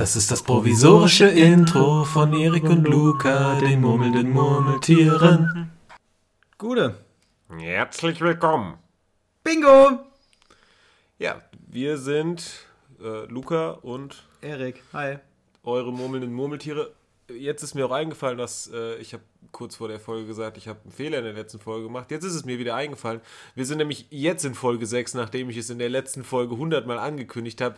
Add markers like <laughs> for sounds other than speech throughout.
Das ist das provisorische Intro von Erik und Luca, den murmelnden Murmeltieren. Gute. Herzlich willkommen. Bingo! Ja, wir sind äh, Luca und Erik, hi. eure murmelnden Murmeltiere. Jetzt ist mir auch eingefallen, dass äh, ich habe kurz vor der Folge gesagt, ich habe einen Fehler in der letzten Folge gemacht. Jetzt ist es mir wieder eingefallen. Wir sind nämlich jetzt in Folge 6, nachdem ich es in der letzten Folge 100 Mal angekündigt habe.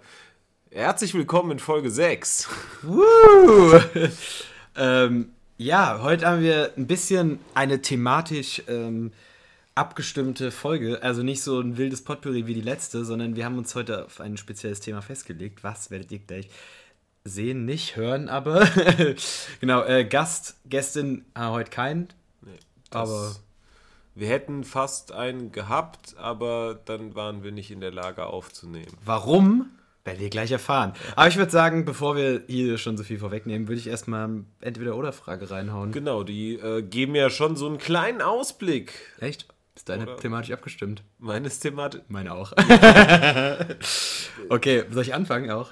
Herzlich willkommen in Folge 6. Woo! <laughs> ähm, ja, heute haben wir ein bisschen eine thematisch ähm, abgestimmte Folge. Also nicht so ein wildes Potpourri wie die letzte, sondern wir haben uns heute auf ein spezielles Thema festgelegt. Was werdet ihr gleich sehen, nicht hören, aber <laughs> genau, äh, Gast, Gästin äh, heute kein. Das- Aber- wir hätten fast einen gehabt, aber dann waren wir nicht in der Lage aufzunehmen. Warum? Werdet ihr gleich erfahren. Aber ich würde sagen, bevor wir hier schon so viel vorwegnehmen, würde ich erstmal entweder oder Frage reinhauen. Genau, die äh, geben ja schon so einen kleinen Ausblick Echt? Ist deine Oder- thematisch abgestimmt? meines Thematik. Meine auch. <laughs> <laughs> okay, soll ich anfangen auch?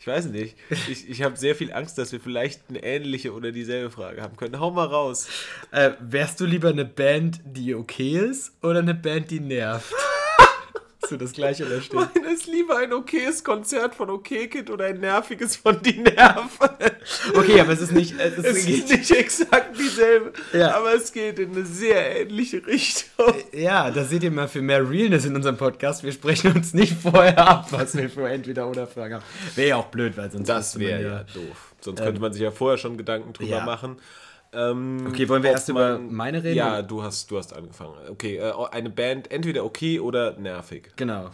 Ich weiß nicht. Ich, ich habe sehr viel Angst, dass wir vielleicht eine ähnliche oder dieselbe Frage haben können. Hau mal raus. Äh, wärst du lieber eine Band, die okay ist oder eine Band, die nervt? Hast du das gleiche da stehen? Meine ist lieber ein okayes Konzert von Okay Kid oder ein nerviges von Die Nerven. Okay, aber es ist nicht. Es ist, Es ist nicht exakt dieselbe, Ja. aber es geht in eine sehr ähnliche Richtung. ja, da seht ihr mal für mehr Realness in unserem Podcast. Wir sprechen uns nicht vorher ab, was wir für entweder oder Fragen haben. Wäre ja auch blöd, weil sonst. Das wäre ja doof. Sonst könnte man sich ja vorher schon Gedanken drüber Ja. machen. Ähm, Okay, wollen wir erst über meine reden, Ja, du hast, du hast angefangen. Okay, äh, eine Band entweder okay oder nervig. Genau.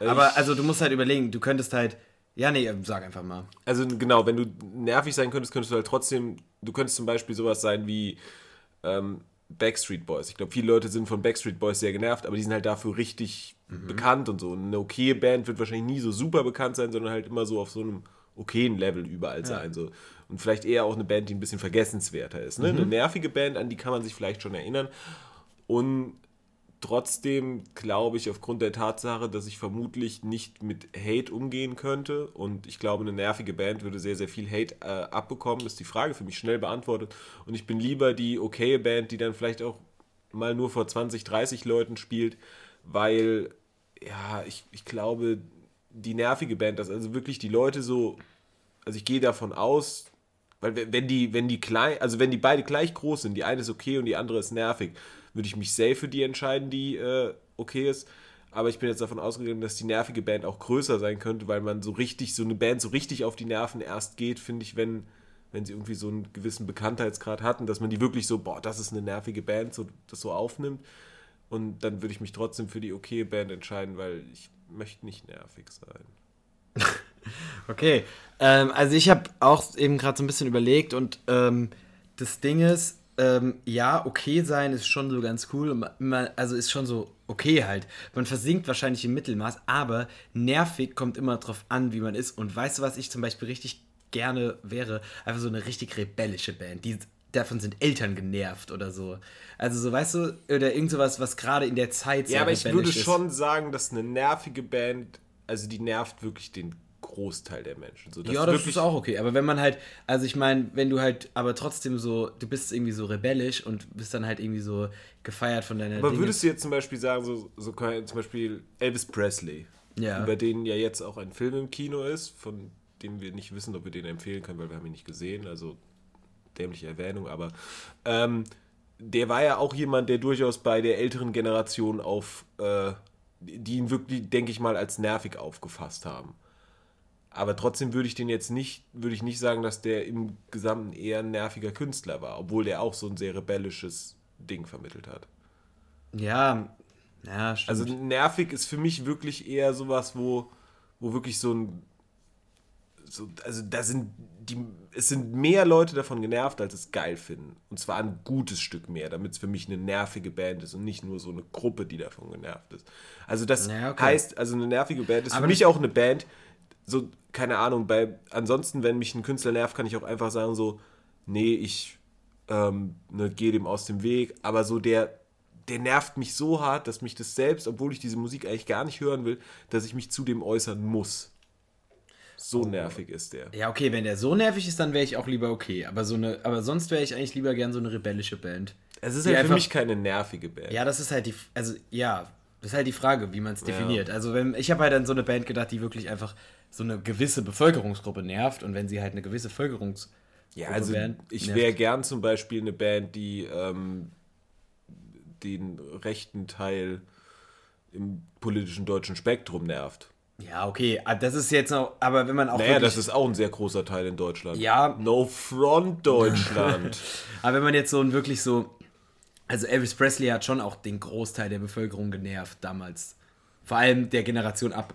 Ich- Aber also du musst halt überlegen, du könntest halt. Ja, nee, sag einfach mal. Also genau, wenn du nervig sein könntest, könntest du halt trotzdem, du könntest zum Beispiel sowas sein wie ähm, Backstreet Boys. Ich glaube, viele Leute sind von Backstreet Boys sehr genervt, aber die sind halt dafür richtig bekannt und so. Eine okaye Band wird wahrscheinlich nie so super bekannt sein, sondern halt immer so auf so einem okayen Level überall sein. So. Und vielleicht eher auch eine Band, die ein bisschen vergessenswerter ist. Ne? Eine nervige Band, an die kann man sich vielleicht schon erinnern. Und trotzdem glaube ich aufgrund der Tatsache, dass ich vermutlich nicht mit Hate umgehen könnte und ich glaube, eine nervige Band würde sehr, sehr viel Hate äh, abbekommen, ist die Frage für mich schnell beantwortet und ich bin lieber die okaye Band, die dann vielleicht auch mal nur vor 20, 30 Leuten spielt, weil, ja, ich, ich glaube, die nervige Band, dass also wirklich die Leute so, also ich gehe davon aus, weil we- wenn die, wenn die klein, also wenn die beide gleich groß sind, die eine ist okay und die andere ist nervig, würde ich mich safe für die entscheiden, die äh, okay ist. Aber ich bin jetzt davon ausgegangen, dass die nervige Band auch größer sein könnte, weil man so richtig, so eine Band so richtig auf die Nerven erst geht, finde ich, wenn, wenn sie irgendwie so einen gewissen Bekanntheitsgrad hatten, dass man die wirklich so, boah, das ist eine nervige Band, so, das so aufnimmt. Und dann würde ich mich trotzdem für die okay Band entscheiden, weil ich möchte nicht nervig sein. Okay, ähm, also ich habe auch eben gerade so ein bisschen überlegt und ähm, das Ding ist, ähm, ja, okay sein ist schon so ganz cool, und man, also ist schon so okay halt. Man versinkt wahrscheinlich im Mittelmaß, aber nervig kommt immer drauf an, wie man ist. Und weißt du, was ich zum Beispiel richtig gerne wäre? Einfach so eine richtig rebellische Band, die davon sind Eltern genervt oder so. Also so, weißt du, oder irgend sowas, was gerade in der Zeit Ja, aber ich würde ist. schon sagen, dass eine nervige Band, also die nervt wirklich den Großteil der Menschen. So, Ja, das ist auch okay. Aber wenn man halt, also ich meine, wenn du halt, aber trotzdem so, du bist irgendwie so rebellisch und bist dann halt irgendwie so gefeiert von deiner Aber Dinge. würdest du jetzt zum Beispiel sagen, so, so zum Beispiel Elvis Presley, Ja. über den ja jetzt auch ein Film im Kino ist, von dem wir nicht wissen, ob wir den empfehlen können, weil wir haben ihn nicht gesehen, also dämliche Erwähnung, aber ähm, der war ja auch jemand, der durchaus bei der älteren Generation auf, äh, die ihn wirklich, denke ich mal, als nervig aufgefasst haben. Aber trotzdem würde ich den jetzt nicht, würde ich nicht sagen, dass der im Gesamten eher ein nerviger Künstler war, obwohl der auch so ein sehr rebellisches Ding vermittelt hat. Ja, ja, stimmt. Also nervig ist für mich wirklich eher sowas, wo, wo wirklich so ein. So, also da sind die. Es sind mehr Leute davon genervt, als es geil finden. Und zwar ein gutes Stück mehr, damit es für mich eine nervige Band ist und nicht nur so eine Gruppe, die davon genervt ist. Also das Ja, okay. heißt, also eine nervige Band ist Aber für mich auch eine Band, so, keine Ahnung, bei ansonsten, wenn mich ein Künstler nervt, kann ich auch einfach sagen, so, nee, ich ähm, ne, gehe dem aus dem Weg, aber so der, der nervt mich so hart, dass mich das selbst, obwohl ich diese Musik eigentlich gar nicht hören will, dass ich mich zu dem äußern muss. So nervig ist der. Ja, okay, wenn der so nervig ist, dann wäre ich auch lieber okay. Aber, so eine, aber sonst wäre ich eigentlich lieber gern so eine rebellische Band. Es ist halt für einfach- mich keine nervige Band. Ja, das ist halt die, also ja, das ist halt die Frage, wie man es definiert. Also wenn, ich habe halt an so eine Band gedacht, die wirklich einfach so eine gewisse Bevölkerungsgruppe nervt und wenn sie halt eine gewisse Bevölkerungsgruppe Ja, also wären, ich wäre gern zum Beispiel eine Band, die ähm, den rechten Teil im politischen deutschen Spektrum nervt. Ja, okay, ah, das ist jetzt noch, aber wenn man auch Naja, das ist auch ein sehr großer Teil in Deutschland. Ja. No Front Deutschland. <laughs> aber wenn man jetzt so ein wirklich so, also Elvis Presley hat schon auch den Großteil der Bevölkerung genervt damals. Vor allem der Generation ab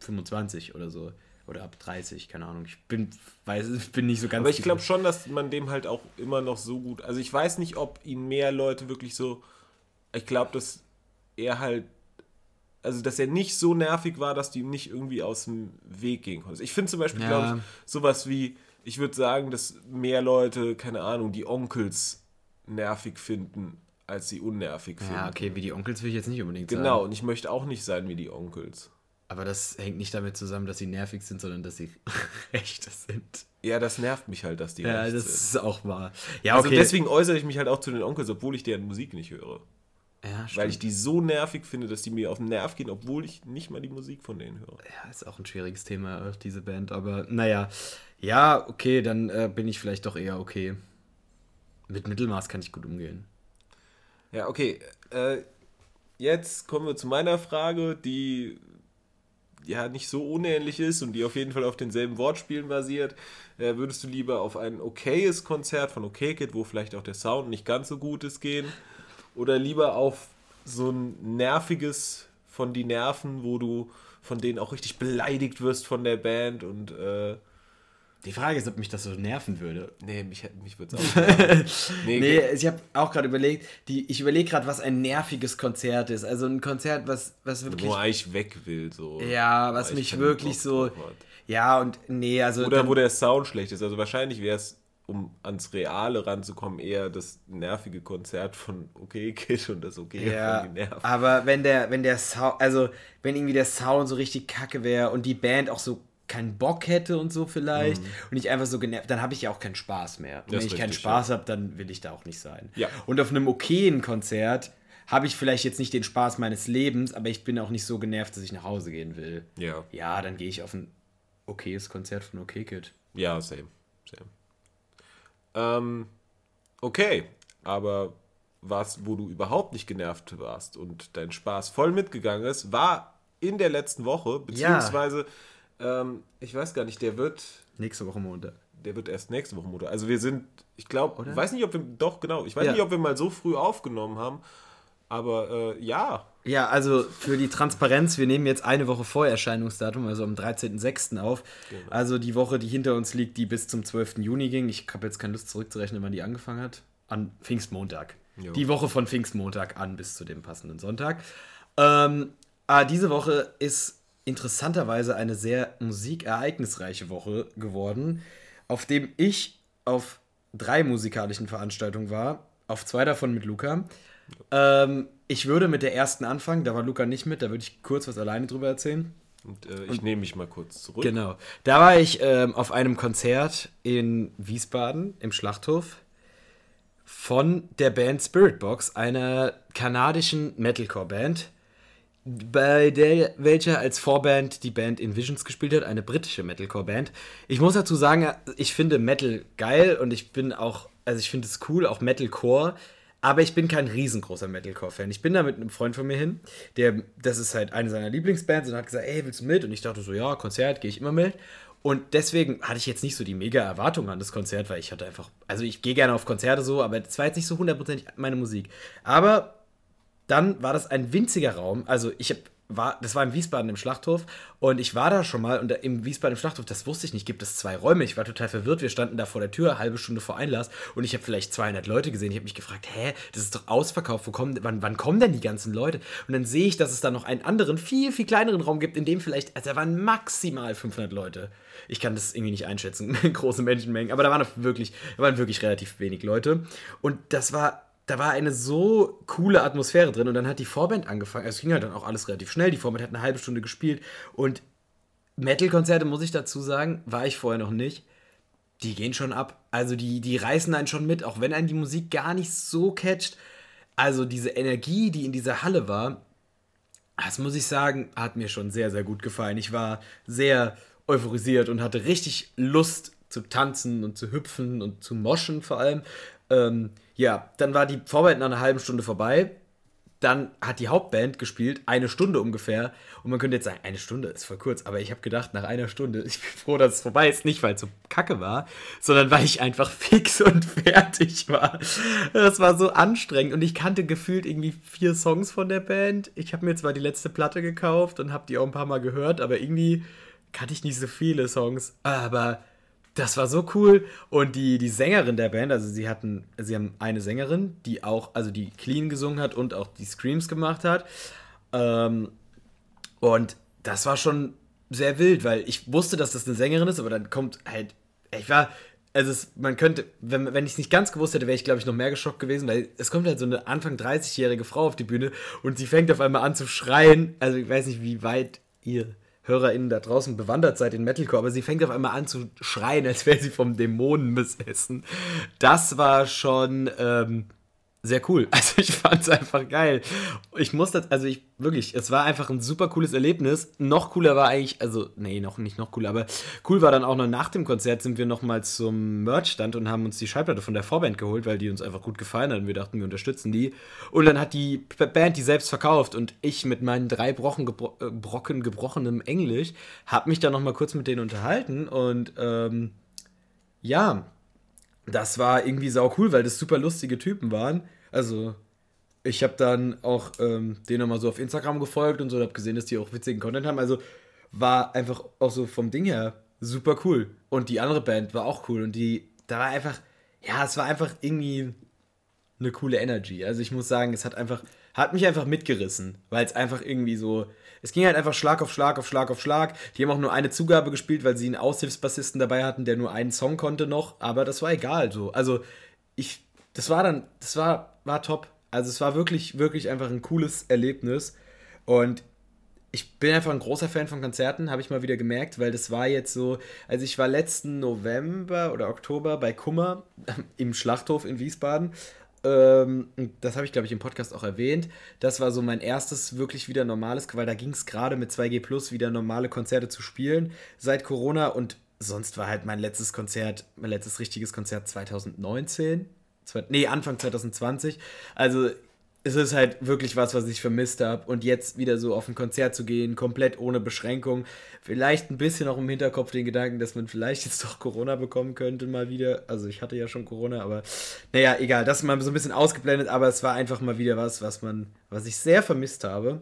25 oder so. Oder ab 30, keine Ahnung. Ich bin, weiß, ich <laughs> bin nicht so ganz. Aber ich glaube schon, dass man dem halt auch immer noch so gut. Also ich weiß nicht, ob ihn mehr Leute wirklich so. Ich glaube, dass er halt. Also, dass er nicht so nervig war, dass du ihm nicht irgendwie aus dem Weg gehen konntest. Ich finde zum Beispiel, Ja. glaube ich, sowas wie, ich würde sagen, dass mehr Leute, keine Ahnung, die Onkels nervig finden, als sie unnervig finden. Ja, okay, wie die Onkels will ich jetzt nicht unbedingt sagen. Genau, und ich möchte auch nicht sein wie die Onkels. Aber das hängt nicht damit zusammen, dass sie nervig sind, sondern dass sie <laughs> rechte sind. Ja, das nervt mich halt, dass die Ja, das sind. ist auch wahr. Ja, Also okay. deswegen äußere ich mich halt auch zu den Onkels, obwohl ich deren Musik nicht höre. ja, Weil stimmt. ich die so nervig finde, dass die mir auf den Nerv gehen, obwohl ich nicht mal die Musik von denen höre. Ja, ist auch ein schwieriges Thema, diese Band. Aber naja, ja, okay, dann äh, bin ich vielleicht doch eher okay. Mit Mittelmaß kann ich gut umgehen. Ja, okay. Äh, jetzt kommen wir zu meiner Frage, die ja nicht so unähnlich ist und die auf jeden Fall auf denselben Wortspielen basiert. Äh, würdest du lieber auf ein okayes Konzert von OK Kid, wo vielleicht auch der Sound nicht ganz so gut ist, gehen? Oder lieber auf so ein nerviges von die Nerven, wo du von denen auch richtig beleidigt wirst von der Band und äh, Die Frage ist, ob mich das so nerven würde. nee, mich, mich würde es <laughs> auch nerven. nee, Nee, ich habe auch gerade überlegt, die, ich überlege gerade, was ein nerviges Konzert ist. Also ein Konzert, was, was wirklich. wo eigentlich weg will. So. ja, was ich mich wirklich so. Ja, und nee, also. Oder dann- wo der Sound schlecht ist. Also wahrscheinlich wäre es, um ans Reale ranzukommen, eher das nervige Konzert von OK <laughs> Kid und das OK Ja, von aber wenn der, wenn der Sound, also wenn irgendwie der Sound so richtig kacke wäre und die Band auch so keinen Bock hätte und so vielleicht und ich einfach so genervt, dann habe ich ja auch keinen Spaß mehr. Und Mhm. Das wenn ich keinen richtig, Spaß habe, dann will ich da auch nicht sein. Ja. Und auf einem okayen Konzert habe ich vielleicht jetzt nicht den Spaß meines Lebens, aber ich bin auch nicht so genervt, dass ich nach Hause gehen will. Ja. Ja, dann gehe ich auf ein okayes Konzert von OK Kid. Ja, same. same. Ähm, okay, aber was, wo du überhaupt nicht genervt warst und dein Spaß voll mitgegangen ist, war in der letzten Woche, beziehungsweise, ähm, ich weiß gar nicht, der wird, Nächste Woche Montag. der wird erst nächste Woche Montag. Also wir sind, ich glaube, Oder? weiß nicht, ob wir, doch, genau, ich weiß Ja. nicht, ob wir mal so früh aufgenommen haben, aber äh, ja, Ja, also für die Transparenz, wir nehmen jetzt eine Woche vor Erscheinungsdatum, also am 13.06. auf. Also die Woche, die hinter uns liegt, die bis zum 12. Juni ging. Ich habe jetzt keine Lust zurückzurechnen, wann die angefangen hat. An Pfingstmontag. Jo. Die Woche von Pfingstmontag an bis zu dem passenden Sonntag. Ähm, aber diese Woche ist interessanterweise eine sehr musikereignisreiche Woche geworden, auf dem ich auf drei musikalischen Veranstaltungen war. Auf zwei davon mit Luca. Ähm, ich würde mit der ersten anfangen, da war Luca nicht mit, da würde ich kurz was alleine drüber erzählen. und äh, ich nehme mich mal kurz zurück. Genau. Da war ich ähm, auf einem Konzert in Wiesbaden im Schlachthof von der Band Spiritbox, einer kanadischen Metalcore-Band, bei der welcher als Vorband die Band Invisions gespielt hat, eine britische Metalcore-Band. Ich muss dazu sagen, ich finde Metal geil und ich bin auch, also ich finde es cool, auch Metalcore. Aber ich bin kein riesengroßer Metalcore-Fan. Ich bin da mit einem Freund von mir hin, der, das ist halt eine seiner Lieblingsbands und hat gesagt, ey, willst du mit? Und ich dachte so, ja, Konzert, gehe ich immer mit. Und deswegen hatte ich jetzt nicht so die mega Erwartungen an das Konzert, weil ich hatte einfach, also ich gehe gerne auf Konzerte so, aber es war jetzt nicht so hundertprozentig meine Musik. Aber dann war das ein winziger Raum. Also ich hab, war, das war im Wiesbaden im Schlachthof und ich war da schon mal und im Wiesbaden im Schlachthof, das wusste ich nicht, gibt es zwei Räume. Ich war total verwirrt. Wir standen da vor der Tür, halbe Stunde vor Einlass und ich habe vielleicht 200 Leute gesehen. Ich habe mich gefragt, hä, das ist doch ausverkauft. Wo kommen, wann, wann kommen denn die ganzen Leute? Und dann sehe ich, dass es da noch einen anderen, viel, viel kleineren Raum gibt, in dem vielleicht, also da waren maximal 500 Leute. Ich kann das irgendwie nicht einschätzen, <laughs> große Menschenmengen, aber da waren wirklich, da waren wirklich relativ wenig Leute. Und das war da war eine so coole Atmosphäre drin und dann hat die Vorband angefangen. Es ging halt dann auch alles relativ schnell. Die Vorband hat eine halbe Stunde gespielt und Metal-Konzerte, muss ich dazu sagen, war ich vorher noch nicht. Die gehen schon ab. Also die, die reißen einen schon mit, auch wenn einen die Musik gar nicht so catcht. Also diese Energie, die in dieser Halle war, das muss ich sagen, hat mir schon sehr, sehr gut gefallen. Ich war sehr euphorisiert und hatte richtig Lust zu tanzen und zu hüpfen und zu moschen vor allem. Ähm, ja, dann war die Vorarbeit nach einer halben Stunde vorbei. Dann hat die Hauptband gespielt, eine Stunde ungefähr. Und man könnte jetzt sagen, eine Stunde ist voll kurz. Aber ich habe gedacht, nach einer Stunde, <laughs> ich bin froh, dass es vorbei ist. Nicht, weil es so kacke war, sondern weil ich einfach <laughs> fix und fertig war. Das war so anstrengend. Und ich kannte gefühlt irgendwie vier Songs von der Band. Ich habe mir zwar die letzte Platte gekauft und habe die auch ein paar Mal gehört, aber irgendwie kannte ich nicht so viele Songs. Aber das war so cool. Und die, die Sängerin der Band, also sie hatten, sie haben eine Sängerin, die auch, also die clean gesungen hat und auch die Screams gemacht hat. Ähm, und das war schon sehr wild, weil ich wusste, dass das eine Sängerin ist, aber dann kommt halt, ich war, also es, man könnte, wenn, wenn ich es nicht ganz gewusst hätte, wäre ich, glaube ich, noch mehr geschockt gewesen, weil es kommt halt so eine Anfang 30-jährige Frau auf die Bühne und sie fängt auf einmal an zu schreien. Also ich weiß nicht, wie weit ihr HörerInnen da draußen bewandert seid in Metalcore, aber sie fängt auf einmal an zu schreien, als wäre sie vom Dämonen besessen. Das war schon ähm, sehr cool. <laughs> Also ich fand es einfach geil. Ich musste, also ich wirklich, es war einfach ein super cooles Erlebnis. Noch cooler war eigentlich, also nee, noch nicht noch cooler, aber cool war dann auch noch nach dem Konzert sind wir noch mal zum Merchstand und haben uns die Schallplatte von der Vorband geholt, weil die uns einfach gut gefallen hat und wir dachten, wir unterstützen die. Und dann hat die Band die selbst verkauft und ich mit meinen drei Brocken, gebro äh, Brocken gebrochenem Englisch habe mich dann noch mal kurz mit denen unterhalten und ähm, ja, das war irgendwie sau cool, weil das super lustige Typen waren. Also, ich habe dann auch ähm, denen nochmal so auf Instagram gefolgt und so und habe gesehen, dass die auch witzigen Content haben. Also, war einfach auch so vom Ding her super cool. Und die andere Band war auch cool und die, da war einfach, ja, es war einfach irgendwie eine coole Energy. Also, ich muss sagen, es hat einfach, hat mich einfach mitgerissen, weil es einfach irgendwie so, es ging halt einfach Schlag auf Schlag auf Schlag auf Schlag. Die haben auch nur eine Zugabe gespielt, weil sie einen Aushilfsbassisten dabei hatten, der nur einen Song konnte noch, aber das war egal so. Also ich, das war dann, das war, war top. Also es war wirklich, wirklich einfach ein cooles Erlebnis und ich bin einfach ein großer Fan von Konzerten, habe ich mal wieder gemerkt, weil das war jetzt so, also ich war letzten November oder Oktober bei Kummer <laughs> im Schlachthof in Wiesbaden ähm, das habe ich, glaube ich, im Podcast auch erwähnt. Das war so mein erstes wirklich wieder normales, weil da ging es gerade mit 2G Plus wieder normale Konzerte zu spielen seit Corona und sonst war halt mein letztes Konzert, mein letztes richtiges Konzert 2019. Zwei, nee, Anfang 2020. Also es ist halt wirklich was, was ich vermisst habe. Und jetzt wieder so auf ein Konzert zu gehen, komplett ohne Beschränkung. Vielleicht ein bisschen auch im Hinterkopf den Gedanken, dass man vielleicht jetzt doch Corona bekommen könnte, mal wieder. Also ich hatte ja schon Corona, aber naja, egal. Das ist mal so ein bisschen ausgeblendet, aber es war einfach mal wieder was, was man, was ich sehr vermisst habe.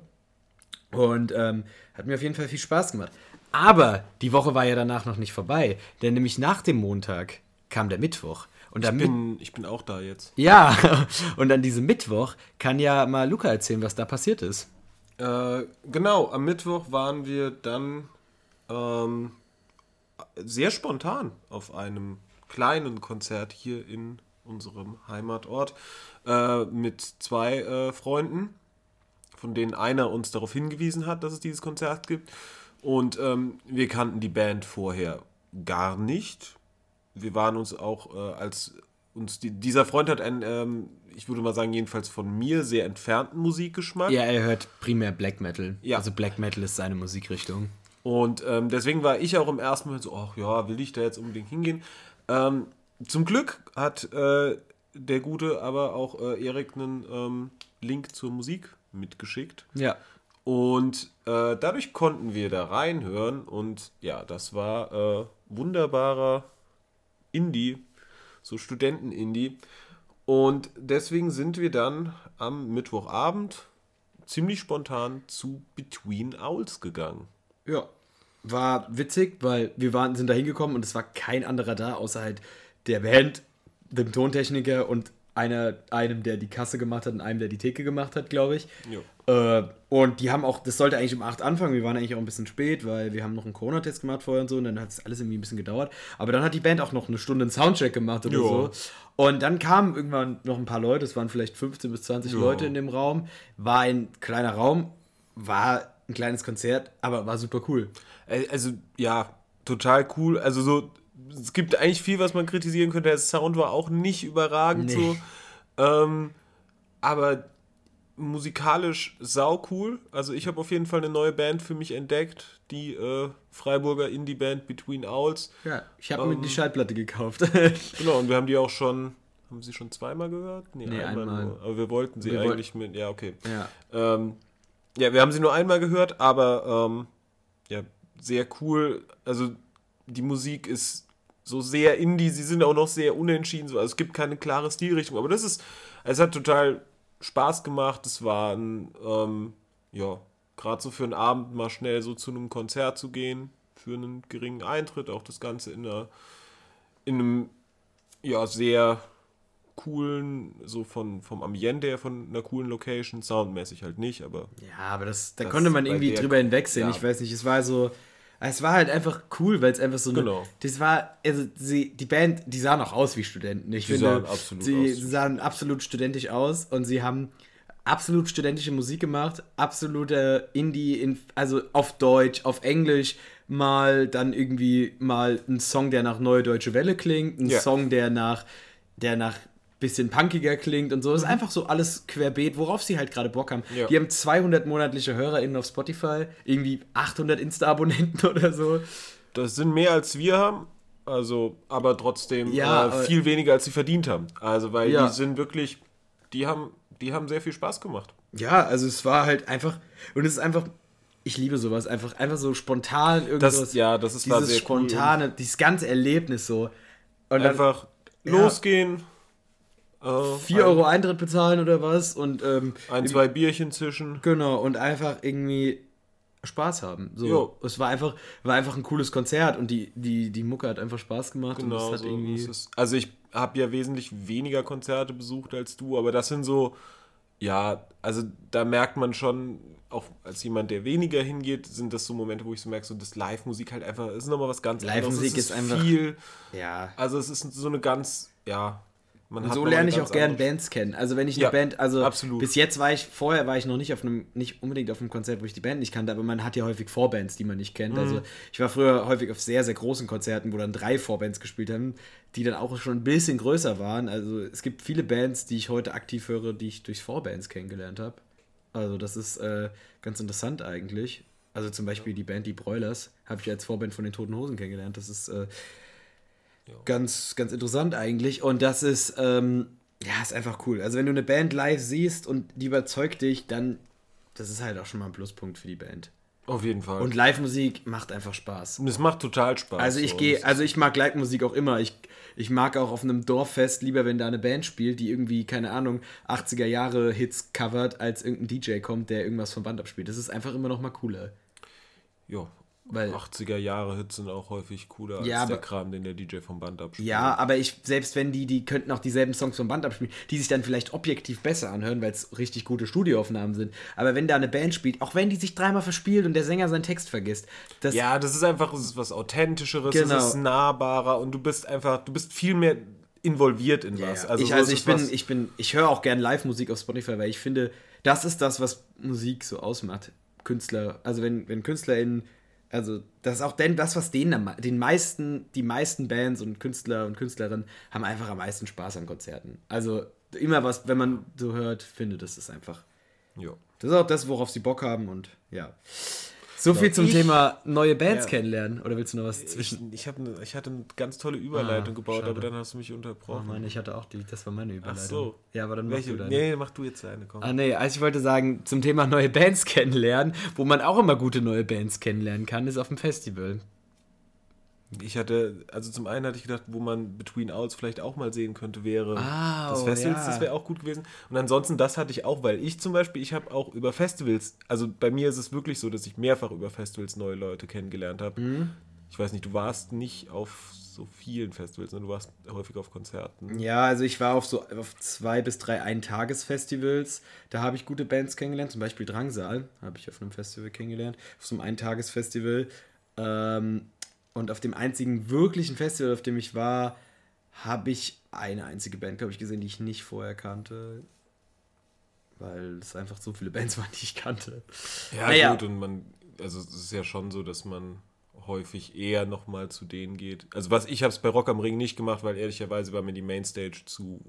Und ähm, hat mir auf jeden Fall viel Spaß gemacht. Aber die Woche war ja danach noch nicht vorbei, denn nämlich nach dem Montag kam der Mittwoch. Und ich, bin, ich bin auch da jetzt. Ja, <laughs> und an diesem Mittwoch kann ja mal Luca erzählen, was da passiert ist. Äh, genau, am Mittwoch waren wir dann ähm, sehr spontan auf einem kleinen Konzert hier in unserem Heimatort äh, mit zwei äh, Freunden, von denen einer uns darauf hingewiesen hat, dass es dieses Konzert gibt. Und ähm, wir kannten die Band vorher gar nicht wir waren uns auch äh, als uns die, dieser Freund hat einen, ähm, ich würde mal sagen, jedenfalls von mir sehr entfernten Musikgeschmack. Ja, er hört primär Black Metal. Ja. Also Black Metal ist seine Musikrichtung. Und ähm, deswegen war ich auch im ersten Moment so, ach ja, will ich da jetzt unbedingt hingehen? Ähm, zum Glück hat äh, der Gute aber auch äh, Erik einen ähm, Link zur Musik mitgeschickt. Ja. Und äh, dadurch konnten wir da reinhören und ja, das war äh, wunderbarer Indie, so Studenten-Indie. Und deswegen sind wir dann am Mittwochabend ziemlich spontan zu Between Owls gegangen. Ja, war witzig, weil wir waren, sind da hingekommen und es war kein anderer da, außer halt der Band, dem Tontechniker und einer, einem, der die Kasse gemacht hat und einem, der die Theke gemacht hat, glaube ich. Äh, und die haben auch, das sollte eigentlich um 8 anfangen, wir waren eigentlich auch ein bisschen spät, weil wir haben noch einen Corona-Test gemacht vorher und so und dann hat es alles irgendwie ein bisschen gedauert. Aber dann hat die Band auch noch eine Stunde einen Soundcheck gemacht oder jo. so. Und dann kamen irgendwann noch ein paar Leute, es waren vielleicht 15 bis 20 jo. Leute in dem Raum, war ein kleiner Raum, war ein kleines Konzert, aber war super cool. Also, ja, total cool. Also, so, es gibt eigentlich viel, was man kritisieren könnte. Der Sound war auch nicht überragend Nee. so. Ähm, aber musikalisch sau cool. Also, ich habe auf jeden Fall eine neue Band für mich entdeckt. Die äh, Freiburger Indie-Band Between Owls. Ja, ich habe mir Ähm, die Schallplatte gekauft. <laughs> Genau, und wir haben die auch schon. Haben Sie schon zweimal gehört? Nee, einmal. nur. Aber wir wollten sie Wir woll- eigentlich mit. Ja, okay. ja. Ähm, ja, wir haben sie nur einmal gehört, aber ähm, ja, sehr cool. Also die Musik ist so sehr indie, sie sind auch noch sehr unentschieden. So. Also es gibt keine klare Stilrichtung, aber das ist, es hat total Spaß gemacht. Es war ein, ähm, ja, gerade so für einen Abend mal schnell so zu einem Konzert zu gehen, für einen geringen Eintritt, auch das Ganze in einer, in einem, ja, sehr coolen, so von, vom Ambiente her, von einer coolen Location, soundmäßig halt nicht, aber Ja, aber das, da Das konnte man irgendwie drüber hinwegsehen. ja. Ich weiß nicht, es war so. Es war halt einfach cool, weil es einfach so eine. Genau. Das war, also sie, die Band, die sahen auch aus wie Studenten. Ich Die finde, sahen absolut sie aus. sahen absolut studentisch aus und sie haben absolut studentische Musik gemacht, absolute Indie, in, also auf Deutsch, auf Englisch, mal dann irgendwie mal ein Song, der nach Neue Deutsche Welle klingt, ein Ja. Song, der nach, der nach bisschen punkiger klingt und so. Das ist einfach so alles querbeet, worauf sie halt gerade Bock haben. Mhm. Ja. Die haben 200 monatliche HörerInnen auf Spotify, irgendwie 800 Insta-Abonnenten <laughs> oder so. das sind mehr als wir haben. Also, aber trotzdem Ja, äh, aber- viel weniger als sie verdient haben. Also, weil Ja. die sind wirklich, die haben, die haben sehr viel Spaß gemacht. Ja, also es war halt einfach, und es ist einfach, ich liebe sowas, einfach, einfach so spontan irgendwas. Das, ja, das ist dieses sehr cool. spontane, dieses ganze Erlebnis so. Und dann einfach Ja. losgehen. Äh, 4 Euro Eintritt bezahlen oder was und ähm, Ein, zwei Bierchen zwischen. Genau, und einfach irgendwie Spaß haben. So, Jo. es war einfach, war einfach ein cooles Konzert und die, die, die Mucke hat einfach Spaß gemacht und Genau, so irgendwie. ist es. Also ich habe ja wesentlich weniger Konzerte besucht als du, aber das sind so, ja, also da merkt man schon, auch als jemand, der weniger hingeht, sind das so Momente, wo ich so merke, so das Live-Musik halt einfach, ist nochmal was ganz Live-Musik anderes. Es ist einfach- viel, Ja. also es ist so eine ganz, ja, so lerne ich auch gern andere- Bands kennen. Also wenn ich eine Ja, Band, also absolut. bis jetzt war ich, vorher war ich noch nicht auf einem, nicht unbedingt auf einem Konzert, wo ich die Band nicht kannte, aber man hat ja häufig Vorbands, die man nicht kennt. Mhm. Also ich war früher häufig auf sehr, sehr großen Konzerten, wo dann drei Vorbands gespielt haben, die dann auch schon ein bisschen größer waren. Also es gibt viele Bands, die ich heute aktiv höre, die ich durch Vorbands kennengelernt habe. Also das ist äh, ganz interessant eigentlich. Also zum Beispiel die Band Die Broilers habe ich als Vorband von den Toten Hosen kennengelernt. Das ist äh, ganz, ganz interessant eigentlich. Und das ist, ähm, ja, ist einfach cool. Also wenn du eine Band live siehst und die überzeugt dich, dann, das ist halt auch schon mal ein Pluspunkt für die Band. Auf jeden Fall. Und Live-Musik macht einfach Spaß. Und es macht total Spaß. Also ich gehe, also ich mag Live-Musik auch immer. Ich, ich mag auch auf einem Dorffest lieber, wenn da eine Band spielt, die irgendwie, keine Ahnung, 80er Jahre Hits covert, als irgendein DJ kommt, der irgendwas vom Band abspielt. Das ist einfach immer noch mal cooler. ja, Weil- 80er Jahre Hits sind auch häufig cooler als Ja, der aber- Kram, den der DJ vom Band abspielt. Ja, aber ich, selbst wenn die, die könnten auch dieselben Songs vom Band abspielen, die sich dann vielleicht objektiv besser anhören, weil es richtig gute Studioaufnahmen sind. Aber wenn da eine Band spielt, auch wenn die sich dreimal verspielt und der Sänger seinen Text vergisst, das, Ja, das ist einfach es ist was Authentischeres, Genau. es ist nahbarer und du bist einfach, du bist viel mehr involviert in was. Also, ich, so also ich bin, ich bin, ich höre auch gern Live-Musik auf Spotify, weil ich finde, das ist das, was Musik so ausmacht. Künstler, also wenn, wenn KünstlerInnen, also das ist auch denn das, was denen am, den meisten, die meisten Bands und Künstler und Künstlerinnen haben einfach am meisten Spaß an Konzerten. Also immer was, wenn man so hört, findet es ist einfach. ja. Das ist auch das, worauf sie Bock haben und ja. So viel zum ich- Thema neue Bands Ja. kennenlernen. Oder willst du noch was zwischen? Ich, ich, ne, ich hatte eine ganz tolle Überleitung Ah, gebaut, schade. aber dann hast du mich Oh unterbrochen. Mann, ich hatte auch die, das war meine Ach Überleitung. so. Ja, aber dann mach Welche? du deine. Nee, mach du jetzt deine, komm. Ah nee, also ich wollte sagen, zum Thema neue Bands kennenlernen, wo man auch immer gute neue Bands kennenlernen kann, ist auf dem Festival. Ich hatte, also zum einen hatte ich gedacht, wo man Between Owls vielleicht auch mal sehen könnte, wäre Ah, das oh, Festival, ja. das wäre auch gut gewesen. Und ansonsten, das hatte ich auch, weil ich zum Beispiel, ich habe auch über Festivals, also bei mir ist es wirklich so, dass ich mehrfach über Festivals neue Leute kennengelernt habe. Mhm. Ich weiß nicht, du warst nicht auf so vielen Festivals, sondern du warst häufig auf Konzerten. Ja, also ich war auf so auf zwei bis drei Eintagesfestivals. Da habe ich gute Bands kennengelernt, zum Beispiel Drangsal habe ich auf einem Festival kennengelernt, auf so einem Eintagesfestival. Ähm, und auf dem einzigen wirklichen Festival, auf dem ich war, habe ich eine einzige Band, glaube ich, gesehen, die ich nicht vorher kannte. weil es einfach so viele Bands <laughs> waren, die ich kannte. Ja, Naja. gut, und man, also es ist ja schon so, dass man häufig eher nochmal zu denen geht. Also was ich habe es bei Rock am Ring nicht gemacht, weil ehrlicherweise war mir die Mainstage zu,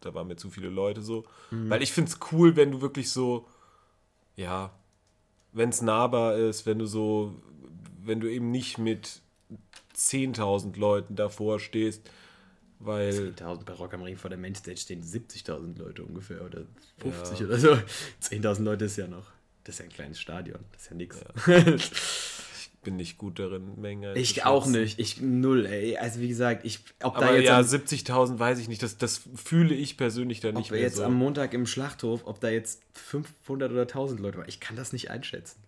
da waren mir zu viele Leute so. Mhm. Weil ich finde es cool, wenn du wirklich so, ja, wenn es nahbar ist, wenn du so, wenn du eben nicht mit 10.000 Leuten davor stehst, weil 10.000 bei Rock am Ring vor der Mainstage stehen 70.000 Leute ungefähr oder 50 oder so. <laughs> 10.000 Leute ist ja noch, das ist ja ein kleines Stadion, das ist ja nix. <laughs> ich bin nicht gut darin, Menge. ich auch nicht, ich null, ey. Also wie gesagt, ich, ob da Aber jetzt, ja, am, 70.000 weiß ich nicht. Das, das fühle ich persönlich ob nicht da mehr jetzt so. am Montag im Schlachthof, ob da jetzt 500 oder 1000 Leute waren, ich kann das nicht einschätzen.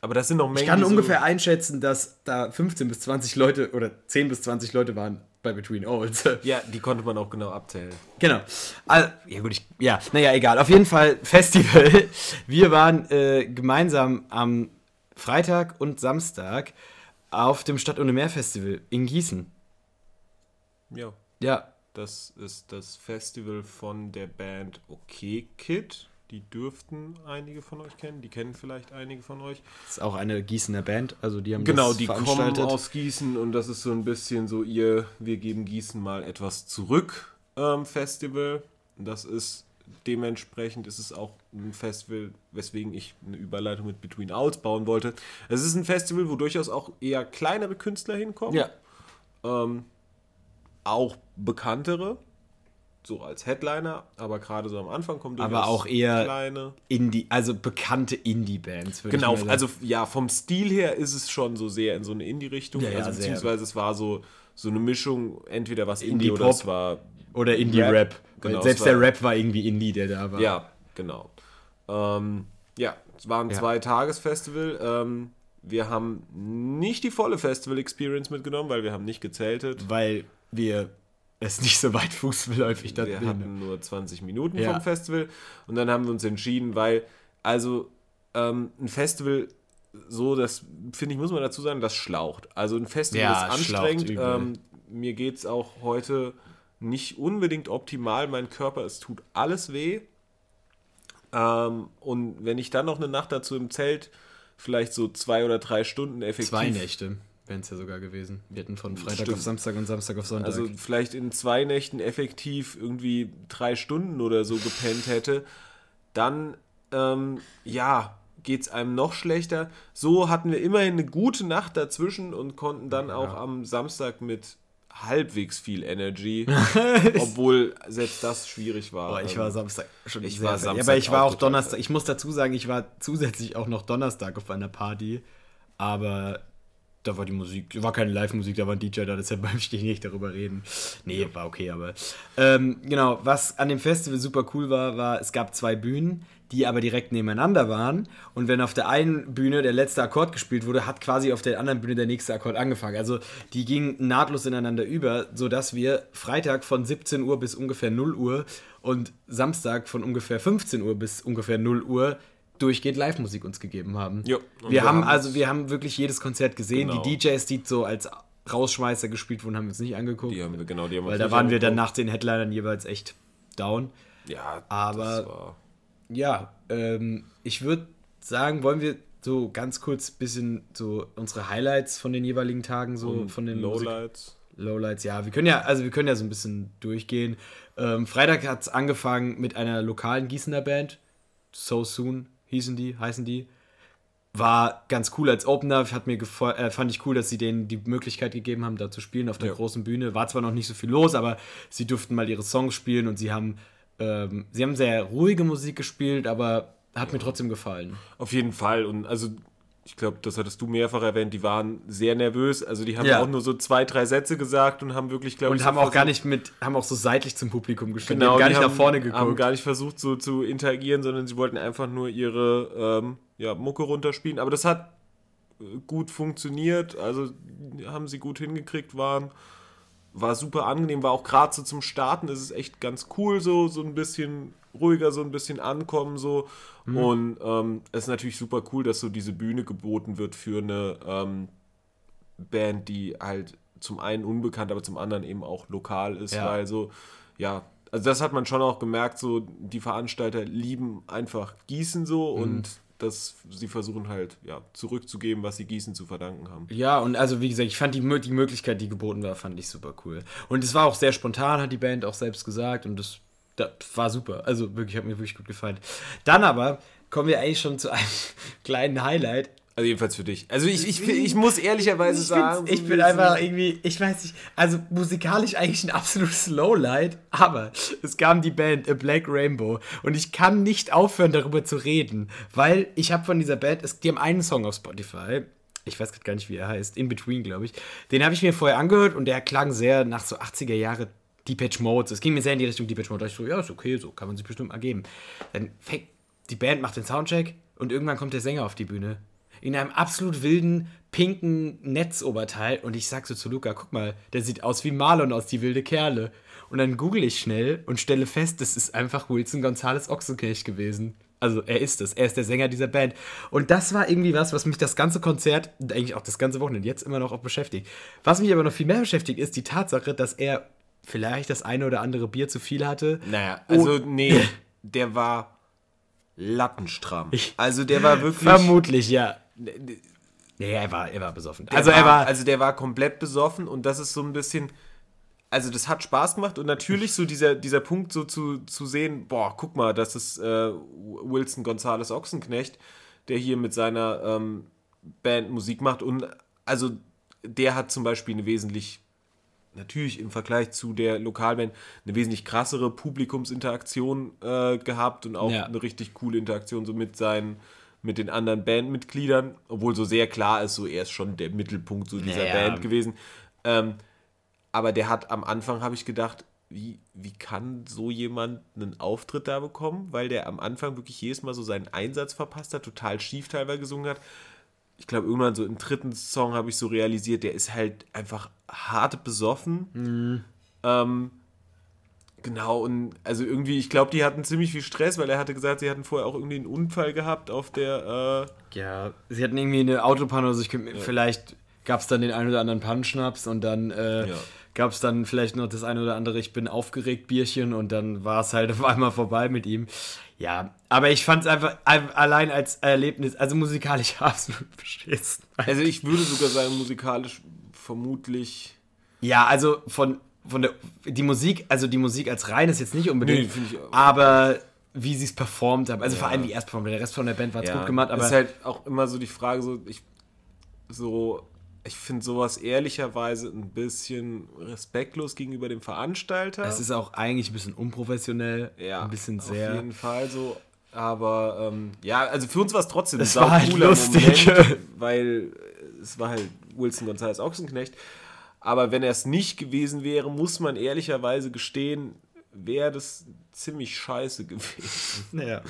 Aber das sind noch Mengen. Ich kann ungefähr So, einschätzen, dass da 15 bis 20 Leute oder 10 bis 20 Leute waren bei Between Olds. <laughs> ja, die konnte man auch genau abzählen. Genau. Also, ja gut, ich, ja, naja, egal. Auf jeden Fall Festival. <laughs> Wir waren äh, gemeinsam am Freitag und Samstag auf dem Stadt ohne Meer Festival in Gießen. Ja, Ja, das ist das Festival von der Band OK Kid. Die dürften einige von euch kennen. Die kennen vielleicht einige von euch. ist auch eine Gießener Band, also die haben Genau, das die kommen aus Gießen und das ist so ein bisschen so ihr Wir geben Gießen mal etwas zurück ähm, Festival. Das ist dementsprechend ist es auch ein Festival, weswegen ich eine Überleitung mit Between Outs bauen wollte. Es ist ein Festival, wo durchaus auch eher kleinere Künstler hinkommen. ja, Ähm, auch bekanntere, so als Headliner, aber gerade so am Anfang kommen Aber auch eher- kleine. Indie, also bekannte Indie-Bands. Genau, also ja, vom Stil her ist es schon so sehr in so eine Indie-Richtung. Ja, ja, also beziehungsweise es war so, so eine Mischung, entweder was Indie, oder Indie-Pop. es war. Oder Indie-Rap. Genau, Selbst war- der Rap war irgendwie Indie, der da war. Ja, genau. Ähm, ja, es war ein Ja. Zwei-Tages-Festival. Ähm, wir haben nicht die volle Festival-Experience mitgenommen, weil wir haben nicht gezeltet. Weil wir es nicht so weit fußläufig da Wir hatten nur 20 Minuten Ja. vom Festival und dann haben wir uns entschieden, weil, also ähm, ein Festival, so, das finde ich, muss man dazu sagen, das schlaucht. Also ein Festival Ja, ist anstrengend. Ähm, mir geht es auch heute nicht unbedingt optimal. Mein Körper, es tut alles weh. Ähm, und wenn ich dann noch eine Nacht dazu im Zelt vielleicht so zwei oder drei Stunden effektiv Zwei Nächte wären es ja sogar gewesen. Wir hatten von Freitag Stimmt. auf Samstag und Samstag auf Sonntag. Also vielleicht in zwei Nächten effektiv irgendwie drei Stunden oder so gepennt hätte, dann ähm, ja, geht es einem noch schlechter. So hatten wir immerhin eine gute Nacht dazwischen und konnten dann auch am Samstag mit halbwegs viel Energy, <laughs> obwohl selbst das schwierig war. Boah, ich Ähm, war Samstag schon ich sehr war. Samstag aber ich war auch Donnerstag. Ich muss dazu sagen, ich war zusätzlich auch noch Donnerstag auf einer Party, aber da war die Musik, war keine Live-Musik, da war ein DJ da, deshalb <laughs> möchte ich nicht darüber reden. Nee, war okay, aber ähm, genau, was an dem Festival super cool war, war, es gab zwei Bühnen, die aber direkt nebeneinander waren und wenn auf der einen Bühne der letzte Akkord gespielt wurde, hat quasi auf der anderen Bühne der nächste Akkord angefangen. Also die gingen nahtlos ineinander über, sodass wir Freitag von 17 Uhr bis ungefähr 0 Uhr und Samstag von ungefähr 15 Uhr bis ungefähr 0 Uhr durchgehend Live-Musik uns gegeben haben. Jo, wir, wir haben also, wir haben wirklich jedes Konzert gesehen. Genau. Die DJs, die so als Rausschmeißer gespielt wurden, haben wir uns nicht angeguckt. Die haben wir, genau, die haben wir weil da waren wir dann angeguckt. nach den Headlinern jeweils echt down. Ja, aber- Ja, ähm, ich würde sagen, wollen wir so ganz kurz bisschen so unsere Highlights von den jeweiligen Tagen so und von den Musik- Lowlights. Lowlights, ja, wir können ja, also wir können ja so ein bisschen durchgehen. Ähm, Freitag hat es angefangen mit einer lokalen Gießener Band. So Soon hießen die, heißen die. War ganz cool als Opener, hat mir äh, fand ich cool, dass sie denen die Möglichkeit gegeben haben, da zu spielen auf der Ja. großen Bühne. War zwar noch nicht so viel los, aber sie durften mal ihre Songs spielen und sie haben, ähm, sie haben sehr ruhige Musik gespielt, aber hat mir trotzdem gefallen. Auf jeden Fall. Und also, ich glaube, das hattest du mehrfach erwähnt, die waren sehr nervös. Also die haben Ja. auch nur so zwei, drei Sätze gesagt und haben wirklich, glaube ich, Und haben so auch gar nicht mit, haben auch so seitlich zum Publikum gestanden, genau, haben gar die nicht haben, nach vorne haben geguckt. gar nicht versucht, so zu interagieren, sondern sie wollten einfach nur ihre ähm, ja, Mucke runterspielen. Aber das hat äh, gut funktioniert. Also haben sie gut hingekriegt, waren war super angenehm, war auch gerade so zum Starten, ist es echt ganz cool, so, so ein bisschen ruhiger, so ein bisschen ankommen, so. Und ähm, es ist natürlich super cool, dass so diese Bühne geboten wird für eine ähm, Band, die halt zum einen unbekannt, aber zum anderen eben auch lokal ist, Ja. weil so, ja, also das hat man schon auch gemerkt, so die Veranstalter lieben einfach Gießen so Mhm. und dass sie versuchen halt, ja, zurückzugeben, was sie Gießen zu verdanken haben. Ja, und also wie gesagt, ich fand die, die Möglichkeit, die geboten war, fand ich super cool. Und es war auch sehr spontan, hat die Band auch selbst gesagt und das, das war super. Also wirklich, hat mir wirklich gut gefallen. Dann aber kommen wir eigentlich schon zu einem <laughs> kleinen Highlight. Also jedenfalls für dich. Also ich, ich, ich muss ehrlicherweise Ich, sagen, ich bin einfach irgendwie, ich weiß nicht, also musikalisch eigentlich ein absolutes Lowlight, aber es kam die Band A Black Rainbow und ich kann nicht aufhören, darüber zu reden, weil ich habe von dieser Band, es, die haben einen Song auf Spotify, ich weiß grad gar nicht, wie er heißt, In Between, glaube ich, den habe ich mir vorher angehört und der klang sehr nach so 80er Jahre Depeche Mode. Es ging mir sehr in die Richtung Depeche Mode. Da dachte ich so, ja, ist okay, so kann man sich bestimmt ergeben. Dann fängt die Band macht den Soundcheck und irgendwann kommt der Sänger auf die Bühne. In einem absolut wilden, pinken Netzoberteil. Und ich sag so zu Luca, guck mal, der sieht aus wie Marlon aus Die wilde Kerle. Und dann google ich schnell und stelle fest, das ist einfach Wilson Gonzales Ochsenknecht gewesen. Also er ist es, er ist der Sänger dieser Band. Und das war irgendwie was, was mich das ganze Konzert eigentlich auch das ganze Wochenende jetzt immer noch auch beschäftigt. Was mich aber noch viel mehr beschäftigt, ist die Tatsache, dass er vielleicht das eine oder andere Bier zu viel hatte. Naja, Oh. also nee, <laughs> der war lattenstramm. Also der war wirklich. Vermutlich, ja. Nee, er war, er war besoffen. Der also er war. Also der war komplett besoffen und das ist so ein bisschen. Also das hat Spaß gemacht und natürlich so dieser, dieser Punkt so zu, zu sehen, boah, guck mal, das ist äh, Wilson Gonzales Ochsenknecht, der hier mit seiner ähm, Band Musik macht und also der hat zum Beispiel eine wesentlich, natürlich im Vergleich zu der Lokalband, eine wesentlich krassere Publikumsinteraktion äh, gehabt und auch Ja. eine richtig coole Interaktion so mit seinen mit den anderen Bandmitgliedern, obwohl so sehr klar ist, so er ist schon der Mittelpunkt so dieser Ja, ja. Band gewesen. Ähm, aber der hat am Anfang, habe ich gedacht, wie, wie kann so jemand einen Auftritt da bekommen? Weil der am Anfang wirklich jedes Mal so seinen Einsatz verpasst hat, total schief teilweise gesungen hat. Ich glaube, irgendwann so im dritten Song habe ich so realisiert, der ist halt einfach hart besoffen. Ähm, genau, und also irgendwie, ich glaube, die hatten ziemlich viel Stress, weil er hatte gesagt, sie hatten vorher auch irgendwie einen Unfall gehabt auf der, äh, ja, sie hatten irgendwie eine Autopanne, also ich könnte, mir vielleicht gab es dann den einen oder anderen Pannenschnaps und dann äh, Ja. Gab es dann vielleicht noch das eine oder andere Ich bin aufgeregt Bierchen und dann war es halt auf einmal vorbei mit ihm. Ja, aber ich fand es einfach ein- allein als Erlebnis, also musikalisch <laughs> absolut beschissen. also ich würde sogar sagen, musikalisch vermutlich. Ja, also von, von der die Musik, also die Musik als rein ist jetzt nicht unbedingt, Nee, aber wie sie es performt haben, also vor allem wie er es performt, der Rest von der Band war gut gemacht, aber ist halt auch immer so die Frage, so ich so ich finde sowas ehrlicherweise ein bisschen respektlos gegenüber dem Veranstalter. es ist auch eigentlich ein bisschen unprofessionell, ja, ein bisschen auf sehr. jeden Fall so. Aber ähm, ja, also für uns war es trotzdem Es ein war halt lustig. Moment, weil es war halt Wilson Gonzalez Ochsenknecht. Aber wenn er es nicht gewesen wäre, muss man ehrlicherweise gestehen, wäre das ziemlich scheiße <laughs> gewesen. Ja.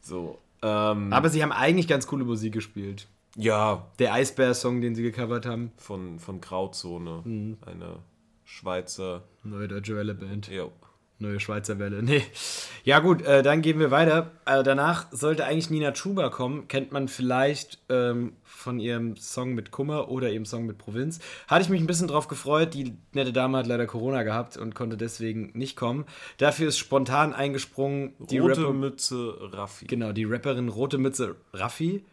So. Ähm, Aber sie haben eigentlich ganz coole Musik gespielt. Ja, Der Eisbär-Song, den sie gecovert haben, von, von Grauzone. Mhm. Eine Schweizer. neue deutsche Welle-Band. Jo. Neue Schweizer Welle. <laughs> Nee. Ja, gut, äh, dann gehen wir weiter. Äh, danach sollte eigentlich Nina Chuba kommen. Kennt man vielleicht ähm, von ihrem Song mit Kummer oder ihrem Song mit Provinz. Hatte ich mich ein bisschen drauf gefreut. Die nette Dame hat leider Corona gehabt und konnte deswegen nicht kommen. Dafür ist spontan eingesprungen die Rote Rapper- Mütze Raffi. Genau, die Rapperin Rote Mütze Raffi.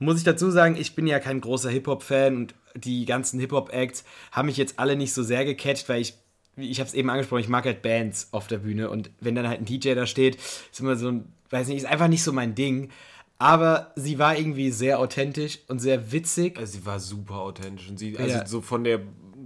Muss ich dazu sagen, ich bin ja kein großer Hip-Hop-Fan und die ganzen Hip-Hop-Acts haben mich jetzt alle nicht so sehr gecatcht, weil ich, wie ich habe es eben angesprochen, ich mag halt Bands auf der Bühne und wenn dann halt ein DJ da steht, ist immer so ein, weiß nicht, ist einfach nicht so mein Ding. Aber sie war irgendwie sehr authentisch und sehr witzig. Also sie war super authentisch. Und sie, also Ja. so von der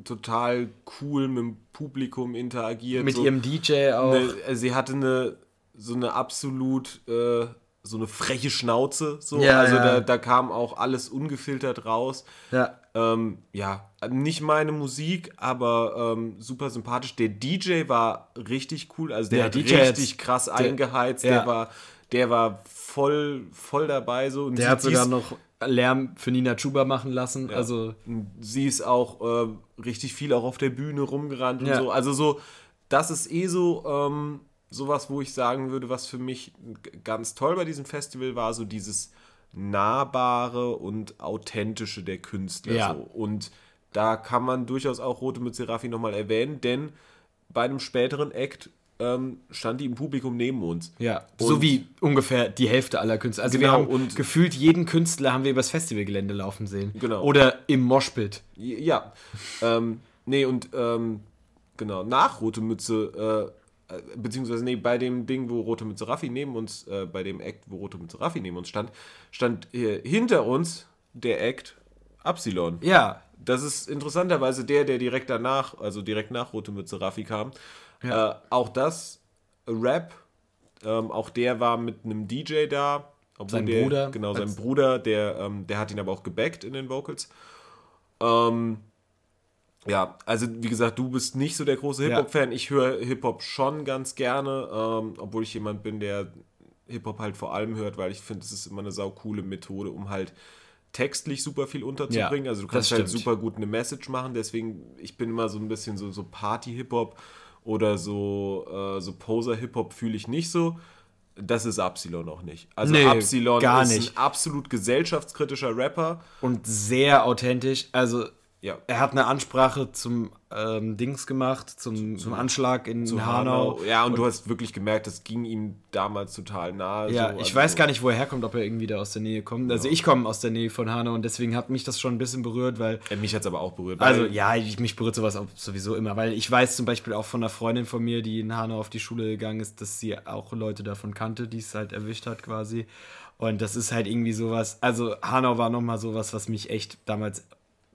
total cool mit dem Publikum interagiert. Mit so ihrem DJ auch. eine, sie hatte eine so eine absolut äh, so eine freche Schnauze. So. Ja, also ja. Da, da kam auch alles ungefiltert raus. Ja. Ähm, ja, nicht meine Musik, aber ähm, super sympathisch. Der DJ war richtig cool, also der, Der hat DJ hat- richtig krass eingeheizt, ja. der war, der war voll, voll dabei so. Und Der hat sogar noch Lärm für Nina Chuba machen lassen. Also, sie ist auch äh, richtig viel auch auf der Bühne rumgerannt und so. Also so, das ist eh so ähm, sowas, wo ich sagen würde, was für mich ganz toll bei diesem Festival war, so dieses nahbare und authentische der Künstler. Ja. So. Und da kann man durchaus auch Rote Mütze Raffi nochmal erwähnen, denn bei einem späteren Act ähm, stand die im Publikum neben uns. Ja, Und- so wie ungefähr die Hälfte aller Künstler. Also wir Genau, haben und- gefühlt jeden Künstler haben wir übers Festivalgelände laufen sehen. Genau. Oder im Moshpit. Ja. ähm, nee, und ähm, genau, nach Rote Mütze, äh, beziehungsweise nee, bei dem Ding, wo Rote Mütze Raffi neben uns, äh, bei dem Act, wo Rote Mütze Raffi neben uns stand, stand äh, hinter uns der Act Absilon. Ja, Das ist interessanterweise der, der direkt danach, also direkt nach Rote Mütze Raffi kam. Äh, auch das, äh, Rap, ähm, auch der war mit einem DJ da. Sein der, Bruder Genau, sein Bruder, der, ähm, der hat ihn aber auch gebackt in den Vocals. Ähm, ja, also wie gesagt, du bist nicht so der große Hip-Hop-Fan. Ich höre Hip-Hop schon ganz gerne, ähm, obwohl ich jemand bin, der Hip-Hop halt vor allem hört, weil ich finde, es ist immer eine saukoole Methode, um halt textlich super viel unterzubringen. Ja, also du kannst halt super gut eine Message machen, deswegen, ich bin immer so ein bisschen so, so Party-Hip-Hop oder so, äh, so Poser-Hip-Hop fühle ich nicht so. Das ist Absilon auch nicht. Also Nee, Absilon gar ist nicht. ein absolut gesellschaftskritischer Rapper. und sehr authentisch. Also Ja. er hat eine Ansprache zum ähm, Dings gemacht, zum, zum Anschlag in Hanau. Ja, und, du hast wirklich gemerkt, das ging ihm damals total nahe. Ja, so, ich also weiß gar nicht, wo er herkommt, ob er irgendwie da aus der Nähe kommt. Also ich komme aus der Nähe von Hanau und deswegen hat mich das schon ein bisschen berührt, weil Ja, mich hat es aber auch berührt. Also ja, ich, mich berührt sowas auch sowieso immer, weil ich weiß zum Beispiel auch von einer Freundin von mir, die in Hanau auf die Schule gegangen ist, dass sie auch Leute davon kannte, die es halt erwischt hat quasi. Und das ist halt irgendwie sowas, also Hanau war nochmal sowas, was mich echt damals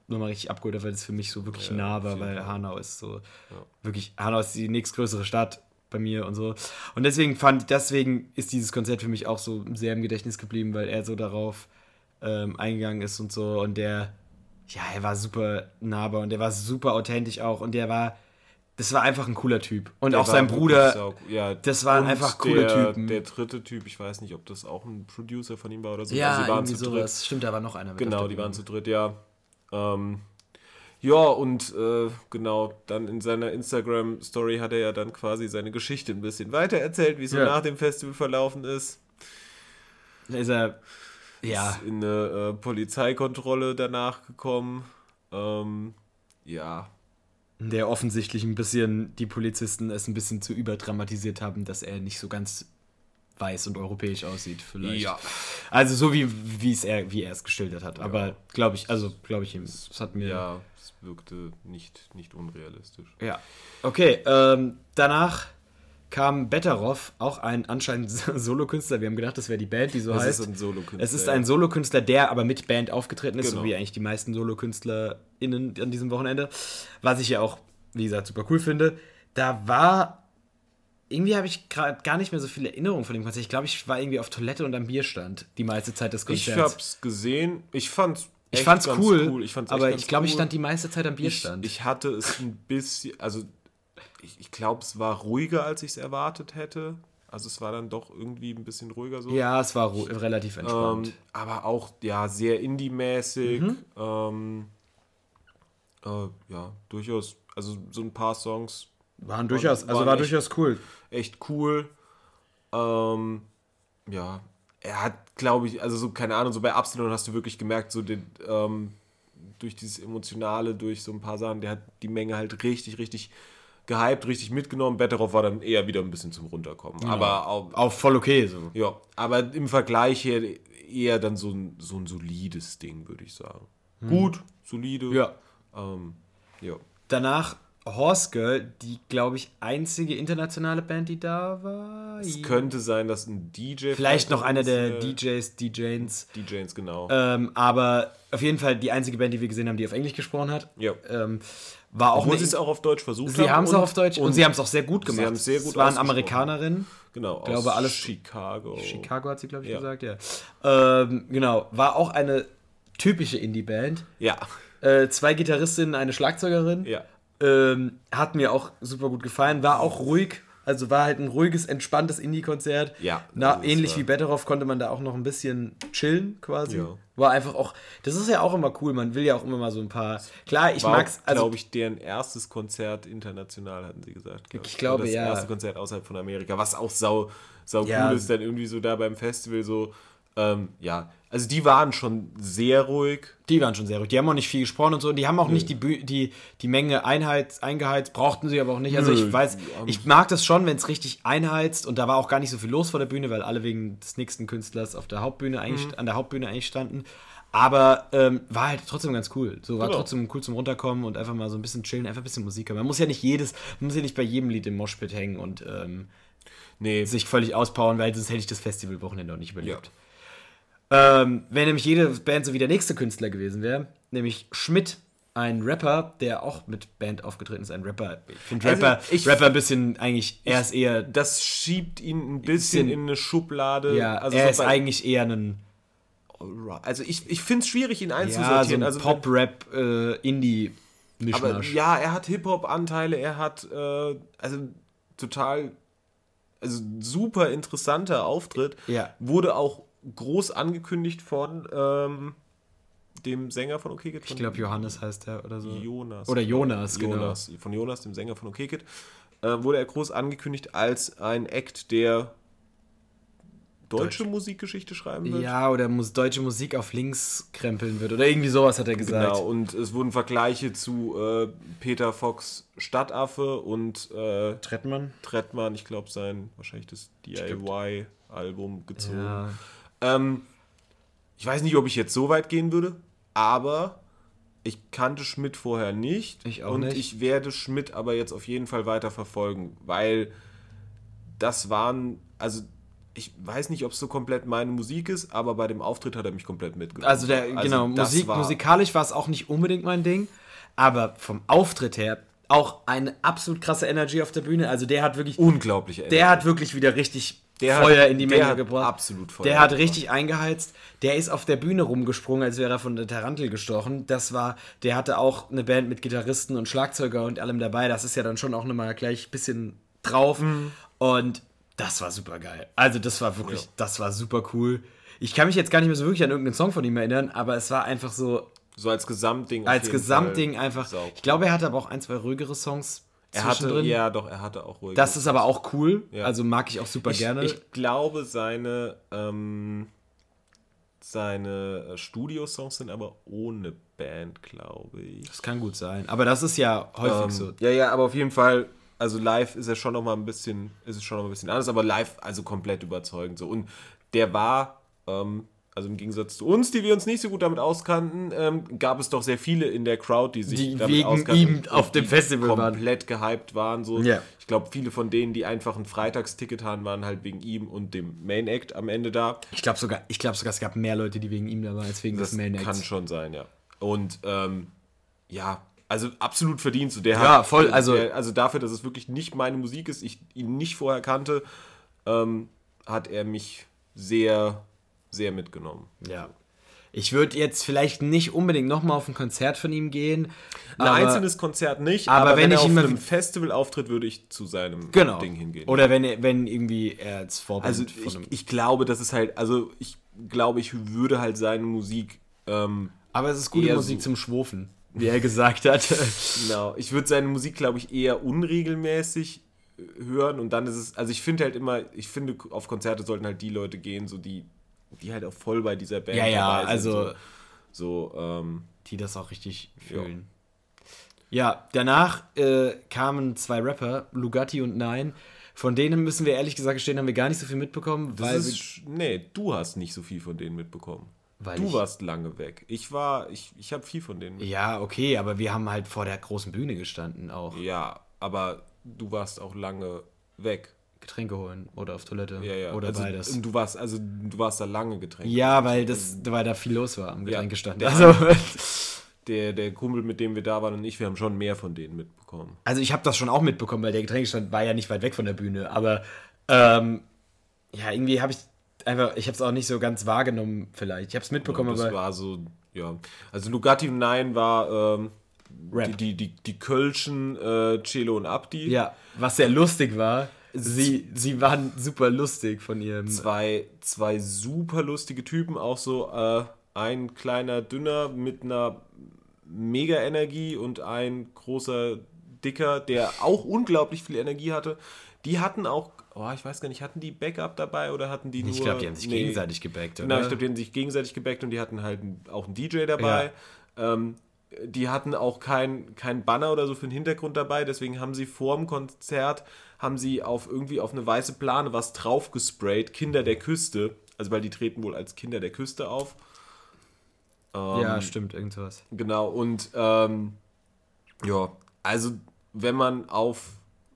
nochmal richtig abgeholt hat, weil es für mich so wirklich nah war, weil Hanau ist so wirklich, Hanau ist die nächstgrößere Stadt bei mir und so. Und deswegen fand, deswegen ist dieses Konzert für mich auch so sehr im Gedächtnis geblieben, weil er so darauf ähm, eingegangen ist und so und der, ja, er war super nahbar und der war super authentisch auch und der war, das war einfach ein cooler Typ. Und Der auch sein Bruder, sau- ja, das waren einfach coole der, Typen. Der dritte Typ, ich weiß nicht, ob das auch ein Producer von ihm war oder so. ja, Also die waren zu sowas. Stimmt, da war noch einer. dritt. mit Genau, die waren zu dritt, ja. Ähm, ja, und äh, genau, dann in seiner Instagram-Story hat er ja dann quasi seine Geschichte ein bisschen weiter erzählt, wie es so Ja. nach dem Festival verlaufen ist. Da ist er, ja, Ist in eine äh, Polizeikontrolle danach gekommen. Ähm, ja, der offensichtlich ein bisschen, die Polizisten es ein bisschen zu überdramatisiert haben, dass er nicht so ganz weiß und europäisch aussieht, vielleicht. Ja. Also so wie, wie es er, wie er es geschildert hat. Aber glaube ich, also glaube ich ihm. Es hat mir. ja, es wirkte nicht, nicht unrealistisch. Ja. Okay, ähm, danach kam Betteroff, auch ein anscheinend <laughs> Solokünstler. Wir haben gedacht, das wäre die Band, die so Es heißt. ist ein Solokünstler, Es ist ein Solokünstler, der aber mit Band aufgetreten ist, Genau. so wie eigentlich die meisten SolokünstlerInnen an diesem Wochenende. Was ich ja auch, wie gesagt, super cool finde. Da war. Irgendwie habe ich gerade gar nicht mehr so viele Erinnerungen von dem Konzert. Ich glaube, ich war irgendwie auf Toilette und am Bierstand die meiste Zeit des Ich Konzerts. hab's gesehen. Ich fand's Ich fand's ganz cool, Ich fand's aber ich glaube, ich cool. stand die meiste Zeit am ich, Bierstand. ich hatte es ein bisschen, also ich, ich glaube, es war ruhiger, als ich es erwartet hätte. Also es war dann doch irgendwie ein bisschen ruhiger so. ja, es war relativ entspannt. Ähm, aber auch ja sehr Indie-mäßig. Mhm. Ähm, äh, ja, durchaus. Also so ein paar Songs Waren durchaus, also waren war echt- durchaus cool. echt cool. Ähm, ja, er hat, glaube ich, also so, keine Ahnung, so bei Absalon hast du wirklich gemerkt, so den, ähm, durch dieses Emotionale, durch so ein paar Sachen, der hat die Menge halt richtig, richtig gehypt, richtig mitgenommen. Betteroff war dann eher wieder ein bisschen zum Runterkommen. Aber auch, Auch voll okay so. ja, aber im Vergleich her eher dann so ein, so ein solides Ding, würde ich sagen. Gut, solide. Hm. Ja. Ähm, ja. Danach Horse Girl, die, glaube ich, einzige internationale Band, die da war. Es könnte sein, dass ein DJ. Vielleicht noch einer der DJs, DJs. DJs, genau. Ähm, aber auf jeden Fall die einzige Band, die wir gesehen haben, die auf Englisch gesprochen hat. Ja. Ähm, war auch Obwohl sie es auch auf Deutsch versucht Sie haben es und- auch auf Deutsch und, sie haben es auch sehr gut sie gemacht. haben's sehr gut es waren. Amerikanerinnen. Genau, glaube, aus alles- Chicago. Chicago hat sie, glaube ich, Ja. gesagt, ja. Ähm, genau, war auch eine typische Indie-Band. Ja, Äh, zwei Gitarristinnen, eine Schlagzeugerin. ja. Ähm, hat mir auch super gut gefallen. War auch ruhig. Also war halt ein ruhiges, entspanntes Indie-Konzert. Ja, Na, ähnlich war- wie Betteroff konnte man da auch noch ein bisschen chillen quasi. Ja. War einfach auch, das ist ja auch immer cool. Man will ja auch immer mal so ein paar. Klar, ich War mag's. Also, glaube ich, deren erstes Konzert international, hatten sie gesagt. glaub Ich glaube, Oder das ja. erste Konzert außerhalb von Amerika, was auch sau, sau Ja. cool ist, dann irgendwie so da beim Festival so Ähm, ja, also die waren schon sehr ruhig. Die waren schon sehr ruhig. Die haben auch nicht viel gesprochen und so. Die haben auch nicht die, Bü die, die Menge Einheit, eingeheizt, brauchten sie aber auch nicht. Also Nö, ich weiß, ich mag das schon, wenn es richtig einheizt und da war auch gar nicht so viel los vor der Bühne, weil alle wegen des nächsten Künstlers auf der Hauptbühne eigentlich, Mhm. an der Hauptbühne eigentlich standen. Aber ähm, war halt trotzdem ganz cool. So war Genau. trotzdem cool zum Runterkommen und einfach mal so ein bisschen chillen, einfach ein bisschen Musik hören. Man muss ja nicht jedes, man muss ja nicht bei jedem Lied im Moshpit hängen und ähm, Nee, sich völlig auspowern, weil sonst hätte ich das Festivalwochenende auch nicht überlebt. Ähm, wenn nämlich jede Band so wie der nächste Künstler gewesen wäre, nämlich Schmidt, ein Rapper, der auch mit Band aufgetreten ist, ein Rapper. Ich finde Also, Rapper, ich- Rapper ein bisschen eigentlich, er ist eher, das schiebt ihn ein bisschen Bisschen- in eine Schublade. ja, also er so ist eigentlich eher ein, Also ich, ich finde es schwierig, ihn ja, so einzusortieren. ein also Pop-Rap, äh, Aber Indie-Mischmasch. ja, er hat Hip-Hop-Anteile, er hat äh, also total, also super interessanter Auftritt. Ja. Wurde auch groß angekündigt von ähm, dem Sänger von OK Kid. Ich glaube, Johannes heißt er oder so. Jonas. Oder Jonas, genau. Jonas, von Jonas, dem Sänger von OK Kid, äh, wurde er groß angekündigt als ein Act, der deutsche Musikgeschichte schreiben wird. Ja, oder muss deutsche Musik auf links krempeln wird. Oder irgendwie sowas hat er gesagt. Genau, und es wurden Vergleiche zu äh, Peter Fox Stadtaffe und äh, Trettmann? Trettmann, ich glaube, sein wahrscheinlich das DIY-Album gezogen. Ja. Ähm, ich weiß nicht, ob ich jetzt so weit gehen würde, aber ich kannte Schmidt vorher nicht. Ich auch und nicht. ich werde Schmidt aber jetzt auf jeden Fall weiter verfolgen, weil das waren, also ich weiß nicht, ob es so komplett meine Musik ist, aber bei dem Auftritt hat er mich komplett mitgenommen. Also der, genau, das Musik, war- musikalisch war es auch nicht unbedingt mein Ding, aber vom Auftritt her auch eine absolut krasse Energy auf der Bühne. Also der hat wirklich, unglaubliche der hat wirklich wieder richtig Der hat- Feuer in die Menge hat gebracht. absolut Feuer Der hat gebracht. richtig eingeheizt. Der ist auf der Bühne rumgesprungen, als wäre er von der Tarantel gestochen. Das war, der hatte auch eine Band mit Gitarristen und Schlagzeuger und allem dabei. Das ist ja dann schon auch nochmal gleich ein bisschen drauf. Mhm. Und das war super geil. Also das war wirklich, Ja. das war super cool. Ich kann mich jetzt gar nicht mehr so wirklich an irgendeinen Song von ihm erinnern, aber es war einfach so, so als Gesamtding. als Gesamtding Fall einfach. Ich glaube, er hatte aber auch ein, zwei ruhigere Songs Er hatte, ja, doch, er hatte auch ruhig. Das ist aber auch cool. Ja. Also mag ich auch super ich, gerne. Ich glaube, seine, ähm, seine äh, Studiosongs sind aber ohne Band, glaube ich. das kann gut sein. Aber das ist ja häufig Ähm, so. Ja, ja, aber auf jeden Fall, also live ist er schon noch mal ein bisschen, ist es schon noch mal ein bisschen anders, aber live also komplett überzeugend so. Und der war, ähm, also im Gegensatz zu uns, die wir uns nicht so gut damit auskannten, ähm, gab es doch sehr viele in der Crowd, die sich Die damit wegen auskannten ihm auf dem Festival waren. komplett gehypt waren. So. Ja. Ich glaube, viele von denen, die einfach ein Freitagsticket hatten, waren halt wegen ihm und dem Main Act am Ende da. Ich glaube sogar, ich glaube sogar, es gab mehr Leute, die wegen ihm da waren, als wegen Das des Main kann Acts. schon sein, ja. Und ähm, ja, also absolut verdient. So, der Ja, hat, voll, also- der, also dafür, dass es wirklich nicht meine Musik ist, ich ihn nicht vorher kannte, ähm, hat er mich sehr, sehr mitgenommen. Ja. Ich würde jetzt vielleicht nicht unbedingt nochmal auf ein Konzert von ihm gehen. Ein aber, einzelnes Konzert nicht, aber aber, wenn wenn, ich er auf einem Festival auftritt, würde ich zu seinem genau. Ding hingehen. Oder wenn, er- wenn irgendwie er als Vorbild also von ich, ich glaube, das ist halt, also ich glaube, ich würde halt seine Musik ähm, aber es ist gute Musik so- zum Schwofen, wie er gesagt hat. <laughs> Genau, ich würde seine Musik, glaube ich, eher unregelmäßig äh, hören und dann ist es, also ich finde halt immer, ich finde, auf Konzerte sollten halt die Leute gehen, so die, die halt auch voll bei dieser Band Ja, ja, also- so, so ähm, die das auch richtig fühlen. Ja, danach äh, kamen zwei Rapper, Lugatti und Nein. Von denen müssen wir ehrlich gesagt gestehen, haben wir gar nicht so viel mitbekommen, das weil ist, nee, du hast nicht so viel von denen mitbekommen. Weil du warst lange weg. Ich war, ich, ich habe viel von denen. ja, okay, aber wir haben halt vor der großen Bühne gestanden auch. Ja, aber du warst auch lange weg. Getränke holen oder auf Toilette Ja, ja. oder also, beides. und Du warst, also du warst da lange getränkt. Ja, weil das, weil da viel los war am Getränkestand. der- Also, Der, der Kumpel, mit dem wir da waren und ich, wir haben schon mehr von denen mitbekommen. also ich habe das schon auch mitbekommen, weil der Getränkestand war ja nicht weit weg von der Bühne. Aber ähm, ja, irgendwie habe ich einfach, ich habe es auch nicht so ganz wahrgenommen vielleicht. Ich habe es mitbekommen, das aber war so, ja. Also Lugatti und Nein war ähm, Rap. die, die, die, die Kölschen äh, Celo und Abdi. ja, was sehr lustig war. Sie, sie waren super lustig von ihrem. Zwei, zwei super lustige Typen, auch so äh, ein kleiner Dünner mit einer Mega-Energie und ein großer dicker, der auch unglaublich viel Energie hatte. Die hatten auch, oh, ich weiß gar nicht, hatten die Backup dabei oder hatten die nur... Ich glaube, die haben sich Nee. gegenseitig gebackt, Genau, oder? ich glaube, die haben sich gegenseitig gebackt und die hatten halt auch einen DJ dabei. Ähm, die hatten auch kein, kein Banner oder so für den Hintergrund dabei, deswegen haben sie vor dem Konzert, haben sie auf irgendwie auf eine weiße Plane was drauf gesprayt, Kinder der Küste, also weil die treten wohl als Kinder der Küste auf. Ähm, ja, stimmt, irgend sowas. Genau, und ähm, ja, also wenn man auf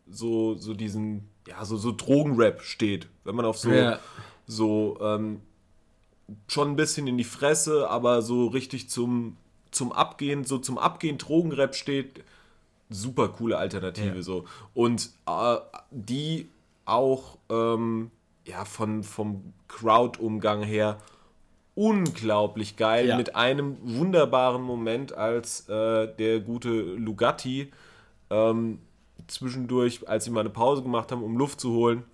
so, so diesen, ja, so, so Drogenrap steht, wenn man auf so, Ja. so ähm, schon ein bisschen in die Fresse, aber so richtig zum, zum Abgehen, so zum Abgehen Drogenrap steht, super coole Alternative Ja. so. Und äh, die auch ähm, ja, von, vom Crowd-Umgang her unglaublich geil Ja. mit einem wunderbaren Moment, als äh, der gute Lugatti ähm, zwischendurch, als sie mal eine Pause gemacht haben, um Luft zu holen,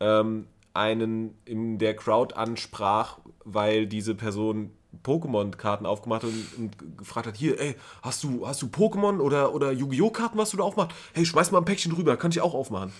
ähm, einen in der Crowd ansprach, weil diese Person Pokémon-Karten aufgemacht und, und gefragt hat, hier, ey, hast du, hast du Pokémon oder, oder Yu-Gi-Oh! Karten, was du da aufmachst? Hey, schmeiß mal ein Päckchen rüber, kann ich auch aufmachen.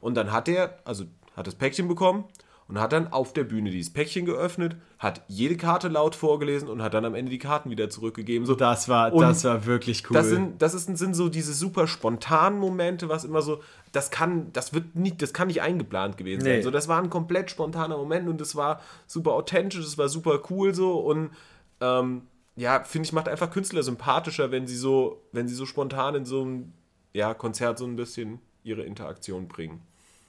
Und dann hat er, also hat das Päckchen bekommen und hat dann auf der Bühne dieses Päckchen geöffnet, hat jede Karte laut vorgelesen und hat dann am Ende die Karten wieder zurückgegeben. So, Das war, Und das war wirklich cool. das sind, das ist, sind so diese super spontanen Momente, was immer so, das kann, das wird nicht, das kann nicht eingeplant gewesen Nee. sein. So, das war ein komplett spontaner Moment und es war super authentisch, es war super cool so und ähm, ja, finde ich, macht einfach Künstler sympathischer, wenn sie so, wenn sie so spontan in so einem ja, Konzert so ein bisschen ihre Interaktion bringen.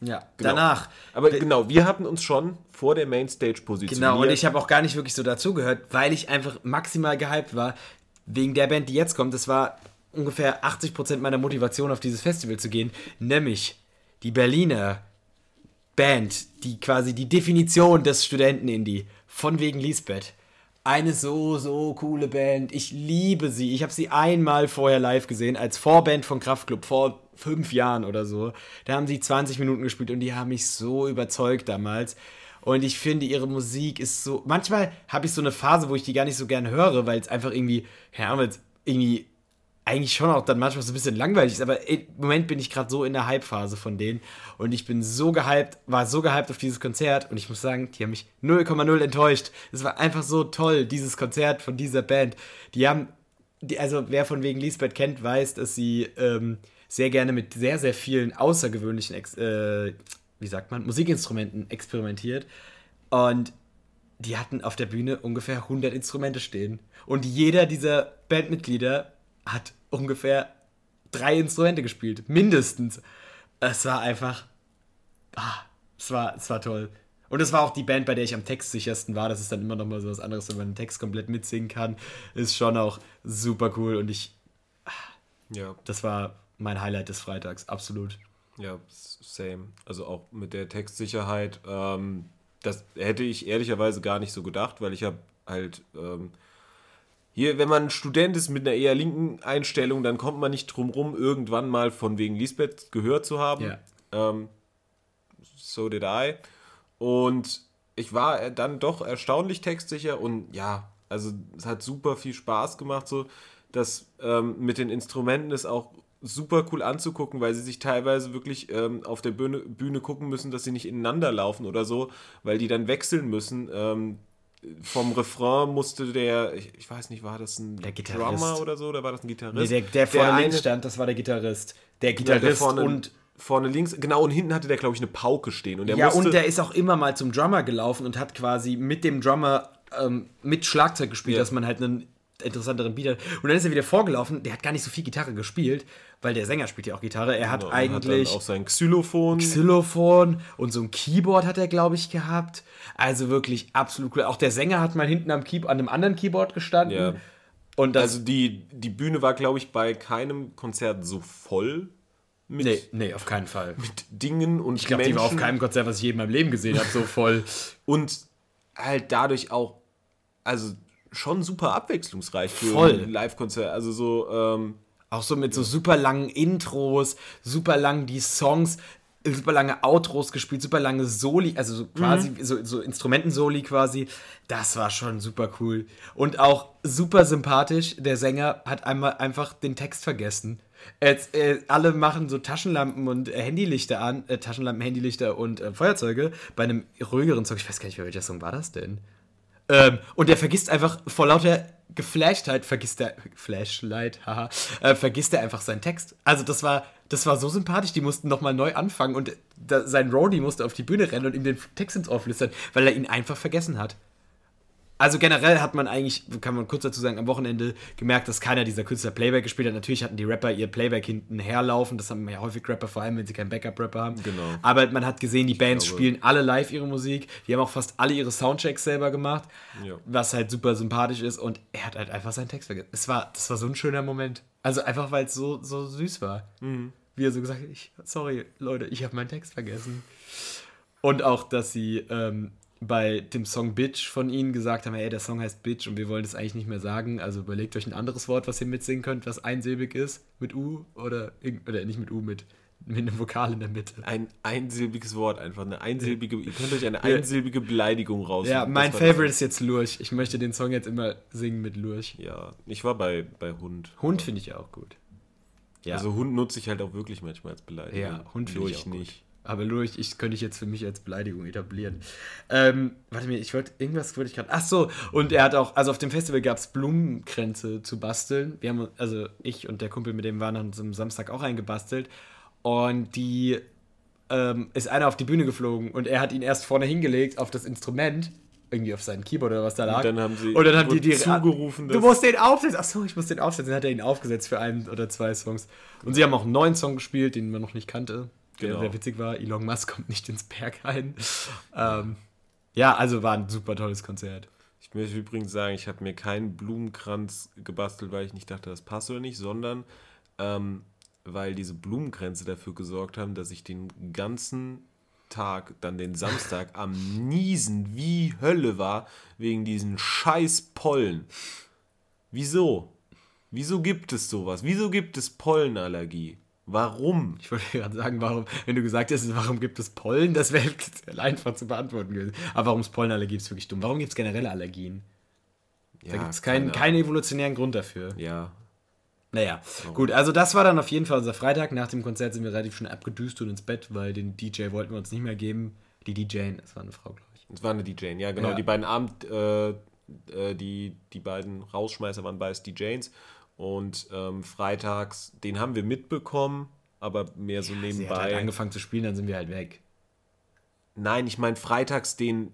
Ja, Genau. danach. Aber genau, wir hatten uns schon vor der Mainstage positioniert. Genau, und ich habe auch gar nicht wirklich so dazugehört, weil ich einfach maximal gehypt war, wegen der Band, die jetzt kommt. Das war ungefähr 80% meiner Motivation, auf dieses Festival zu gehen, nämlich die Berliner Band, die quasi die Definition des Studenten-Indie, von wegen Lisbeth. Eine so, so coole Band. Ich liebe sie. Ich habe sie einmal vorher live gesehen, als Vorband von Kraftklub, vor fünf Jahren oder so. Da haben sie 20 Minuten gespielt und die haben mich so überzeugt damals. Und ich finde, ihre Musik ist so. Manchmal habe ich so eine Phase, wo ich die gar nicht so gern höre, weil es einfach irgendwie, ja, weil es irgendwie eigentlich schon auch dann manchmal so ein bisschen langweilig ist, aber im Moment bin ich gerade so in der Hype-Phase von denen und ich bin so gehypt, war so gehypt auf dieses Konzert und ich muss sagen, die haben mich 0,0 enttäuscht. Es war einfach so toll, dieses Konzert von dieser Band. Die haben, die, also wer von wegen Lisbeth kennt, weiß, dass sie ähm, sehr gerne mit sehr, sehr vielen außergewöhnlichen, Ex äh, wie sagt man, Musikinstrumenten experimentiert und die hatten auf der Bühne ungefähr 100 Instrumente stehen. Und jeder dieser Bandmitglieder hat ungefähr drei Instrumente gespielt. Mindestens. Es war einfach. Ah, es war, es war toll. Und es war auch die Band, bei der ich am textsichersten war. Das ist dann immer noch mal so was anderes, wenn man den Text komplett mitsingen kann. Ist schon auch super cool. Und ich, ja, das war mein Highlight des Freitags. Absolut. Ja, same. Also auch mit der Textsicherheit. Ähm, das hätte ich ehrlicherweise gar nicht so gedacht, weil ich habe halt ähm, hier, wenn man Student ist mit einer eher linken Einstellung, dann kommt man nicht drum rum, irgendwann mal von wegen Lisbeth gehört zu haben. Ja. Ähm, so did I. Und ich war dann doch erstaunlich textsicher und ja, also es hat super viel Spaß gemacht, so dass ähm, mit den Instrumenten ist auch super cool anzugucken, weil sie sich teilweise wirklich ähm, auf der Bühne, Bühne gucken müssen, dass sie nicht ineinander laufen oder so, weil die dann wechseln müssen. Ähm, vom Refrain musste der, ich, ich weiß nicht, war das ein Der. Drummer oder so, oder war das ein Nee, Gitarrist? der, der vorne eine- links stand, das war der Gitarrist. Der Gitarrist der vorne, und vorne links, genau, und hinten hatte der, glaube ich, eine Pauke stehen. Und der ja, musste, und der ist auch immer mal zum Drummer gelaufen und hat quasi mit dem Drummer ähm, mit Schlagzeug gespielt, Ja. dass man halt einen interessanteren Beat hat. Und dann ist er wieder vorgelaufen. Der hat gar nicht so viel Gitarre gespielt, weil der Sänger spielt ja auch Gitarre. Er hat Genau, eigentlich Hat dann auch sein Xylophon. Xylophon und so ein Keyboard hat er, glaube ich, gehabt. Also wirklich absolut cool. Auch der Sänger hat mal hinten am Key an einem anderen Keyboard gestanden. Ja. Und das, Also die, die Bühne war, glaube ich, bei keinem Konzert so voll mit, nee, nee, auf keinen Fall. mit Dingen und Ich glaube, die war auf keinem Konzert, was ich je in meinem Leben gesehen habe, so voll. Und halt dadurch auch, also schon super abwechslungsreich für Voll. ein Live-Konzert. Also so, ähm, Auch so mit so super langen Intros, super lang die Songs, super lange Outros gespielt, super lange Soli, also so quasi so, so Instrumentensoli quasi. Das war schon super cool. Und auch super sympathisch. Der Sänger hat einmal einfach den Text vergessen. Jetzt, äh, alle machen so Taschenlampen und äh, Handylichter an, äh, Taschenlampen, Handylichter und äh, Feuerzeuge bei einem ruhigeren Song. Ich weiß gar nicht mehr, welcher Song war das denn? Ähm, und der vergisst einfach vor lauter Geflashtheit, vergisst der Flashlight, haha, äh, vergisst er einfach seinen Text. Also das war, das war so sympathisch. Die mussten nochmal neu anfangen und da, sein Roadie musste auf die Bühne rennen und ihm den Text ins Ohr flüstern, weil er ihn einfach vergessen hat. Also generell hat man eigentlich, kann man kurz dazu sagen, am Wochenende gemerkt, dass keiner dieser Künstler Playback gespielt hat. Natürlich hatten die Rapper ihr Playback hinten herlaufen. Das haben ja häufig Rapper, vor allem wenn sie keinen Backup-Rapper haben. Genau. Aber man hat gesehen, die Bands glaube- spielen alle live ihre Musik. Die haben auch fast alle ihre Soundchecks selber gemacht. Ja. Was halt super sympathisch ist. Und er hat halt einfach seinen Text vergessen. Es war, das war so ein schöner Moment. Also einfach, weil es so, so süß war. Mhm. Wie er so gesagt hat, ich, sorry, Leute, ich habe meinen Text vergessen. Und auch, dass sie ähm, bei dem Song Bitch von ihnen gesagt haben, ey, der Song heißt Bitch und wir wollen das eigentlich nicht mehr sagen. Also überlegt euch ein anderes Wort, was ihr mitsingen könnt, was einsilbig ist, mit U oder, oder nicht mit U, mit, mit einem Vokal in der Mitte. Ein einsilbiges Wort einfach, eine einsilbige, ihr könnt euch eine einsilbige Beleidigung raus. Ja, mein Favorite ist jetzt Lurch. Ich möchte den Song jetzt immer singen mit Lurch. Ja, ich war bei, bei Hund. Hund finde ich auch gut. Ja, Also Hund nutze ich halt auch wirklich manchmal als Beleidigung. ja Hund finde ich auch nicht. Gut. Aber Lurch, ich könnte ich jetzt für mich als Beleidigung etablieren. Ähm, warte mir, ich wollte, irgendwas wollte ich gerade. Ach so, und er hat auch, also auf dem Festival gab es Blumenkränze zu basteln. Wir haben, also ich und der Kumpel, mit dem waren, haben uns am Samstag auch eingebastelt. Und die ähm, ist einer auf die Bühne geflogen und er hat ihn erst vorne hingelegt auf das Instrument, irgendwie auf sein Keyboard oder was da lag. dann haben sie- und dann haben die, die zugerufen, Du musst den aufsetzen. Achso, ich muss den aufsetzen. Dann hat er ihn aufgesetzt für einen oder zwei Songs. Und sie haben auch einen neuen Song gespielt, den man noch nicht kannte. Der Genau. sehr witzig war. Elon Musk kommt nicht ins Berghain. <laughs> ähm, ja, also war ein super tolles Konzert. Ich möchte übrigens sagen, ich habe mir keinen Blumenkranz gebastelt, weil ich nicht dachte, das passt oder nicht, sondern ähm, weil diese Blumenkränze dafür gesorgt haben, dass ich den ganzen Tag, dann den Samstag, <laughs> am Niesen wie Hölle war, wegen diesen scheiß Pollen. Wieso? Wieso gibt es sowas? Wieso gibt es Pollenallergie? Warum? Ich wollte gerade sagen, warum, wenn du gesagt hättest, warum gibt es Pollen, das wäre <laughs> einfach zu beantworten gewesen. Aber warum es Pollenallergie ist wirklich dumm. Warum gibt es generelle Allergien? Da gibt es keinen, keine keinen evolutionären Grund dafür. Ja, Naja, gut, also das war dann auf jeden Fall unser Freitag. Nach dem Konzert sind wir relativ schnell abgedüst und ins Bett, weil den DJ wollten wir uns nicht mehr geben. Die DJ, das war eine Frau, glaube ich. Es war eine DJ, ja genau. Ja. Die beiden Abend, äh, äh, die, die beiden Rausschmeißer waren beides DJs. Und ähm, freitags, den haben wir mitbekommen, aber mehr so Sie hat halt nebenbei. angefangen zu spielen, dann sind wir halt weg. Nein, ich meine freitags den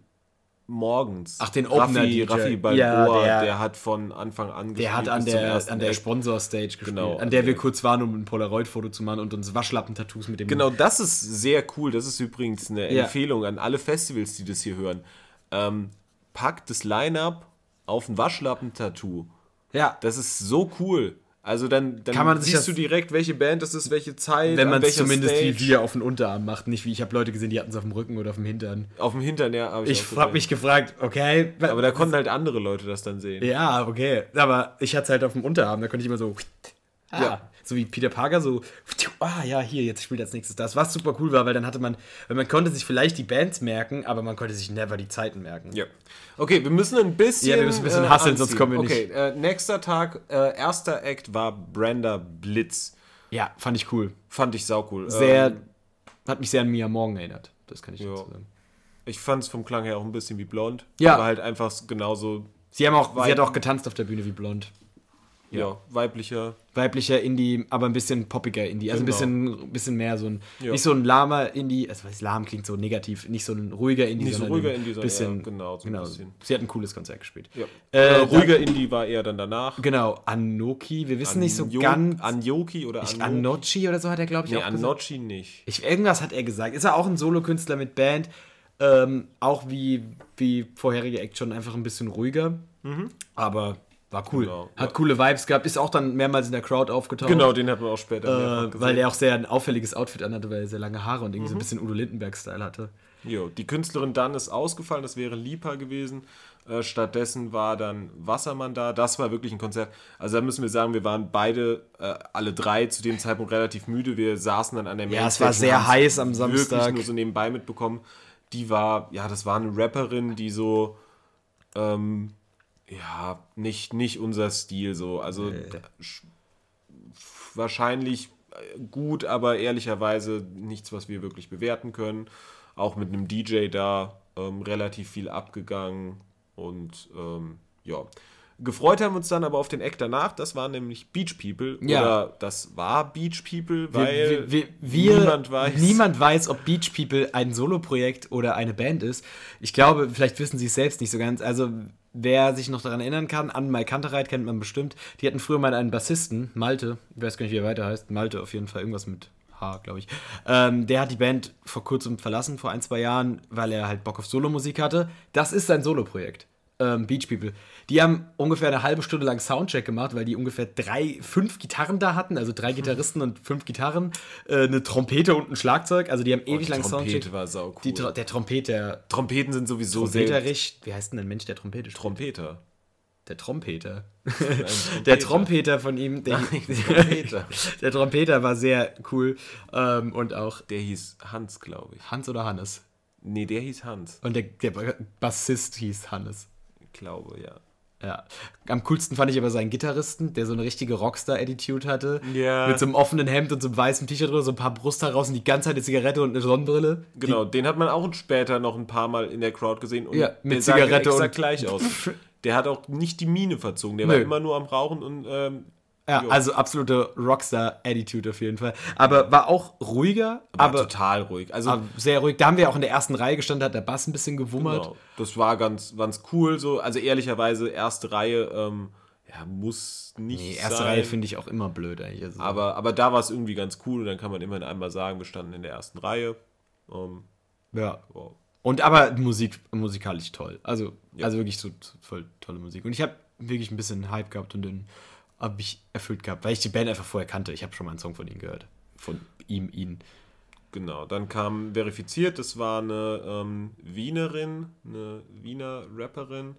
morgens. Ach, den Opener Raffi, DJ. Raffi Balboa, Ja, der, der- hat von Anfang an Der hat gespielt an der, an der. Sponsor-Stage gespielt, Genau, an der an wir kurz waren, um ein Polaroid-Foto zu machen und uns Waschlappentattooos mit dem... Genau, das ist sehr cool. Das ist übrigens eine Ja. Empfehlung an alle Festivals, die das hier hören. Ähm, packt das Line-Up auf ein Waschlappentattoo. Ja, Das ist so cool. Also dann, dann Kann man sich siehst du direkt, welche Band das ist, welche Zeit, wenn an man es zumindest Stage. wie wir auf den Unterarm macht. Nicht wie, ich habe Leute gesehen, die hatten es auf dem Rücken oder auf dem Hintern. Auf dem Hintern, ja. Ich auch habe mich gefragt, okay... Aber da konnten halt andere Leute das dann sehen. Ja, okay. Aber ich hatte es halt auf dem Unterarm, da konnte ich immer so. Ah, Ja. So wie Peter Parker, so. Ah, ja, hier, jetzt spielt als nächstes das. Was super cool war, weil dann hatte man, weil man konnte sich vielleicht die Bands merken, aber man konnte sich never die Zeiten merken. Ja. Okay, wir müssen ein bisschen. Ja, wir müssen ein bisschen hustlen, sonst kommen wir nicht. Okay, äh, nächster Tag, äh, erster Act war Brenda Blitz. Ja, fand ich cool. Fand ich saucool. Sehr, Ähm, hat mich sehr an Mia Morgan erinnert. Das kann ich Ja. dazu sagen. ich fand es vom Klang her auch ein bisschen wie blond. Ja. Aber halt einfach genauso, Sie, haben auch, sie hat auch getanzt auf der Bühne wie blond. Ja, weiblicher. Weiblicher Indie, aber ein bisschen poppiger Indie. Also Genau. ein bisschen, bisschen mehr so ein, Ja. nicht so ein lahmer Indie, also was lahm klingt so negativ, nicht so ein ruhiger Indie, Nicht so ruhiger ein Indie, sondern bisschen, eher genau, so ein bisschen. Sie hat ein cooles Konzert gespielt. Ja. Äh, Äh, ruhiger Indie war eher dann danach. Genau, Anoki, wir wissen nicht so ganz. Anjoki oder ich, Anjoki? Anochi oder so hat er, glaube ich, Nee, auch gesagt. Anochi nicht. Ich, irgendwas hat er gesagt. Ist er auch ein Solokünstler mit Band? Ähm, auch wie, wie vorherige Act schon einfach ein bisschen ruhiger. Aber war cool. Genau, hat ja. coole Vibes gehabt, ist auch dann mehrmals in der Crowd aufgetaucht. Genau, den hat man auch später Äh, gesehen. weil er auch sehr ein auffälliges Outfit anhatte, weil er sehr lange Haare und irgendwie Mhm. so ein bisschen Udo Lindenberg-Style hatte. Jo, die Künstlerin dann ist ausgefallen, das wäre Lipa gewesen. Äh, stattdessen war dann Wassermann da. Das war wirklich ein Konzert. Also da müssen wir sagen, wir waren beide, äh, alle drei zu dem Zeitpunkt relativ müde. Wir saßen dann an der Ja, es Mainstage war sehr heiß am Samstag. Wirklich nur so nebenbei mitbekommen. Die war, ja, das war eine Rapperin, die so, ähm, ja, nicht, nicht unser Stil so. Also sch- wahrscheinlich äh, gut, aber ehrlicherweise nichts, was wir wirklich bewerten können. Auch mit einem DJ da ähm, relativ viel abgegangen und ähm, ja. Gefreut haben wir uns dann aber auf den Act danach, das war nämlich Beach People. Ja. Oder das war Beach People, weil wir, wir, wir, niemand weiß. niemand weiß, ob Beach People ein Soloprojekt oder eine Band ist. Ich glaube, vielleicht wissen sie es selbst nicht so ganz. Also, wer sich noch daran erinnern kann, an Mai Kantereit kennt man bestimmt. Die hatten früher mal einen Bassisten, Malte. Ich weiß gar nicht, wie er weiter heißt. Malte auf jeden Fall, irgendwas mit H, glaube ich. Ähm, der hat die Band vor kurzem verlassen, vor ein, zwei Jahren, weil er halt Bock auf Solomusik hatte. Das ist sein Soloprojekt. Ähm, Beach People. Die haben ungefähr eine halbe Stunde lang Soundcheck gemacht, weil die ungefähr drei, fünf Gitarren da hatten, also drei Gitarristen und fünf Gitarren, äh, eine Trompete und ein Schlagzeug. Also die haben ewig die lang Trompete Soundcheck. war sau cool. Tro- der Trompeter. Trompeten sind sowieso sehr Trompeterich. Wie heißt denn ein Mensch, der Trompete spielt? Trompeter. Der Trompeter. <laughs> Trompeter. Der Trompeter von ihm. Der, Trompeter. <laughs> der Trompeter war sehr cool. Ähm, und auch Der hieß Hans, glaube ich. Hans oder Hannes. Nee, der hieß Hans. Und der, der Bassist hieß Hannes. Ich glaube, ja. Ja. Am coolsten fand ich aber seinen Gitarristen, der so eine richtige Rockstar-Attitude hatte. Ja. Mit so einem offenen Hemd und so einem weißen T-Shirt drüber, so ein paar Brusthaare raus und die ganze Zeit eine Zigarette und eine Sonnenbrille. Genau, den hat man auch später noch ein paar Mal in der Crowd gesehen. Und Ja, mit der sah Zigarette exakt und- gleich aus. <laughs> Der hat auch nicht die Miene verzogen. Der Nö. war immer nur am Rauchen und ähm, Ja, jo. also absolute Rockstar-Attitude auf jeden Fall. Aber war auch ruhiger, war aber, total ruhig. Also aber sehr ruhig. Da haben wir auch in der ersten Reihe gestanden, hat der Bass ein bisschen gewummert. genau, das war ganz, ganz cool. So, also ehrlicherweise erste Reihe ähm, ja, muss nicht Nee, erste sein. Reihe finde ich auch immer blöd eigentlich. Also, aber, aber da war es irgendwie ganz cool und dann kann man immerhin einmal sagen, wir standen in der ersten Reihe. Ähm, ja. wow. Und aber Musik, musikalisch toll. Also, Ja. also wirklich so so voll tolle Musik. Und ich habe wirklich ein bisschen Hype gehabt und den habe ich erfüllt gehabt, weil ich die Band einfach vorher kannte. Ich habe schon mal einen Song von ihnen gehört. Von ihm, ihn. Genau, dann kam verifiziert, das war eine ähm, Wienerin, eine Wiener Rapperin.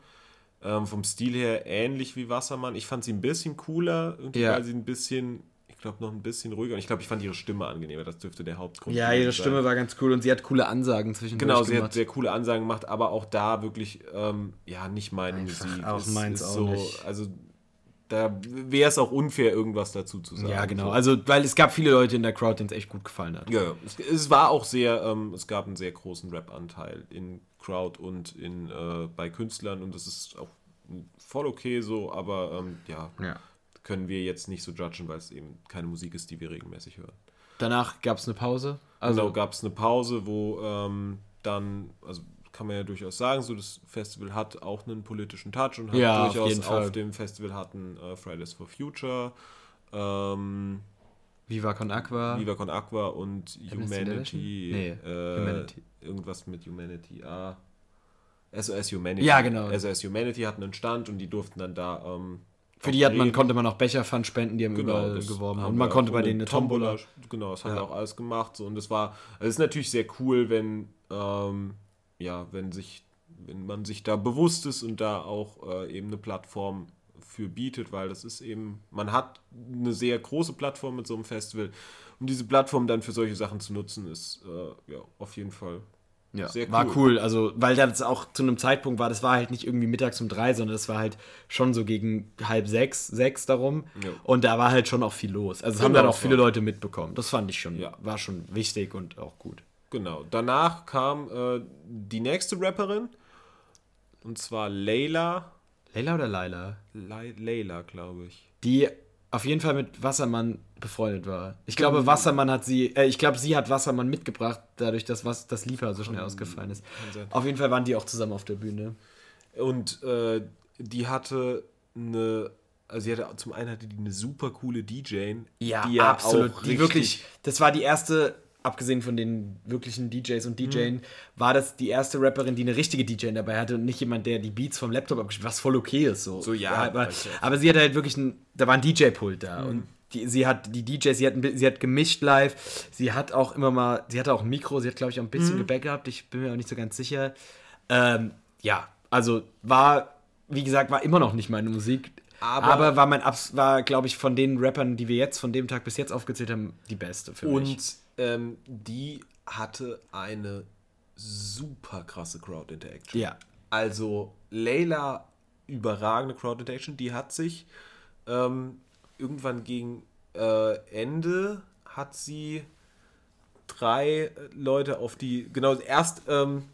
Ähm, vom Stil her ähnlich wie Wassermann. Ich fand sie ein bisschen cooler, irgendwie, Ja. weil sie ein bisschen, ich glaube, noch ein bisschen ruhiger. Und ich glaube, ich fand ihre Stimme angenehmer. Das dürfte der Hauptgrund Ja, gewesen ihre sein. Stimme war ganz cool und sie hat coole Ansagen zwischen Genau, sie hat sehr coole Ansagen gemacht, aber auch da wirklich, ähm, ja, nicht meine Einfach Musik. auch Es meins ist auch so, nicht. Also, da wäre es auch unfair, irgendwas dazu zu sagen. Ja, genau. So. Also, weil es gab viele Leute in der Crowd, denen es echt gut gefallen hat. Ja, ja. Es, es war auch sehr, ähm, es gab einen sehr großen Rap-Anteil in Crowd und in, äh, bei Künstlern und das ist auch voll okay so, aber ähm, ja, Ja. können wir jetzt nicht so judgen, weil es eben keine Musik ist, die wir regelmäßig hören. Danach gab es eine Pause. Also Also, gab es eine Pause, wo ähm, dann, also kann man ja durchaus sagen, so das Festival hat auch einen politischen Touch und hat Ja, auf durchaus Fall. auf dem Festival hatten äh, Fridays for Future, ähm, Viva Con Aqua. Viva Con Aqua und Humanity. Nee, äh, Humanity. Irgendwas mit Humanity. Ah. SOS Humanity. Ja, genau. SOS Humanity hatten einen Stand und die durften dann da. Ähm, Für die hat man, konnte man auch Becherpfand spenden, die haben überall das geworben. haben Und man konnte bei denen eine Tombola. Genau, das haben Ja. wir auch alles gemacht. So, und das war, es ist natürlich sehr cool, wenn, ähm, ja, wenn sich, wenn man sich da bewusst ist und da auch äh, eben eine Plattform für bietet, weil das ist eben, man hat eine sehr große Plattform mit so einem Festival. Und diese Plattform dann für solche Sachen zu nutzen, ist äh, ja auf jeden Fall Ja, sehr war cool. cool. Also, weil das auch zu einem Zeitpunkt war, das war halt nicht irgendwie mittags um drei, sondern das war halt schon so gegen halb sechs, sechs darum. Ja. Und da war halt schon auch viel los. Also, das haben Genau, dann auch viele Leute mitbekommen. Das fand ich schon, Ja. war schon wichtig und auch gut. Genau. Danach kam äh, die nächste Rapperin. Und zwar Layla. Leila oder Laila? Lay Layla, glaube ich. Die auf jeden Fall mit Wassermann befreundet war. Ich glaube, Wassermann hat sie, äh, ich glaube, sie hat Wassermann mitgebracht, dadurch, dass was, das Liefer so schnell ausgefallen ist. Auf jeden Fall waren die auch zusammen auf der Bühne. Und äh, die hatte eine, also sie hatte zum einen hatte die eine super coole DJ, die ja absolut. auch die wirklich, das war die erste, abgesehen von den wirklichen DJs und DJen, Mhm. war das die erste Rapperin, die eine richtige DJ dabei hatte und nicht jemand, der die Beats vom Laptop abgespielt was voll okay ist. So, So, ja, aber, ich. Mhm. aber sie hatte halt wirklich ein, da war ein DJ-Pult da und die, sie hat die DJs, sie hat, sie hat gemischt live, sie hat auch immer mal, sie hatte auch ein Mikro, sie hat glaube ich auch ein Mhm. bisschen Gebäck gehabt, ich bin mir auch nicht so ganz sicher. Ähm, ja, also war, wie gesagt, war immer noch nicht meine Musik. Aber- Aber, war mein Abs war, glaube ich, von den Rappern, die wir jetzt von dem Tag bis jetzt aufgezählt haben, die beste für mich. Und ähm, die hatte eine super krasse Crowd Interaction. Ja. Also Layla, überragende Crowd Interaction, die hat sich ähm, irgendwann gegen äh, Ende hat sie drei Leute auf die. Genau, erst, ähm,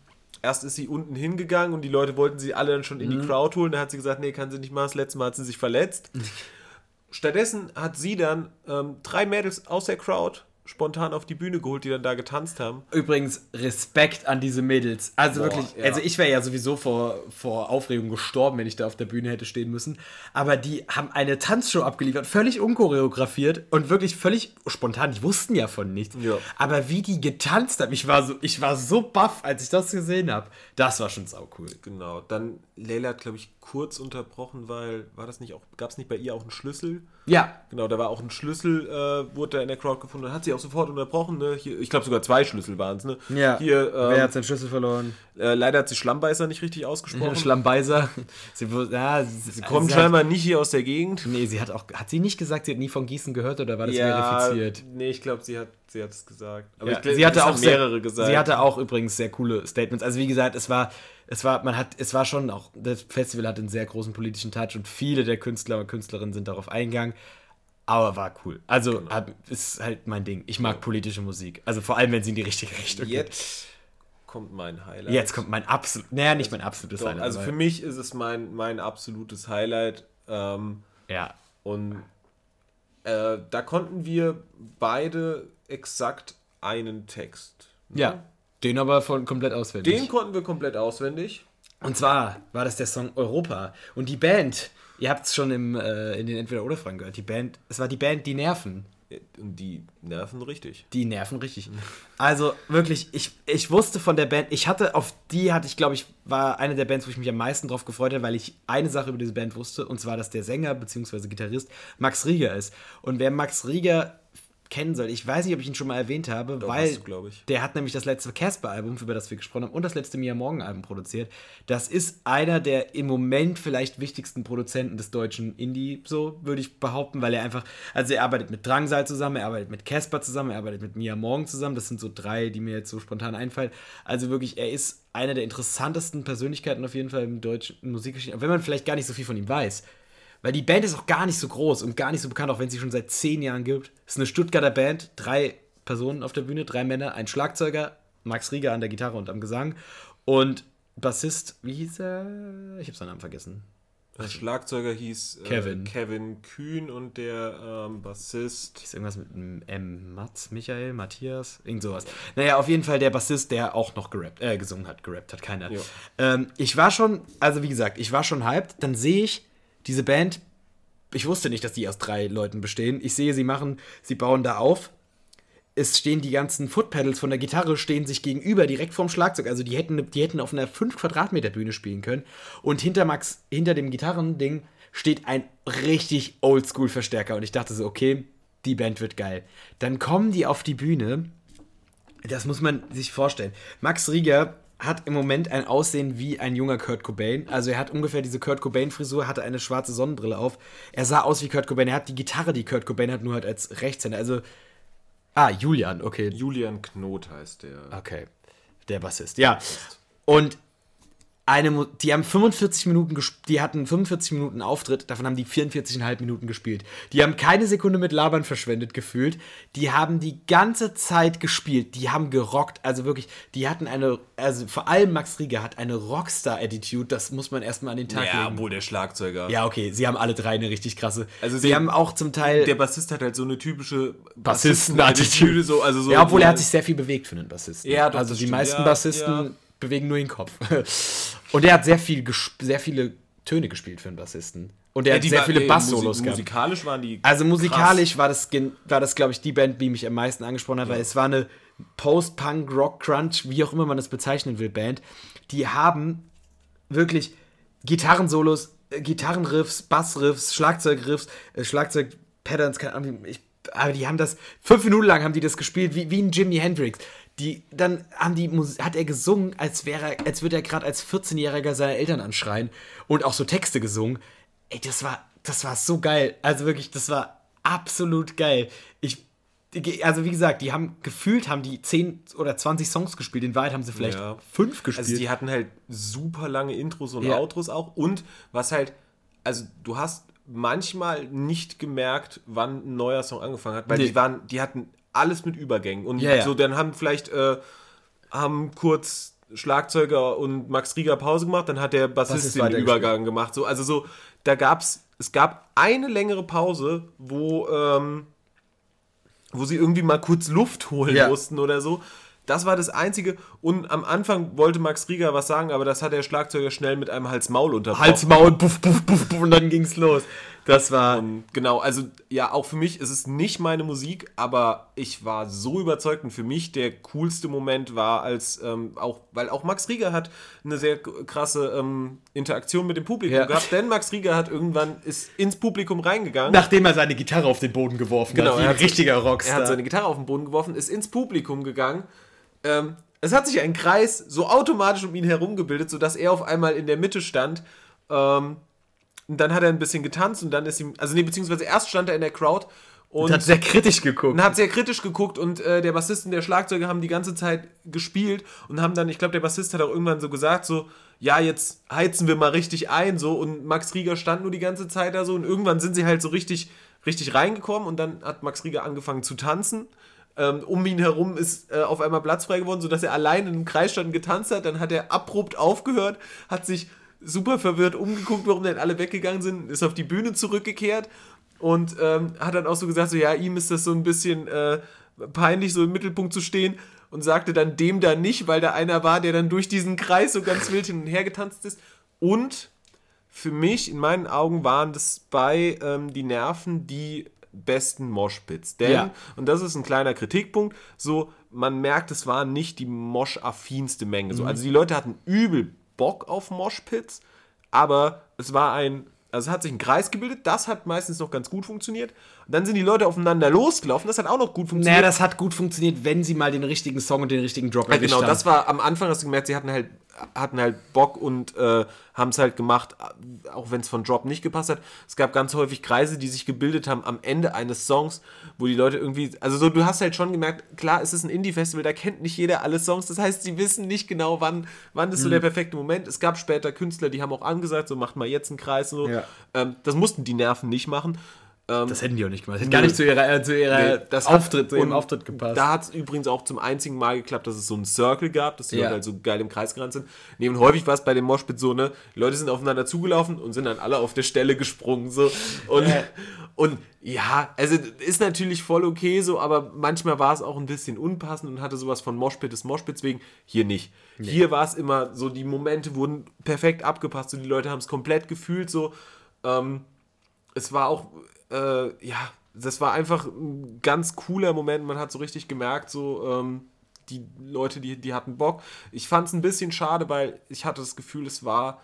erst ist sie unten hingegangen und die Leute wollten sie alle dann schon in die Crowd holen. Da hat sie gesagt, nee, kann sie nicht machen. Das letzte Mal hat sie sich verletzt. <laughs> Stattdessen hat sie dann ähm, drei Mädels aus der Crowd spontan auf die Bühne geholt, die dann da getanzt haben. Übrigens, Respekt an diese Mädels. Also Boah, wirklich, ja. also ich wäre ja sowieso vor, vor Aufregung gestorben, wenn ich da auf der Bühne hätte stehen müssen. Aber die haben eine Tanzshow abgeliefert, völlig unchoreografiert und wirklich völlig spontan. Die wussten ja von nichts. Ja. Aber wie die getanzt haben, ich war so, ich war so baff, als ich das gesehen habe. Das war schon sau cool. Genau. Dann Leila hat, glaube ich, kurz unterbrochen, weil war das nicht auch, gab es nicht bei ihr auch einen Schlüssel? Ja, Genau, da war auch ein Schlüssel, äh, wurde da in der Crowd gefunden. Dann hat sie auch sofort unterbrochen. Ne? Hier, ich glaube sogar zwei Schlüssel waren es. Ne? ja. Hier, Wer ähm, hat seinen Schlüssel verloren? äh, leider hat sie Schlammbeißer nicht richtig ausgesprochen. <laughs> Schlammbeiser. Sie, ja, sie, Sie kommen sie hat- scheinbar nicht hier aus der Gegend. Nee, sie hat auch. Hat sie nicht gesagt, sie hat nie von Gießen gehört oder war das verifiziert? Nee, ich glaube, sie hat sie hat es gesagt. Aber Ja, ich sie hatte auch haben sehr- mehrere gesagt. Sie hatte auch übrigens sehr coole Statements. Also wie gesagt, es war, es war, man hat, es war schon auch, das Festival hatte einen sehr großen politischen Touch und viele der Künstler und Künstlerinnen sind darauf eingegangen. Aber war cool. Also Genau. hat, ist halt mein Ding. Ich mag politische Musik. Also vor allem, wenn sie in die richtige Richtung geht. Jetzt kommt mein Highlight. Jetzt kommt mein absolut, naja, nicht mein absolutes Doch, Highlight. also für mich ist es mein, mein absolutes Highlight. Ähm, ja, und äh, da konnten wir beide exakt einen Text. ne? ja, den aber von komplett auswendig. Den konnten wir komplett auswendig. Und zwar war das der Song Europa. Und die Band, ihr habt es schon im, äh, in den Entweder-Oder-Fragen gehört, die Band, es war die Band Die Nerven. Und die nerven richtig. Die nerven richtig. Also wirklich, ich, ich wusste von der Band, ich hatte auf die hatte ich, glaube ich, war eine der Bands, wo ich mich am meisten drauf gefreut habe, weil ich eine Sache über diese Band wusste, und zwar, dass der Sänger bzw. Gitarrist Max Rieger ist. Und wer Max Rieger kennen soll, ich weiß nicht, ob ich ihn schon mal erwähnt habe, Doch, weil du, der hat nämlich das letzte Casper-Album, über das wir gesprochen haben, und das letzte Mia Morgen-Album produziert. Das ist einer der im Moment vielleicht wichtigsten Produzenten des deutschen Indie, so würde ich behaupten, weil er einfach, also er arbeitet mit Drangsal zusammen, er arbeitet mit Casper zusammen, er arbeitet mit Mia Morgen zusammen. Das sind so drei, die mir jetzt so spontan einfallen. Also wirklich, er ist einer der interessantesten Persönlichkeiten auf jeden Fall im deutschen Musikgeschichte, wenn man vielleicht gar nicht so viel von ihm weiß. Weil die Band ist auch gar nicht so groß und gar nicht so bekannt, auch wenn sie schon seit zehn Jahren gibt. Es ist eine Stuttgarter Band, drei Personen auf der Bühne, drei Männer, ein Schlagzeuger, Max Rieger an der Gitarre und am Gesang und Bassist, wie hieß er? Ich habe seinen Namen vergessen. Der Schlagzeuger hieß äh, Kevin. Kevin Kühn und der ähm, Bassist. Ist irgendwas mit einem M. Mats, Michael, Matthias, irgend sowas. Naja, auf jeden Fall der Bassist, der auch noch gerappt, äh, gesungen hat, gerappt hat keiner. Ähm, ich war schon, also wie gesagt, ich war schon hyped. Dann sehe ich diese Band. Ich wusste nicht, dass die aus drei Leuten bestehen. Ich sehe, sie machen, sie bauen da auf. Es stehen die ganzen Footpedals von der Gitarre stehen sich gegenüber, direkt vorm Schlagzeug. Also die hätten, die hätten auf einer 5 Quadratmeter Bühne spielen können. Und hinter Max, hinter dem Gitarrending steht ein richtig Oldschool-Verstärker. Und ich dachte so, okay, die Band wird geil. Dann kommen die auf die Bühne. Das muss man sich vorstellen. Max Rieger hat im Moment ein Aussehen wie ein junger Kurt Cobain. Also er hat ungefähr diese Kurt Cobain-Frisur, hatte eine schwarze Sonnenbrille auf. Er sah aus wie Kurt Cobain. Er hat die Gitarre, die Kurt Cobain hat, nur halt als Rechtshänder. Also, ah, Julian, okay. Julian Knot heißt der. Okay, der Bassist, ja. Und eine, die haben 45 Minuten, die hatten 45 Minuten Auftritt, davon haben die 44,5 Minuten gespielt. Die haben keine Sekunde mit Labern verschwendet gefühlt. Die haben die ganze Zeit gespielt. Die haben gerockt. Also wirklich, die hatten eine, also vor allem Max Rieger hat eine Rockstar-Attitude. Das muss man erstmal an den Tag Ja, legen. obwohl der Schlagzeuger. Ja, okay, sie haben alle drei eine richtig krasse. Also sie die- haben auch zum Teil. Der Bassist hat halt so eine typische Bassisten-Attitude. so, also so ja, obwohl er hat sich sehr viel bewegt für einen Bassisten. Ja, doch, also die stimmt. meisten Ja, Bassisten ja. Bewegen nur den Kopf. <laughs> Und er hat sehr viel sehr viele Töne gespielt für einen Bassisten. Und er Ja, hat sehr war- viele ey, Bass-Solos Musik, gehabt. Musikalisch waren die. Also musikalisch krass. war das, war das glaube ich, die Band, die mich am meisten angesprochen hat, weil es war eine Post-Punk, Rock-Crunch, wie auch immer man das bezeichnen will, Band. Die haben wirklich Gitarrensolos, äh, Gitarrenriffs, Bassriffs, Schlagzeugriffs, äh, Schlagzeug-Patterns, keine Ahnung, ich, aber die haben das, fünf Minuten lang haben die das gespielt, wie, wie ein Jimi Hendrix. Die, dann haben die, hat er gesungen, als wäre er, als würde er gerade als 14-Jähriger seine Eltern anschreien und auch so Texte gesungen. Ey, das war, das war so geil. Also wirklich, das war absolut geil. Ich, also wie gesagt, die haben gefühlt, haben die 10 oder 20 Songs gespielt. In Wahrheit haben sie vielleicht Ja. fünf gespielt. Also die hatten halt super lange Intros und Ja. Outros auch. Und was halt, also du hast manchmal nicht gemerkt, wann ein neuer Song angefangen hat, weil Nee. die waren, die hatten alles mit Übergängen und ja. so dann haben vielleicht äh, haben kurz Schlagzeuger und Max Rieger Pause gemacht, dann hat der Bassist den. Übergang gemacht. So, also so, da gab's, es gab eine längere Pause, wo ähm, wo sie irgendwie mal kurz Luft holen Ja. mussten oder so. Das war das Einzige. Und am Anfang wollte Max Rieger was sagen, aber das hat der Schlagzeuger schnell mit einem Hals-Maul unterbrochen. Hals, Maul, puff, puff, puff, puff, und dann ging's los. Das war. Und genau, also ja, auch für mich ist es nicht meine Musik, aber ich war so überzeugt und für mich der coolste Moment war, als ähm, auch, weil auch Max Rieger hat eine sehr krasse ähm, Interaktion mit dem Publikum Ja. gehabt, denn Max Rieger hat irgendwann ist ins Publikum reingegangen. Nachdem er seine Gitarre auf den Boden geworfen Genau, hat, wie er ein hat- richtiger Er Rockstar. hat seine Gitarre auf den Boden geworfen, ist ins Publikum gegangen. Ähm, es hat sich ein Kreis so automatisch um ihn herum gebildet, sodass er auf einmal in der Mitte stand. Ähm, und dann hat er ein bisschen getanzt und dann ist ihm, also nee, beziehungsweise erst stand er in der Crowd und, und hat sehr kritisch geguckt. und hat sehr kritisch geguckt und äh, der Bassist und der Schlagzeuger haben die ganze Zeit gespielt und haben dann, ich glaube, der Bassist hat auch irgendwann so gesagt, so, ja, jetzt heizen wir mal richtig ein, so, und Max Rieger stand nur die ganze Zeit da so und irgendwann sind sie halt so richtig, richtig reingekommen und dann hat Max Rieger angefangen zu tanzen. Ähm, um ihn herum ist äh, auf einmal Platz frei geworden, sodass er allein in einem Kreis stand und getanzt hat. Dann hat er abrupt aufgehört, hat sich super verwirrt umgeguckt, warum denn alle weggegangen sind, ist auf die Bühne zurückgekehrt und ähm, hat dann auch so gesagt, so ja, ihm ist das so ein bisschen äh, peinlich, so im Mittelpunkt zu stehen und sagte dann dem da nicht, weil da einer war, der dann durch diesen Kreis so ganz wild hin und her getanzt ist. Und für mich, in meinen Augen, waren das bei ähm, die Nerven die besten Moshpits. Denn, Ja. und das ist ein kleiner Kritikpunkt, so, man merkt, es war nicht die Mosh-affinste Menge. So. Also die Leute hatten übel Bock auf Moshpits, aber es war ein, also es hat sich ein Kreis gebildet, das hat meistens noch ganz gut funktioniert. Dann sind die Leute aufeinander losgelaufen, das hat auch noch gut funktioniert. naja, das hat gut funktioniert, wenn sie mal den richtigen Song und den richtigen Drop Ja, genau, haben. das war am Anfang, hast du gemerkt, sie hatten halt, hatten halt Bock und äh, haben es halt gemacht, auch wenn es von Drop nicht gepasst hat. Es gab ganz häufig Kreise, die sich gebildet haben am Ende eines Songs, wo die Leute irgendwie, also so, du hast halt schon gemerkt, klar, es ist ein Indie-Festival, da kennt nicht jeder alle Songs, das heißt, sie wissen nicht genau, wann, wann ist so der perfekte Moment. Es gab später Künstler, die haben auch angesagt, so macht mal jetzt einen Kreis und so. Ja. Ähm, das mussten die Nerven nicht machen. Das hätten die auch nicht gemacht. Das hätte gar nicht zu ihrer, äh, zu ihrer Nee, Auftritt, zu ihrem und Auftritt gepasst. Da hat es übrigens auch zum einzigen Mal geklappt, dass es so einen Circle gab, dass die Ja. Leute halt so geil im Kreis gerannt sind. Nee, und häufig war es bei dem Moshpit so, ne, Leute sind aufeinander zugelaufen und sind dann alle auf der Stelle gesprungen, so. Und, und ja, also ist natürlich voll okay so, aber manchmal war es auch ein bisschen unpassend und hatte sowas von Moshpit des Moshpits wegen, hier nicht. Hier war es immer so, die Momente wurden perfekt abgepasst, so die Leute haben es komplett gefühlt, so. Ähm, es war auch, äh, ja, das war einfach ein ganz cooler Moment. Man hat so richtig gemerkt, so, ähm, die Leute, die, die hatten Bock. Ich fand es ein bisschen schade, weil ich hatte das Gefühl, es war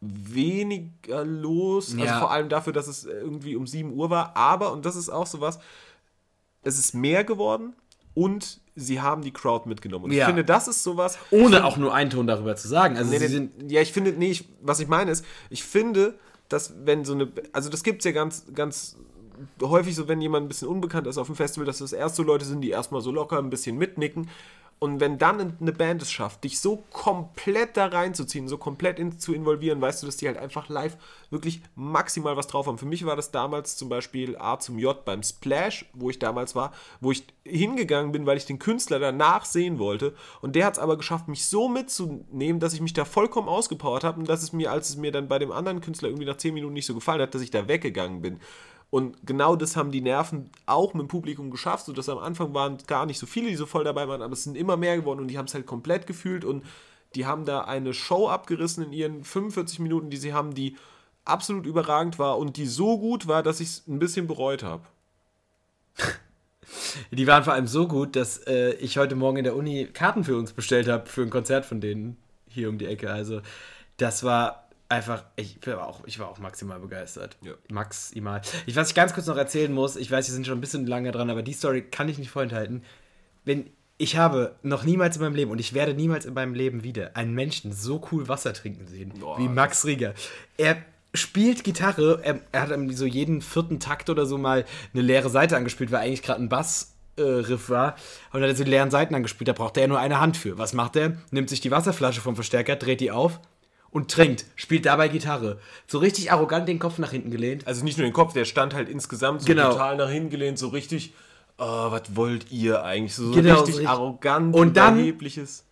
weniger los. Also Ja. vor allem dafür, dass es irgendwie um 7 Uhr war. Aber, und das ist auch sowas, es ist mehr geworden und sie haben die Crowd mitgenommen. Und Ja. ich finde, das ist sowas, Ohne auch nur einen Ton darüber zu sagen. Also Nee, sie sind ja, ich finde, nee, ich, was ich meine ist, ich finde, dass wenn so eine, also das gibt es ja ganz, ganz häufig so, wenn jemand ein bisschen unbekannt ist auf dem Festival, dass das erst so Leute sind, die erstmal so locker ein bisschen mitnicken. Und wenn dann eine Band es schafft, dich so komplett da reinzuziehen, so komplett in, zu involvieren, weißt du, dass die halt einfach live wirklich maximal was drauf haben. Für mich war das damals zum Beispiel A zum J beim Splash, wo ich damals war, wo ich hingegangen bin, weil ich den Künstler danach sehen wollte. Und der hat es aber geschafft, mich so mitzunehmen, dass ich mich da vollkommen ausgepowert habe und dass es mir, als es mir dann bei dem anderen Künstler irgendwie nach 10 Minuten nicht so gefallen hat, dass ich da weggegangen bin. Und genau das haben die Nerven auch mit dem Publikum geschafft, sodass am Anfang waren gar nicht so viele, die so voll dabei waren, aber es sind immer mehr geworden und die haben es halt komplett gefühlt und die haben da eine Show abgerissen in ihren 45 Minuten, die sie haben, die absolut überragend war und die so gut war, dass ich es ein bisschen bereut habe. <laughs> Die waren vor allem so gut, dass äh, ich heute Morgen in der Uni Karten für uns bestellt habe für ein Konzert von denen hier um die Ecke. Also das war einfach, ich war auch, ich war auch maximal begeistert. Ja. Maximal. Ich, was ich ganz kurz noch erzählen muss, ich weiß, wir sind schon ein bisschen lange dran, aber die Story kann ich nicht vorenthalten. Wenn ich habe noch niemals in meinem Leben und ich werde niemals in meinem Leben wieder einen Menschen so cool Wasser trinken sehen Boah, wie Max Rieger. Er spielt Gitarre, er, er hat so jeden vierten Takt oder so mal eine leere Seite angespielt, weil eigentlich gerade ein Bass äh, Riff war und hat er so die leeren Seiten angespielt, da braucht er ja nur eine Hand für. Was macht er? Nimmt sich die Wasserflasche vom Verstärker, dreht die auf und trinkt, spielt dabei Gitarre. So richtig arrogant den Kopf nach hinten gelehnt. Also nicht nur den Kopf, der stand halt insgesamt so Genau. total nach hinten gelehnt, so richtig, oh, was wollt ihr eigentlich? So, so Genau, so richtig richtig- arrogant Und dann- überhebliches.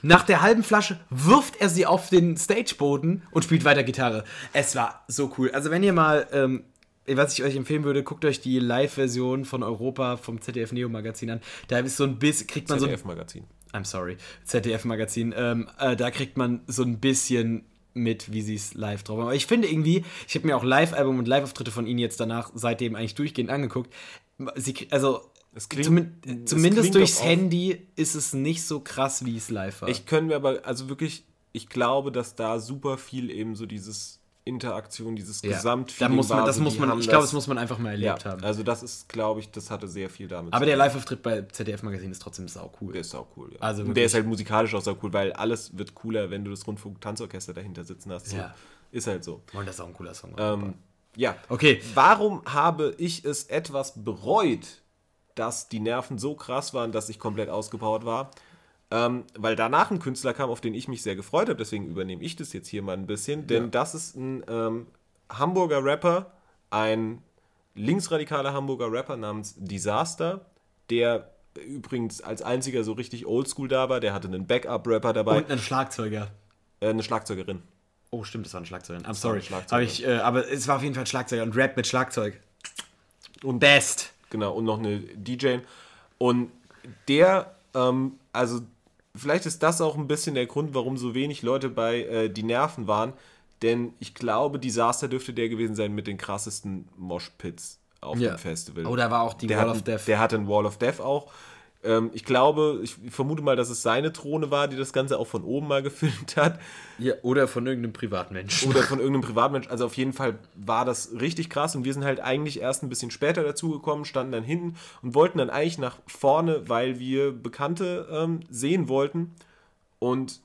Nach der halben Flasche wirft er sie auf den Stageboden und spielt weiter Gitarre. Es war so cool. Also wenn ihr mal, ähm, was ich euch empfehlen würde, guckt euch die Live-Version von Europa vom ZDF Neo Magazin an. Da ist so ein bisschen, kriegt man so ein ZDF-Magazin. I'm sorry, ZDF-Magazin, ähm, äh, da kriegt man so ein bisschen mit, wie sie es live drauf haben. Aber ich finde irgendwie, ich habe mir auch Live-Album und Live-Auftritte von ihnen jetzt danach seitdem eigentlich durchgehend angeguckt. Sie, also, klingt- es zumindest durchs Handy ist es nicht so krass, wie es live war. Ich können wir aber, also wirklich, ich glaube, dass da super viel eben so dieses Interaktion, dieses ja. Gesamtfeeling da muss man, das so, muss man, ich glaube, das- muss man einfach mal ja, erlebt haben. Also das ist, glaube ich, das hatte sehr viel damit Aber zu der. Live-Auftritt bei ZDF-Magazin ist trotzdem sau cool. Der ist auch cool, ja. Also Und der ist halt musikalisch auch sau cool, weil alles wird cooler, wenn du das Rundfunk-Tanzorchester dahinter sitzen hast. So. Ja. Ist halt so. Und das ist auch ein cooler Song. Ähm, ja. Okay. Warum habe ich es etwas bereut, dass die Nerven so krass waren, dass ich komplett ausgepowert war? Ähm, weil danach ein Künstler kam, auf den ich mich sehr gefreut habe, deswegen übernehme ich das jetzt hier mal ein bisschen, denn Ja. das ist ein ähm, Hamburger Rapper, ein linksradikaler Hamburger Rapper namens Disaster, der übrigens als einziger so richtig oldschool da war, der hatte einen Backup-Rapper dabei, Und ein Schlagzeuger. äh, eine Schlagzeugerin. Oh, stimmt, das war ein Schlagzeuger. I'm sorry. ein Schlagzeuger. Aber, ich, äh, aber es war auf jeden Fall ein Schlagzeuger und Rap mit Schlagzeug. Und Best. Genau, und noch eine DJ. Und der, ähm, also vielleicht ist das auch ein bisschen der Grund, warum so wenig Leute bei äh, Die Nerven waren. Denn ich glaube, Disaster dürfte der gewesen sein mit den krassesten Moshpits auf Ja. dem Festival. Oh, da war auch die der Wall hat, of Death. Der hatte einen Wall of Death auch. Ähm, ich glaube, ich vermute mal, dass es seine Drohne war, die das Ganze auch von oben mal <laughs> gefilmt hat. Ja, oder von irgendeinem Privatmenschen. Oder <laughs> von irgendeinem Privatmensch. Also auf jeden Fall war das richtig krass und wir sind halt eigentlich erst ein bisschen später dazugekommen, standen dann hinten und wollten dann eigentlich nach vorne, weil wir Bekannte ähm, sehen wollten. Und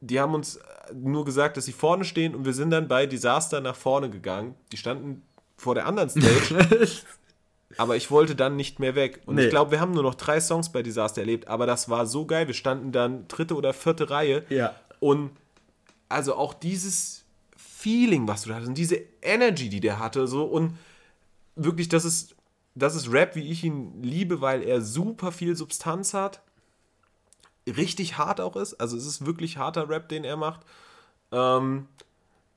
die haben uns nur gesagt, dass sie vorne stehen und wir sind dann bei Disaster nach vorne gegangen. Die standen vor der anderen Stage. <laughs> Aber ich wollte dann nicht mehr weg. Und Nee. ich glaube, wir haben nur noch drei Songs bei Disaster erlebt, aber das war so geil. Wir standen dann dritte oder vierte Reihe. Ja. Und also auch dieses Feeling, was du da hattest, und diese Energy, die der hatte, so und wirklich, das ist, das ist Rap, wie ich ihn liebe, weil er super viel Substanz hat, richtig hart auch ist, also es ist wirklich harter Rap, den er macht. Ähm,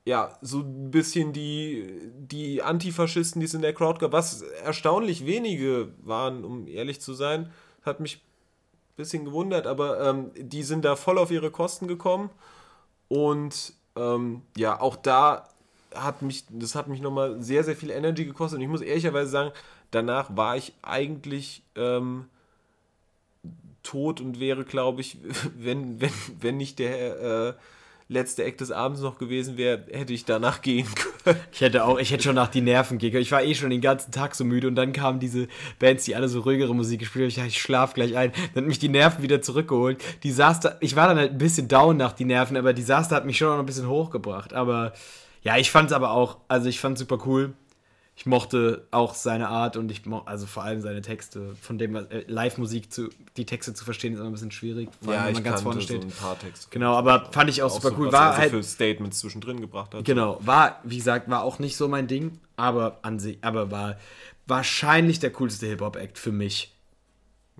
ja, so ein bisschen die, die Antifaschisten, die es in der Crowd gab, was erstaunlich wenige waren, um ehrlich zu sein, hat mich ein bisschen gewundert, aber ähm, die sind da voll auf ihre Kosten gekommen. Und ähm, ja, auch da hat mich, das hat mich nochmal sehr, sehr viel Energy gekostet. Und ich muss ehrlicherweise sagen, danach war ich eigentlich ähm, tot und wäre, glaube ich, <laughs> wenn, wenn, wenn nicht der äh, letzte Eck des Abends noch gewesen wäre, hätte ich danach <laughs> gehen können. Ich hätte auch, ich hätte schon nach die Nerven gehen können. Ich war eh schon den ganzen Tag so müde und dann kamen diese Bands, die alle so ruhigere Musik gespielt haben. Ich dachte, ich schlaf gleich ein. Dann hat mich die Nerven wieder zurückgeholt. Disaster, ich war dann halt ein bisschen down nach die Nerven, aber Disaster hat mich schon noch ein bisschen hochgebracht. Aber ja, ich fand es aber auch, also ich fand es super cool. Ich mochte auch seine Art und ich mochte, also vor allem seine Texte. Von dem äh, Live-Musik zu, die Texte zu verstehen, ist immer ein bisschen schwierig, vor allem, wenn man ganz vorne steht. ein paar Texte. Genau, aber fand ich auch, Auch super so, cool. War er so halt, für Statements zwischendrin gebracht hat. Genau, war, wie gesagt, war auch nicht so mein Ding, aber an sich, aber war wahrscheinlich der coolste Hip-Hop-Act für mich.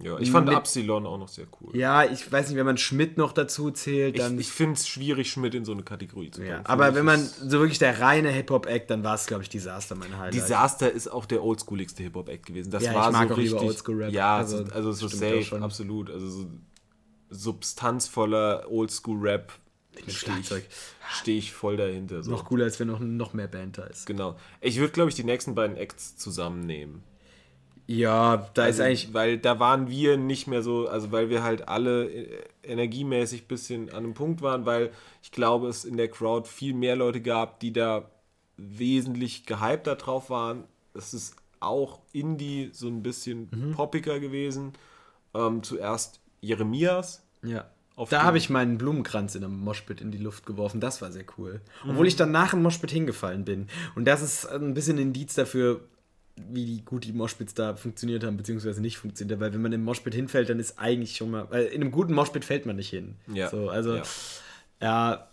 Ja, ich fand Mit- Absilon auch noch sehr cool. Ja, ich weiß nicht, wenn man Schmidt noch dazu zählt, Ich, dann. ich finde es schwierig, Schmidt in so eine Kategorie zu ja, tun. aber wenn man so wirklich der reine Hip-Hop-Act, dann war es, glaube ich, Disaster mein Highlight. Disaster ist auch der oldschooligste Hip-Hop-Act gewesen. Das Ja, ich war mag so auch richtig. Oldschool-Rap. Ja, Also, also, so safe, schon. absolut. Also so substanzvoller Oldschool-Rap. Stehe ich, steh ich voll dahinter. So. Noch cooler, als wenn noch, noch mehr Band da ist. Genau. Ich würde, glaube ich, die nächsten beiden Acts zusammennehmen. Ja, da ist Also, eigentlich. Weil da waren wir nicht mehr so, also weil wir halt alle äh, energiemäßig ein bisschen an einem Punkt waren, weil ich glaube, es in der Crowd viel mehr Leute gab, die da wesentlich gehypter drauf waren. Es ist auch Indie so ein bisschen Mhm. poppiger gewesen. Ähm, zuerst Jeremias. Ja. Da habe ich meinen Blumenkranz in einem Moshpit in die Luft geworfen. Das war sehr cool. Mhm. Obwohl ich dann nach dem Moshpit hingefallen bin. Und das ist ein bisschen ein Indiz dafür, wie die, gut die Moshpits da funktioniert haben, beziehungsweise nicht funktioniert haben. Weil wenn man im Moshpit hinfällt, dann ist eigentlich schon mal. Weil in einem guten Moshpit fällt man nicht hin. Ja. So, also, Ja. ja.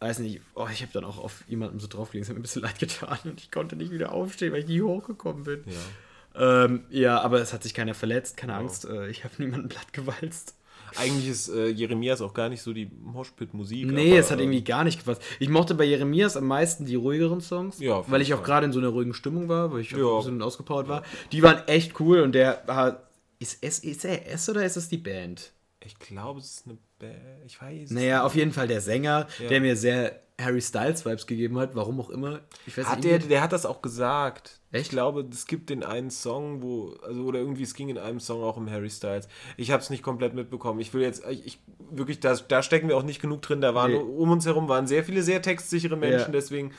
weiß nicht, oh, ich habe dann auch auf jemanden so draufgelegt, es hat mir ein bisschen <laughs> leid getan und ich konnte nicht wieder aufstehen, weil ich nie hochgekommen bin. Ja. Ähm, ja, aber es hat sich keiner verletzt, keine Angst, äh, ich habe niemanden <laughs> platt gewalzt. Eigentlich ist äh, Jeremias auch gar nicht so die Moshpit-Musik. Nee, es hat irgendwie gar nicht gepasst. Ich mochte bei Jeremias am meisten die ruhigeren Songs, Ja, weil ich auch gerade in so einer ruhigen Stimmung war, weil ich auch Ja. ein bisschen ausgepowert war. Die waren echt cool und der war. Ist, es, ist er S oder ist es die Band? Ich glaube, es ist eine Band. Ich weiß. Naja, auf jeden Fall der Sänger, Ja. der mir sehr Harry Styles Vibes gegeben hat, warum auch immer. Hat nicht, der, der hat das auch gesagt. Echt? Ich glaube, es gibt den einen Song, wo, also oder irgendwie es ging in einem Song auch um Harry Styles. Ich habe es nicht komplett mitbekommen. Ich will jetzt, ich, ich wirklich, da, da stecken wir auch nicht genug drin. Da waren Nee. um uns herum waren sehr viele sehr textsichere Menschen, Ja. deswegen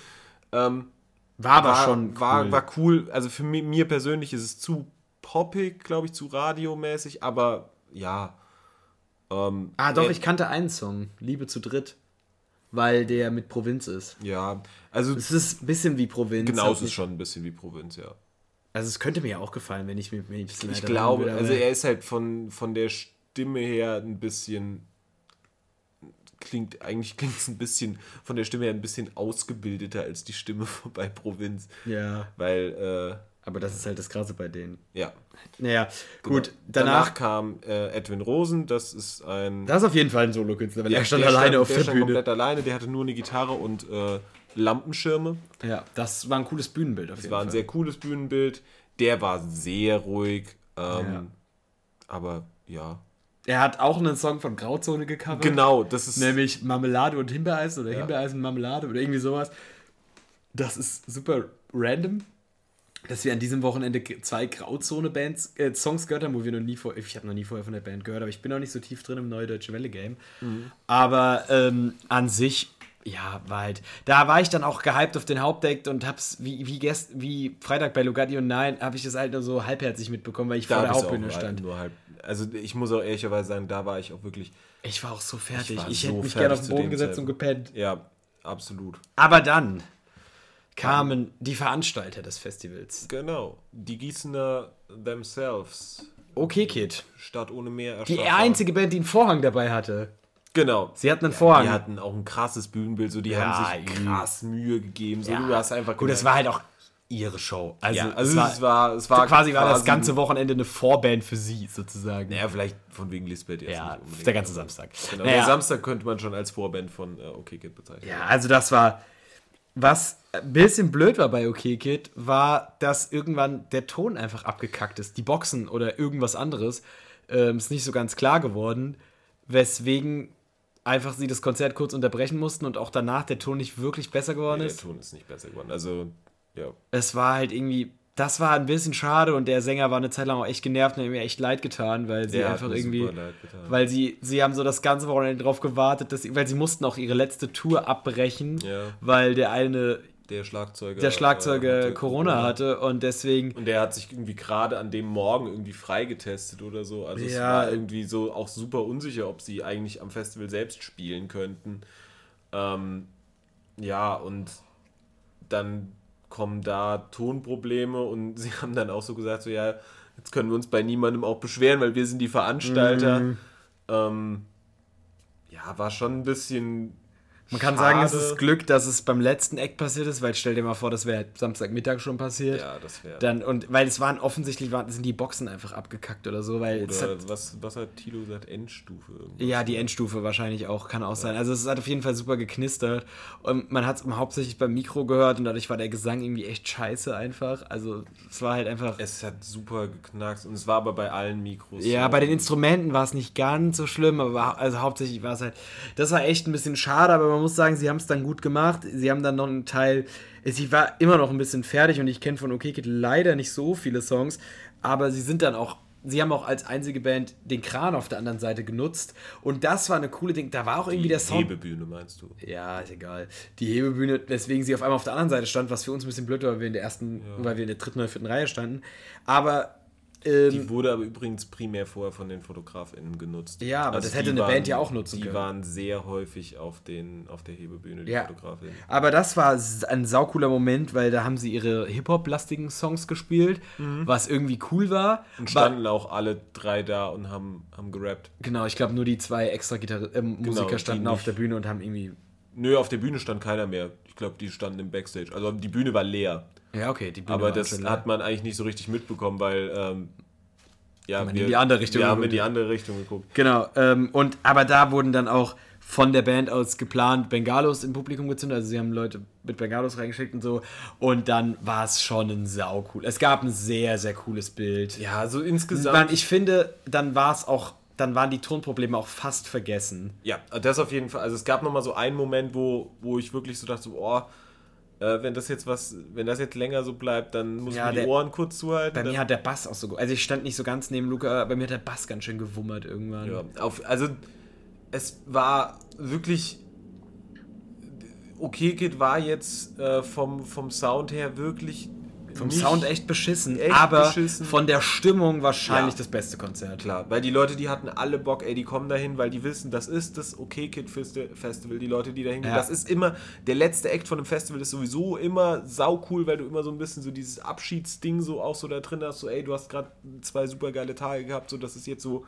ähm, war aber schon cool. war, war cool. Also für mi- mir persönlich ist es zu poppig, glaube ich, zu radiomäßig, aber ja. Ähm, ah, doch, äh, ich kannte einen Song, Liebe zu dritt, weil der mit Provinz ist. Ja, also Es ist ein bisschen wie Provinz. genau, es ist nicht- schon ein bisschen wie Provinz, ja. Also es könnte mir ja auch gefallen, wenn ich mir ein bisschen Ich glaube, will, also er ist halt von, von der Stimme her ein bisschen klingt, eigentlich klingt es ein bisschen von der Stimme her ein bisschen ausgebildeter als die Stimme <laughs> bei Provinz. Ja, Weil, aber das ist halt das Krasse bei denen. ja. Naja, gut, Genau. Danach, danach, kam äh, Edwin Rosen, das ist ein. das ist auf jeden Fall ein Solokünstler, weil Ja, er stand der alleine auf der der stand Bühne. komplett alleine, der hatte nur eine Gitarre und äh, Lampenschirme. Ja, das war ein cooles Bühnenbild auf Das jeden war ein Fall. sehr cooles Bühnenbild. Der war sehr ruhig. Ähm, Ja. Aber ja. er hat auch einen Song von Grauzone gecovert. Genau, das ist. Nämlich Marmelade und Himbeereis oder Ja. Himbeereis und Marmelade oder irgendwie sowas. Das ist super random, dass wir an diesem Wochenende zwei Grauzone-Bands, äh, Songs gehört haben, wo wir noch nie vor, ich habe noch nie vorher von der Band gehört, aber ich bin noch nicht so tief drin im Neue Deutsche Welle Game. Mhm. Aber ähm, an sich, ja, war halt, da war ich dann auch gehypt auf den Hauptdeck und hab's, wie, wie, gest, wie Freitag bei Lugatti und Nein, habe ich das halt nur so halbherzig mitbekommen, weil ich vor der Hauptbühne stand. Nur halb, also ich muss auch ehrlicherweise sagen, da war ich auch wirklich. Ich war auch so fertig. war Ich, so hätte mich gerne auf den Boden gesetzt und Zeitpunkt. gepennt. Ja, absolut. Aber dann kamen die Veranstalter des Festivals. Genau. Die Gießener themselves. Okay, Kid. Stadt ohne Meer. Die einzige Band, die einen Vorhang dabei hatte. Genau. Sie hatten einen Vorhang. Die hatten auch ein krasses Bühnenbild, so die Ja, haben sich krass Mühe gegeben. So, du hast einfach Gut, es war halt auch ihre Show. Also, ja, also es war, es war, es war quasi war das ganze Wochenende eine Vorband für sie, sozusagen. Naja, vielleicht von wegen Lisbeth jetzt ja, der ganze Samstag. Genau, Naja, der Samstag könnte man schon als Vorband von äh, OK Kid bezeichnen. Ja, also das war. Was ein bisschen blöd war bei OK Kid, war, dass irgendwann der Ton einfach abgekackt ist. Die Boxen oder irgendwas anderes ähm, ist nicht so ganz klar geworden, weswegen einfach sie das Konzert kurz unterbrechen mussten und auch danach der Ton nicht wirklich besser geworden Nee, ist. der Ton ist nicht besser geworden. Also, ja. es war halt irgendwie, das war ein bisschen schade und der Sänger war eine Zeit lang auch echt genervt und hat mir echt leid getan, weil sie Der einfach irgendwie, super leid getan. weil sie, sie haben so das ganze Wochenende drauf gewartet, dass sie, weil sie mussten auch ihre letzte Tour abbrechen, Ja. weil der eine, Der Schlagzeuger. der Schlagzeuger äh, hatte Corona hatte und deswegen, Und der hat sich irgendwie gerade an dem Morgen irgendwie freigetestet oder so. Also es Ja. war irgendwie so auch super unsicher, ob sie eigentlich am Festival selbst spielen könnten. Ähm, ja, und dann kommen da Tonprobleme und <laughs> sie haben dann auch so gesagt, so ja, jetzt können wir uns bei niemandem auch beschweren, weil wir sind die Veranstalter. Mhm. Ähm, ja, war schon ein bisschen. Man kann sagen, es schade. ist Glück, dass es beim letzten Act passiert ist, weil stell dir mal vor, das wäre Samstagmittag schon passiert. Ja, das wäre. Dann, und weil es waren offensichtlich waren, sind die Boxen einfach abgekackt oder so, weil Oder hat, was, was hat Tilo gesagt? Endstufe. Ja, die Endstufe wahrscheinlich auch, kann auch sein. Also es hat auf jeden Fall super geknistert. Und man hat es hauptsächlich beim Mikro gehört und dadurch war der Gesang irgendwie echt scheiße einfach. Also es war halt einfach. Es hat super geknackst und es war aber bei allen Mikros. Ja, so. bei den Instrumenten war es nicht ganz so schlimm, aber also hauptsächlich war es halt. Das war echt ein bisschen schade, aber man muss sagen, sie haben es dann gut gemacht. Sie haben dann noch einen Teil. Sie war immer noch ein bisschen fertig und ich kenne von OK Kid leider nicht so viele Songs, aber sie sind dann auch. Sie haben auch als einzige Band den Kran auf der anderen Seite genutzt und das war eine coole Ding. Da war auch irgendwie der Sound. Hebebühne meinst du? Ja, ist egal. Die Hebebühne, weswegen sie auf einmal auf der anderen Seite stand, was für uns ein bisschen blöd war, weil wir in der ersten, weil wir in der dritten oder vierten Reihe standen. Aber ähm, Die wurde aber übrigens primär vorher von den FotografInnen genutzt. Also Ja, aber das hätte die eine Band ja auch nutzen Die können. waren sehr häufig auf, den, auf der Hebebühne, die Ja. FotografInnen. Aber das war ein saucooler Moment, weil da haben sie ihre Hip-Hop-lastigen Songs gespielt, was irgendwie cool war. Mhm. Und War- standen auch alle drei da und haben, haben gerappt. genau, ich glaube, nur die zwei extra Gitarre ähm, Musiker die standen auf der Bühne und haben irgendwie Nö, auf der Bühne stand keiner mehr. Ich glaube, die standen im Backstage. Also die Bühne war leer. Ja, okay, die Bühne Aber war das hat man eigentlich nicht so richtig mitbekommen, weil ähm, ja, man in die andere Richtung wir haben in die andere Richtung geguckt. Genau, ähm, und aber da wurden dann auch von der Band aus geplant Bengalos im Publikum gezündet. Also sie haben Leute mit Bengalos reingeschickt und so. Und dann war es schon ein sau cool. Es gab ein sehr, sehr cooles Bild. Ja, so insgesamt. Man, ich finde, dann war es auch, dann waren die Tonprobleme auch fast vergessen. Ja, das auf jeden Fall. Also es gab noch mal so einen Moment, wo, wo ich wirklich so dachte, so, oh, äh, wenn das jetzt was, wenn das jetzt länger so bleibt, dann muss Ja, man die Ohren kurz zuhalten. Bei mir hat der Bass auch so gut. Also ich stand nicht so ganz neben Luca, aber bei mir hat der Bass ganz schön gewummert irgendwann. ja, auf, also es war wirklich Okay Kid war jetzt äh, vom, vom Sound her wirklich Vom Sound echt beschissen, echt aber beschissen. von der Stimmung wahrscheinlich Ja. das beste Konzert. Klar, weil die Leute, die hatten alle Bock, ey, die kommen dahin, weil die wissen, das ist das Okay Kid Festi- Festival. Die Leute, die dahin gehen, Ja. das ist immer, der letzte Act von einem Festival ist sowieso immer sau cool, weil du immer so ein bisschen so dieses Abschiedsding so auch so da drin hast, so ey, du hast gerade zwei super geile Tage gehabt, so das ist jetzt so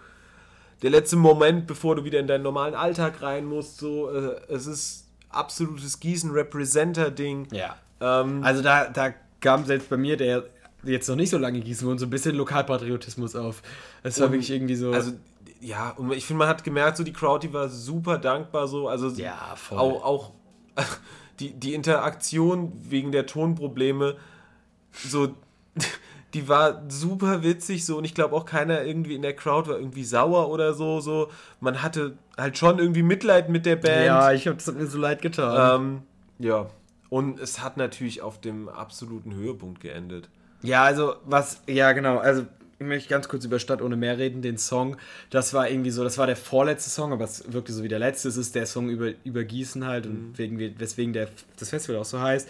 der letzte Moment, bevor du wieder in deinen normalen Alltag rein musst, so, äh, es ist absolutes Gießen-Representer-Ding. Ja. Ähm, Also da, da kam selbst bei mir, der jetzt noch nicht so lange gießen wohnt, so ein bisschen Lokalpatriotismus auf. Es war wirklich irgendwie so. Also, ja, und ich finde, man hat gemerkt, so die Crowd, die war super dankbar, so, also Ja, voll. auch, auch <laughs> die, die Interaktion wegen der Tonprobleme, so, <laughs> die war super witzig, so, und ich glaube auch keiner irgendwie in der Crowd war irgendwie sauer oder so, so, man hatte halt schon irgendwie Mitleid mit der Band. ja, ich habe es mir so leid getan. ähm, ja. Und es hat natürlich auf dem absoluten Höhepunkt geendet. Ja, also was, ja genau, also ich möchte ganz kurz über Stadt ohne Meer reden, den Song, das war irgendwie so, das war der vorletzte Song, aber es wirkte so wie der letzte, es ist der Song über, über Gießen halt und wegen, weswegen der, das Festival auch so heißt.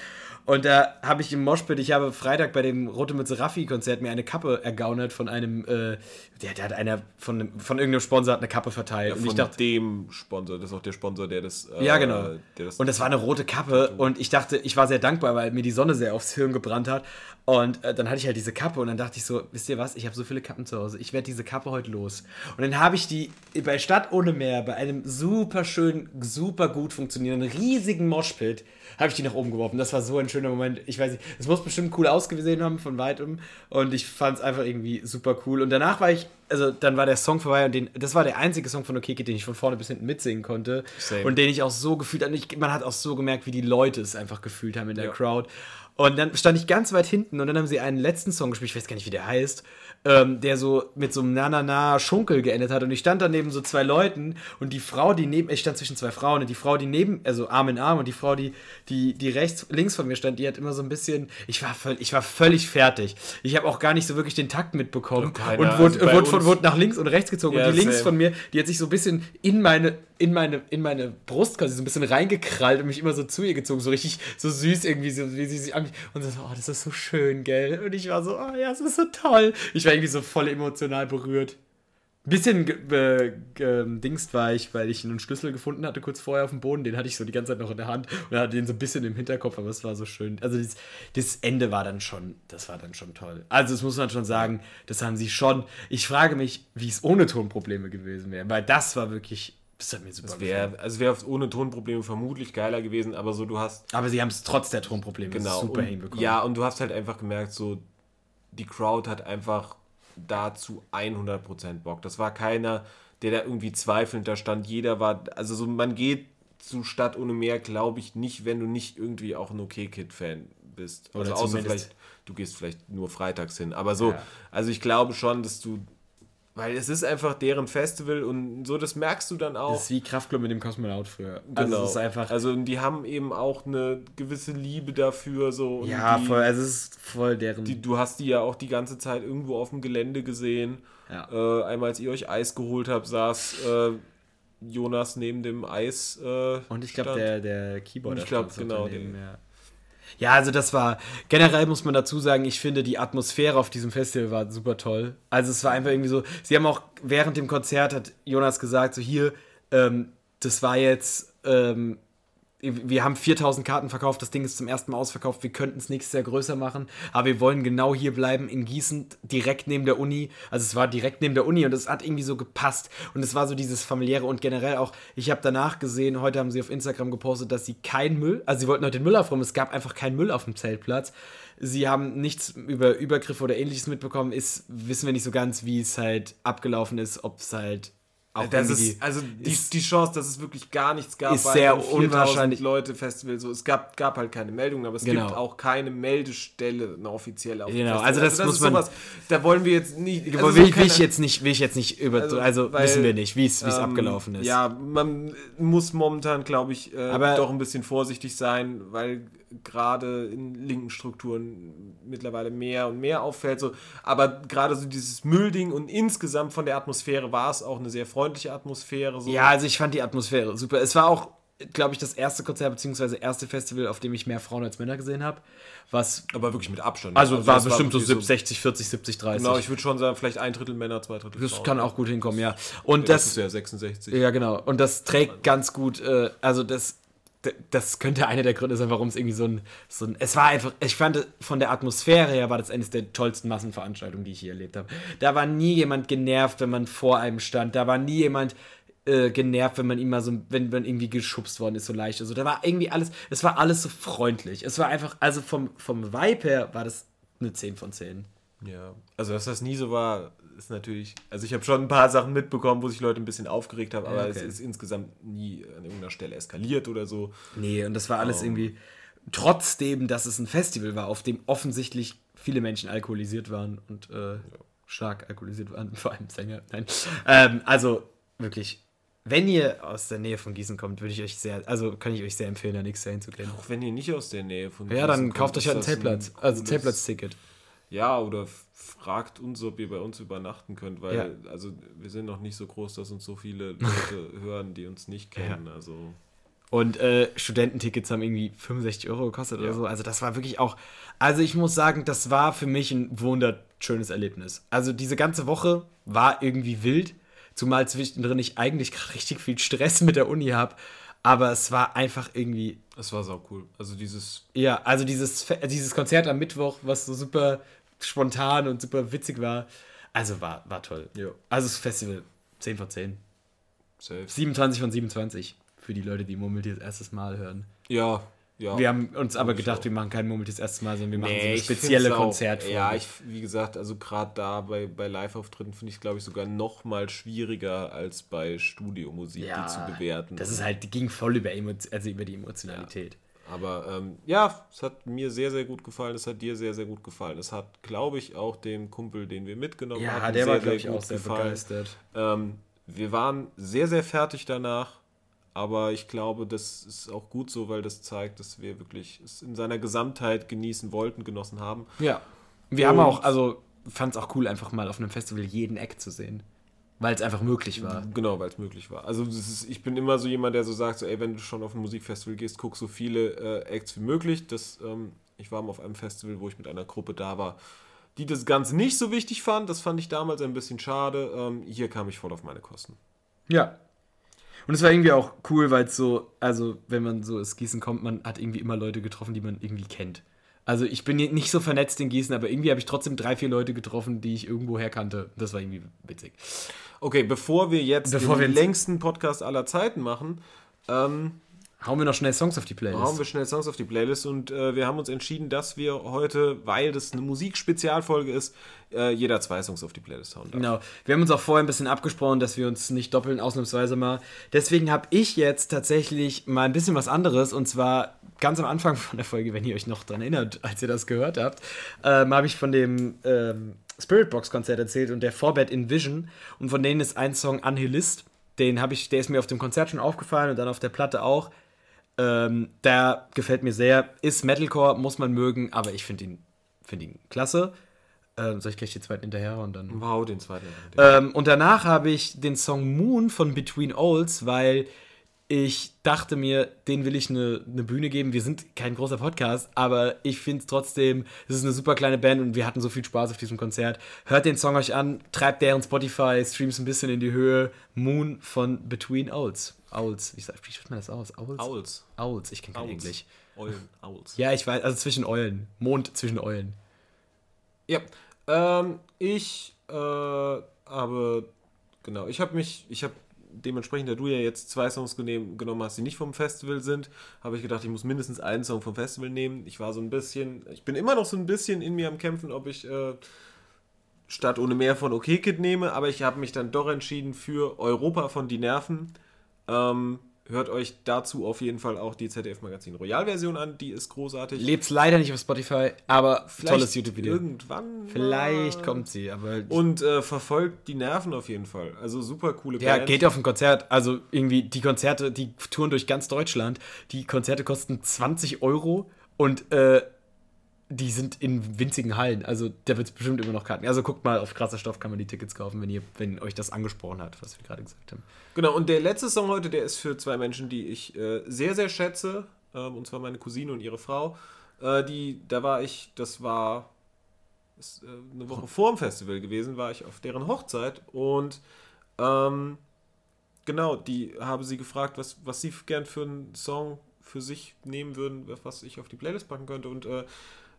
Und da habe ich im Moshpit, ich habe Freitag bei dem Rote Mütze Raffi Konzert mir eine Kappe ergaunert von einem, äh, der, der hat einer von, einem- von irgendeinem Sponsor hat eine Kappe verteilt. und Von ich dachte, dem Sponsor, das ist auch der Sponsor, der das. äh, ja, genau. Das und das war eine rote Kappe und ich dachte, ich war sehr dankbar, weil mir die Sonne sehr aufs Hirn gebrannt hat. Und äh, dann hatte ich halt diese Kappe und dann dachte ich so, wisst ihr was, ich habe so viele Kappen zu Hause, ich werde diese Kappe heute los. Und dann habe ich die bei Stadt ohne Meer, bei einem super schön, super gut funktionierenden, riesigen Moshpit, habe ich die nach oben geworfen. Das war so ein schöner Moment. Ich weiß nicht, es muss bestimmt cool ausgesehen haben von weitem und ich fand es einfach irgendwie super cool. Und danach war ich, also dann war der Song vorbei und den, das war der einzige Song von Okeke, den ich von vorne bis hinten mitsingen konnte. Same. Und den ich auch so gefühlt habe. Und ich- Man hat auch so gemerkt, wie die Leute es einfach gefühlt haben in der Ja. Crowd. Und dann stand ich ganz weit hinten und dann haben sie einen letzten Song gespielt, ich weiß gar nicht, wie der heißt, ähm, der so mit so einem Na-Na-Na Schunkel geendet hat. Und ich stand da neben so zwei Leuten und die Frau, die neben, ich stand zwischen zwei Frauen und die Frau, die neben, also Arm in Arm und die Frau, die, die, die rechts, links von mir stand, die hat immer so ein bisschen, ich war, völ, ich war völlig fertig. Ich habe auch gar nicht so wirklich den Takt mitbekommen keiner. und Also wurde, bei wurde, von, uns- wurde nach links und rechts gezogen. Ja, und die links same. von mir, die hat sich so ein bisschen in meine, in meine, in meine Brust quasi so ein bisschen reingekrallt und mich immer so zu ihr gezogen, so richtig so süß irgendwie, so wie sie sich an mich und so, oh, das ist so schön, gell? Und ich war so, oh ja, das ist so toll. Ich war irgendwie so voll emotional berührt. Ein bisschen äh, dingst war ich, weil ich einen Schlüssel gefunden hatte kurz vorher auf dem Boden. Den hatte ich so die ganze Zeit noch in der Hand und hatte den so ein bisschen im Hinterkopf, aber es war so schön. Also das, das Ende war dann schon, das war dann schon toll. Also das muss man schon sagen, das haben sie schon. Ich frage mich, wie es ohne Tonprobleme gewesen wäre, weil das war wirklich, das hat mir super Es gefallen. wäre also wär ohne Tonprobleme vermutlich geiler gewesen, aber so du hast Aber sie haben es trotz der Tonprobleme genau super und, hinbekommen. Ja, und du hast halt einfach gemerkt, so die Crowd hat einfach dazu 100% Bock. Das war keiner, der da irgendwie zweifelnd da stand. Jeder war, also so man geht zu Stadt ohne Meer, glaube ich, nicht, wenn du nicht irgendwie auch ein Okay-Kid-Fan bist. Oder also außer vielleicht, du gehst vielleicht nur freitags hin. Aber so, Ja. also ich glaube schon, dass du, weil es ist einfach deren Festival und so, das merkst du dann auch. Das ist wie Kraftklub mit dem Kosmonaut früher. Genau. Also es ist einfach. Also die haben eben auch eine gewisse Liebe dafür. So, ja, die, voll, also es ist voll deren. Die, du hast die ja auch die ganze Zeit irgendwo auf dem Gelände gesehen. Ja. Äh, einmal, als ihr euch Eis geholt habt, saß äh, Jonas neben dem Eis. Äh, Und ich glaube, der, der Keyboarder Und ich glaub, stand so genau, daneben, den- ja. Ja, also das war, generell muss man dazu sagen, ich finde, die Atmosphäre auf diesem Festival war super toll. Also es war einfach irgendwie so, sie haben auch während dem Konzert, hat Jonas gesagt, so hier, ähm, das war jetzt, ähm, wir haben 4000 Karten verkauft, das Ding ist zum ersten Mal ausverkauft, wir könnten es nächstes Jahr größer machen, aber wir wollen genau hier bleiben, in Gießen, direkt neben der Uni. Also es war direkt neben der Uni und es hat irgendwie so gepasst und es war so dieses familiäre und generell auch, ich habe danach gesehen, heute haben sie auf Instagram gepostet, dass sie kein Müll, also sie wollten heute den Müll aufräumen, es gab einfach keinen Müll auf dem Zeltplatz. Sie haben nichts über Übergriffe oder ähnliches mitbekommen, ist, wissen wir nicht so ganz, wie es halt abgelaufen ist, ob es halt auch Das ist, also die, ist- die Chance, dass es wirklich gar nichts gab, Ist sehr einem 4000 unwahrscheinlich. Leute Festival. So, es gab, gab halt keine Meldungen, aber es Genau. gibt auch keine Meldestelle, eine offizielle auf Genau, Festival. also das muss ist man- sowas, da wollen wir jetzt nicht. Also will, so ich- will ich keine- jetzt nicht, will ich jetzt nicht über, also, weil, wissen wir nicht, wie es ähm, abgelaufen ist. Ja, man muss momentan, glaube ich, äh, doch ein bisschen vorsichtig sein, weil gerade in linken Strukturen mittlerweile mehr und mehr auffällt. So. Aber gerade so dieses Müllding und insgesamt von der Atmosphäre war es auch eine sehr freundliche Atmosphäre. So. Ja, also ich fand die Atmosphäre super. Es war auch, glaube ich, das erste Konzert bzw. erste Festival, auf dem ich mehr Frauen als Männer gesehen habe. Was aber wirklich mit Abstand. also, war das bestimmt so wirklich 60, 40, 70, 30. Genau, ich würde schon sagen, vielleicht ein Drittel Männer, zwei Drittel das Frauen. kann auch gut hinkommen, ja. Und das, das, ist ja 66. ja genau. Und das trägt ganz gut. Äh, also das, das könnte einer der Gründe sein, warum es irgendwie so ein, so ein. Es war einfach. Ich fand von der Atmosphäre her war das eines der tollsten Massenveranstaltungen, die ich hier erlebt habe. Da war nie jemand genervt, wenn man vor einem stand. Da war nie jemand äh, genervt, wenn man ihm mal so, wenn man irgendwie geschubst worden ist, so leicht. Also da war irgendwie alles, es war alles so freundlich. Es war einfach, also vom, vom Vibe her war das eine 10 von 10. Ja, also dass das nie so war, ist natürlich. Also ich habe schon ein paar Sachen mitbekommen, wo sich Leute ein bisschen aufgeregt haben, aber Ja, es okay. ist insgesamt nie an irgendeiner Stelle eskaliert oder so. Nee, und das war alles irgendwie, trotzdem, dass es ein Festival war, auf dem offensichtlich viele Menschen alkoholisiert waren und äh, stark alkoholisiert waren, <laughs> vor allem Sänger. Nein. Ähm, also wirklich, wenn ihr aus der Nähe von Gießen kommt, würde ich euch sehr, also kann ich euch sehr empfehlen, da nächstes Jahr hinzugehen. Auch wenn ihr nicht aus der Nähe von Ja, dann Gießen kauft kommt, euch halt das Zeltplatz, ein also Zeltplatzticket. Ja, oder fragt uns, ob ihr bei uns übernachten könnt, weil Ja. also wir sind noch nicht so groß, dass uns so viele Leute <laughs> hören, die uns nicht kennen. Also Und äh, Studententickets haben irgendwie 65 Euro gekostet oder Ja. so. Also das war wirklich auch. Also ich muss sagen, das war für mich ein wunderschönes Erlebnis. Also diese ganze Woche war irgendwie wild, zumal zwischendrin ich eigentlich <laughs> richtig viel Stress mit der Uni habe. Aber es war einfach irgendwie. es war sau cool. Also dieses Ja, also dieses, dieses Konzert am Mittwoch, was so super spontan und super witzig war. Also war, war toll. Ja. Also das Festival 10 von 10. Safe. 27 von 27 für die Leute, die Murmeltier das erstes Mal hören. Ja, ja. Wir haben uns aber gedacht, auch. wir machen kein Murmeltier das erste Mal, sondern wir machen so eine ich spezielle Konzertfolge. Ja, ich, wie gesagt, also gerade da bei, bei Live-Auftritten finde ich es, glaube ich, sogar noch mal schwieriger als bei Studiomusik, Ja, die zu bewerten. Das ist halt, die ging voll über, Emo also über die Emotionalität. Aber ähm, ja, es hat mir sehr, sehr gut gefallen. Es hat dir sehr, sehr gut gefallen. Es hat, glaube ich, auch dem Kumpel, den wir mitgenommen Ja, hatten, der war, sehr, glaube sehr ich, gut auch sehr gefallen. begeistert. Ähm, wir waren sehr, sehr fertig danach. Aber ich glaube, das ist auch gut so, weil das zeigt, dass wir wirklich es in seiner Gesamtheit genießen wollten, genossen haben. Ja. Wir haben Und- auch, also fand es auch cool, einfach mal auf einem Festival jeden Act zu sehen. Weil es einfach möglich war. Genau, weil es möglich war. Also das ist, ich bin immer so jemand, der so sagt, so, ey, wenn du schon auf ein Musikfestival gehst, guck so viele äh, Acts wie möglich. Das, ähm, ich war mal auf einem Festival, wo ich mit einer Gruppe da war, die das Ganze nicht so wichtig fand. Das fand ich damals ein bisschen schade. Ähm, hier kam ich voll auf meine Kosten. Ja. Und es war irgendwie auch cool, weil es so, also wenn man so ins Gießen kommt, man hat irgendwie immer Leute getroffen, die man irgendwie kennt. Also ich bin nicht so vernetzt in Gießen, aber irgendwie habe ich trotzdem drei, vier Leute getroffen, die ich irgendwo her kannte. Das war irgendwie witzig. Okay, bevor wir jetzt Bevor den wir längsten Podcast aller Zeiten machen, ähm, Hauen wir noch schnell Songs auf die Playlist. hauen wir schnell Songs auf die Playlist und äh, wir haben uns entschieden, dass wir heute, weil das eine Musikspezialfolge ist, äh, jeder zwei Songs auf die Playlist hauen darf. Genau. Wir haben uns auch vorher ein bisschen abgesprochen, dass wir uns nicht doppeln, ausnahmsweise mal. Deswegen habe ich jetzt tatsächlich mal ein bisschen was anderes und zwar ganz am Anfang von der Folge, wenn ihr euch noch dran erinnert, als ihr das gehört habt, ähm, habe ich von dem ähm, Spiritbox-Konzert erzählt und der Forbed in Vision und von denen ist ein Song Anhilist. Den habe ich, der ist mir auf dem Konzert schon aufgefallen und dann auf der Platte auch. Ähm, der gefällt mir sehr. Ist Metalcore, muss man mögen, aber ich finde ihn, find ihn klasse. Ähm, soll ich gleich die zweiten hinterher und dann. Wow, den zweiten. Ähm, und danach habe ich den Song Moon von Between Olds, weil ich dachte mir, den will ich eine, eine Bühne geben. Wir sind kein großer Podcast, aber ich finde es trotzdem, es ist eine super kleine Band und wir hatten so viel Spaß auf diesem Konzert. Hört den Song euch an, treibt deren Spotify, Streams ein bisschen in die Höhe. Moon von Between Olds. Owls. Wie, spricht man das aus? Owls? Owls. Owls, ich kenne kein Owls. Englisch. Eulen, Owls. Ja, ich weiß, also zwischen Eulen. Mond zwischen Eulen. Ja, ähm, ich äh, habe, genau, ich habe mich, ich habe dementsprechend, da du ja jetzt zwei Songs genommen hast, die nicht vom Festival sind, habe ich gedacht, ich muss mindestens einen Song vom Festival nehmen. Ich war so ein bisschen, ich bin immer noch so ein bisschen in mir am Kämpfen, ob ich äh, statt ohne mehr von OK Kid nehme, aber ich habe mich dann doch entschieden für Europa von Die Nerven. Ähm, hört euch dazu auf jeden Fall auch die ZDF Magazin Royal-Version an, die ist großartig. Lebt's leider nicht auf Spotify, aber Vielleicht tolles YouTube-Video. Irgendwann. Vielleicht kommt sie, aber. Und äh, verfolgt die Nerven auf jeden Fall. Also super coole ja, Band. geht auf ein Konzert. Also irgendwie die Konzerte, die touren durch ganz Deutschland. Die Konzerte kosten 20 Euro und äh, die sind in winzigen Hallen. Also da wird es bestimmt immer noch Karten. Also guckt mal, auf krasser Stoff kann man die Tickets kaufen, wenn ihr, wenn euch das angesprochen hat, was wir gerade gesagt haben. Genau, und der letzte Song heute, der ist für zwei Menschen, die ich äh, sehr, sehr schätze. Ähm, und zwar meine Cousine und ihre Frau. Äh, die, da war ich, das war ist, äh, eine Woche vor dem Festival gewesen, war ich auf deren Hochzeit. Und ähm, genau, die habe sie gefragt, was, was sie gern für einen Song für sich nehmen würden, was ich auf die Playlist packen könnte. Und äh,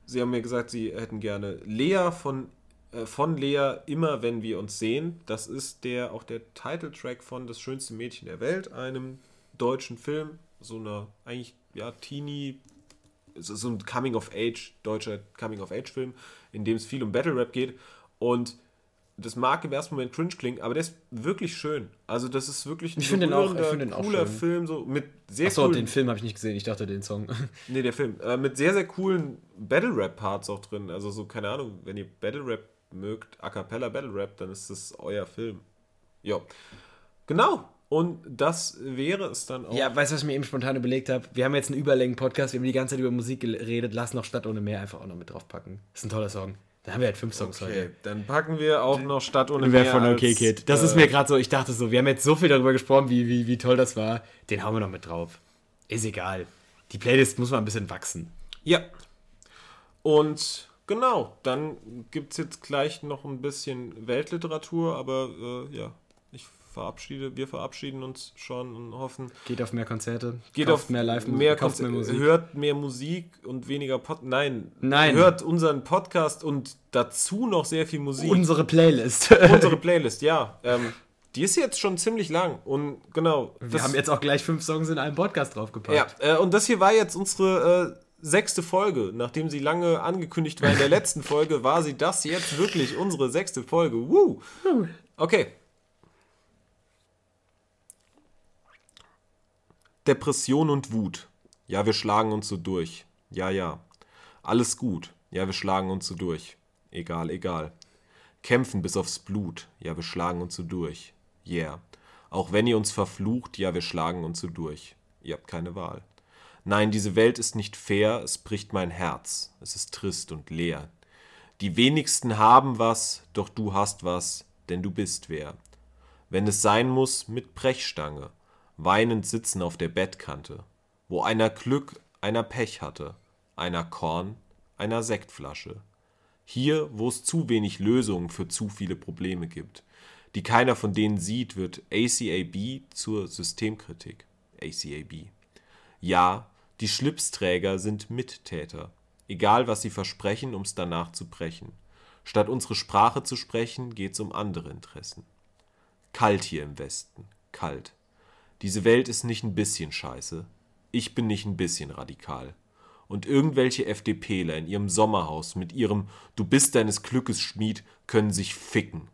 sie haben mir gesagt, sie hätten gerne Lea von, äh, von Lea immer, wenn wir uns sehen. Das ist der auch der Titeltrack von Das schönste Mädchen der Welt, einem deutschen Film, so einer eigentlich ja Teenie so ein Coming of Age, deutscher Coming of Age Film, in dem es viel um Battle Rap geht und das mag im ersten Moment cringe klingen, aber der ist wirklich schön. Also das ist wirklich ein Ich finde den auch- ich den auch cooler schön. Film, so mit sehr Achso, coolen den Film habe ich nicht gesehen. Ich dachte den Song. <laughs> Nee, der Film. Äh, mit sehr, sehr coolen Battle-Rap-Parts auch drin. Also so, keine Ahnung, wenn ihr Battle-Rap mögt, A Cappella Battle-Rap, dann ist das euer Film. Ja. Genau. Und das wäre es dann auch. Ja, weißt du, was ich mir eben spontan überlegt habe? Wir haben jetzt einen Überlängen-Podcast, wir haben die ganze Zeit über Musik geredet. Lass noch Stadt ohne Meer einfach auch noch mit draufpacken. ist ein toller Song. Dann haben wir halt fünf Songs okay, heute. dann packen wir auch noch Stadt ohne Meer von als, OK Kid. Das äh, ist mir gerade so, ich dachte so, wir haben jetzt so viel darüber gesprochen, wie, wie, wie toll das war. Den hauen wir noch mit drauf. Ist egal. Die Playlist muss mal ein bisschen wachsen. Ja. Und genau, dann gibt es jetzt gleich noch ein bisschen Weltliteratur, aber äh, ja, verabschiede, wir verabschieden uns schon und hoffen, Geht auf mehr Konzerte. Geht auf mehr live mehr, kauft mehr Konzer- Musik. Hört mehr Musik und weniger Pod. Nein. Nein. Hört unseren Podcast und dazu noch sehr viel Musik. Unsere Playlist. <laughs> Unsere <laughs> Playlist, ja. Ähm, die ist jetzt schon ziemlich lang und genau. wir haben jetzt auch gleich fünf Songs in einem Podcast draufgepackt. ja, äh, und das hier war jetzt unsere äh, sechste Folge. Nachdem sie lange angekündigt war in der <laughs> letzten Folge, war sie das jetzt wirklich unsere sechste Folge. Woo. Okay. Depression und Wut. Ja, wir schlagen uns so durch. Ja, ja. Alles gut. Ja, wir schlagen uns so durch. Egal, egal. Kämpfen bis aufs Blut. Ja, wir schlagen uns so durch. Yeah. Auch wenn ihr uns verflucht, ja, wir schlagen uns so durch. Ihr habt keine Wahl. Nein, diese Welt ist nicht fair, es bricht mein Herz. Es ist trist und leer. Die wenigsten haben was, doch du hast was, denn du bist wer. Wenn es sein muss, mit Brechstange, weinend sitzen auf der Bettkante, wo einer Glück, einer Pech hatte, einer Korn, einer Sektflasche. Hier, wo es zu wenig Lösungen für zu viele Probleme gibt, die keiner von denen sieht, wird ACAB zur Systemkritik. ACAB. Ja, die Schlipsträger sind Mittäter. Egal, was sie versprechen, um's danach zu brechen. Statt unsere Sprache zu sprechen, geht's um andere Interessen. Kalt hier im Westen. Kalt. Diese Welt ist nicht ein bisschen scheiße. Ich bin nicht ein bisschen radikal. Und irgendwelche FDPler in ihrem Sommerhaus mit ihrem Du bist deines Glückes Schmied können sich ficken.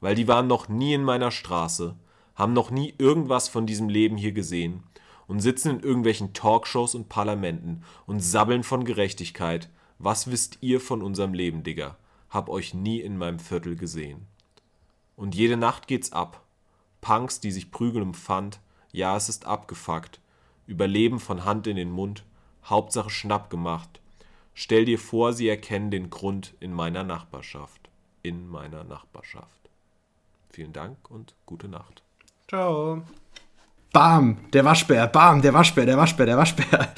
Weil die waren noch nie in meiner Straße, haben noch nie irgendwas von diesem Leben hier gesehen und sitzen in irgendwelchen Talkshows und Parlamenten und sabbeln von Gerechtigkeit. Was wisst ihr von unserem Leben, Digga? Hab euch nie in meinem Viertel gesehen. Und jede Nacht geht's ab. Punks, die sich prügeln um Pfand. Ja, es ist abgefuckt. Überleben von Hand in den Mund. Hauptsache Schnapp gemacht. Stell dir vor, sie erkennen den Grund in meiner Nachbarschaft. In meiner Nachbarschaft. Vielen Dank und gute Nacht. Ciao. Bam, der Waschbär, bam, der Waschbär, der Waschbär, der Waschbär.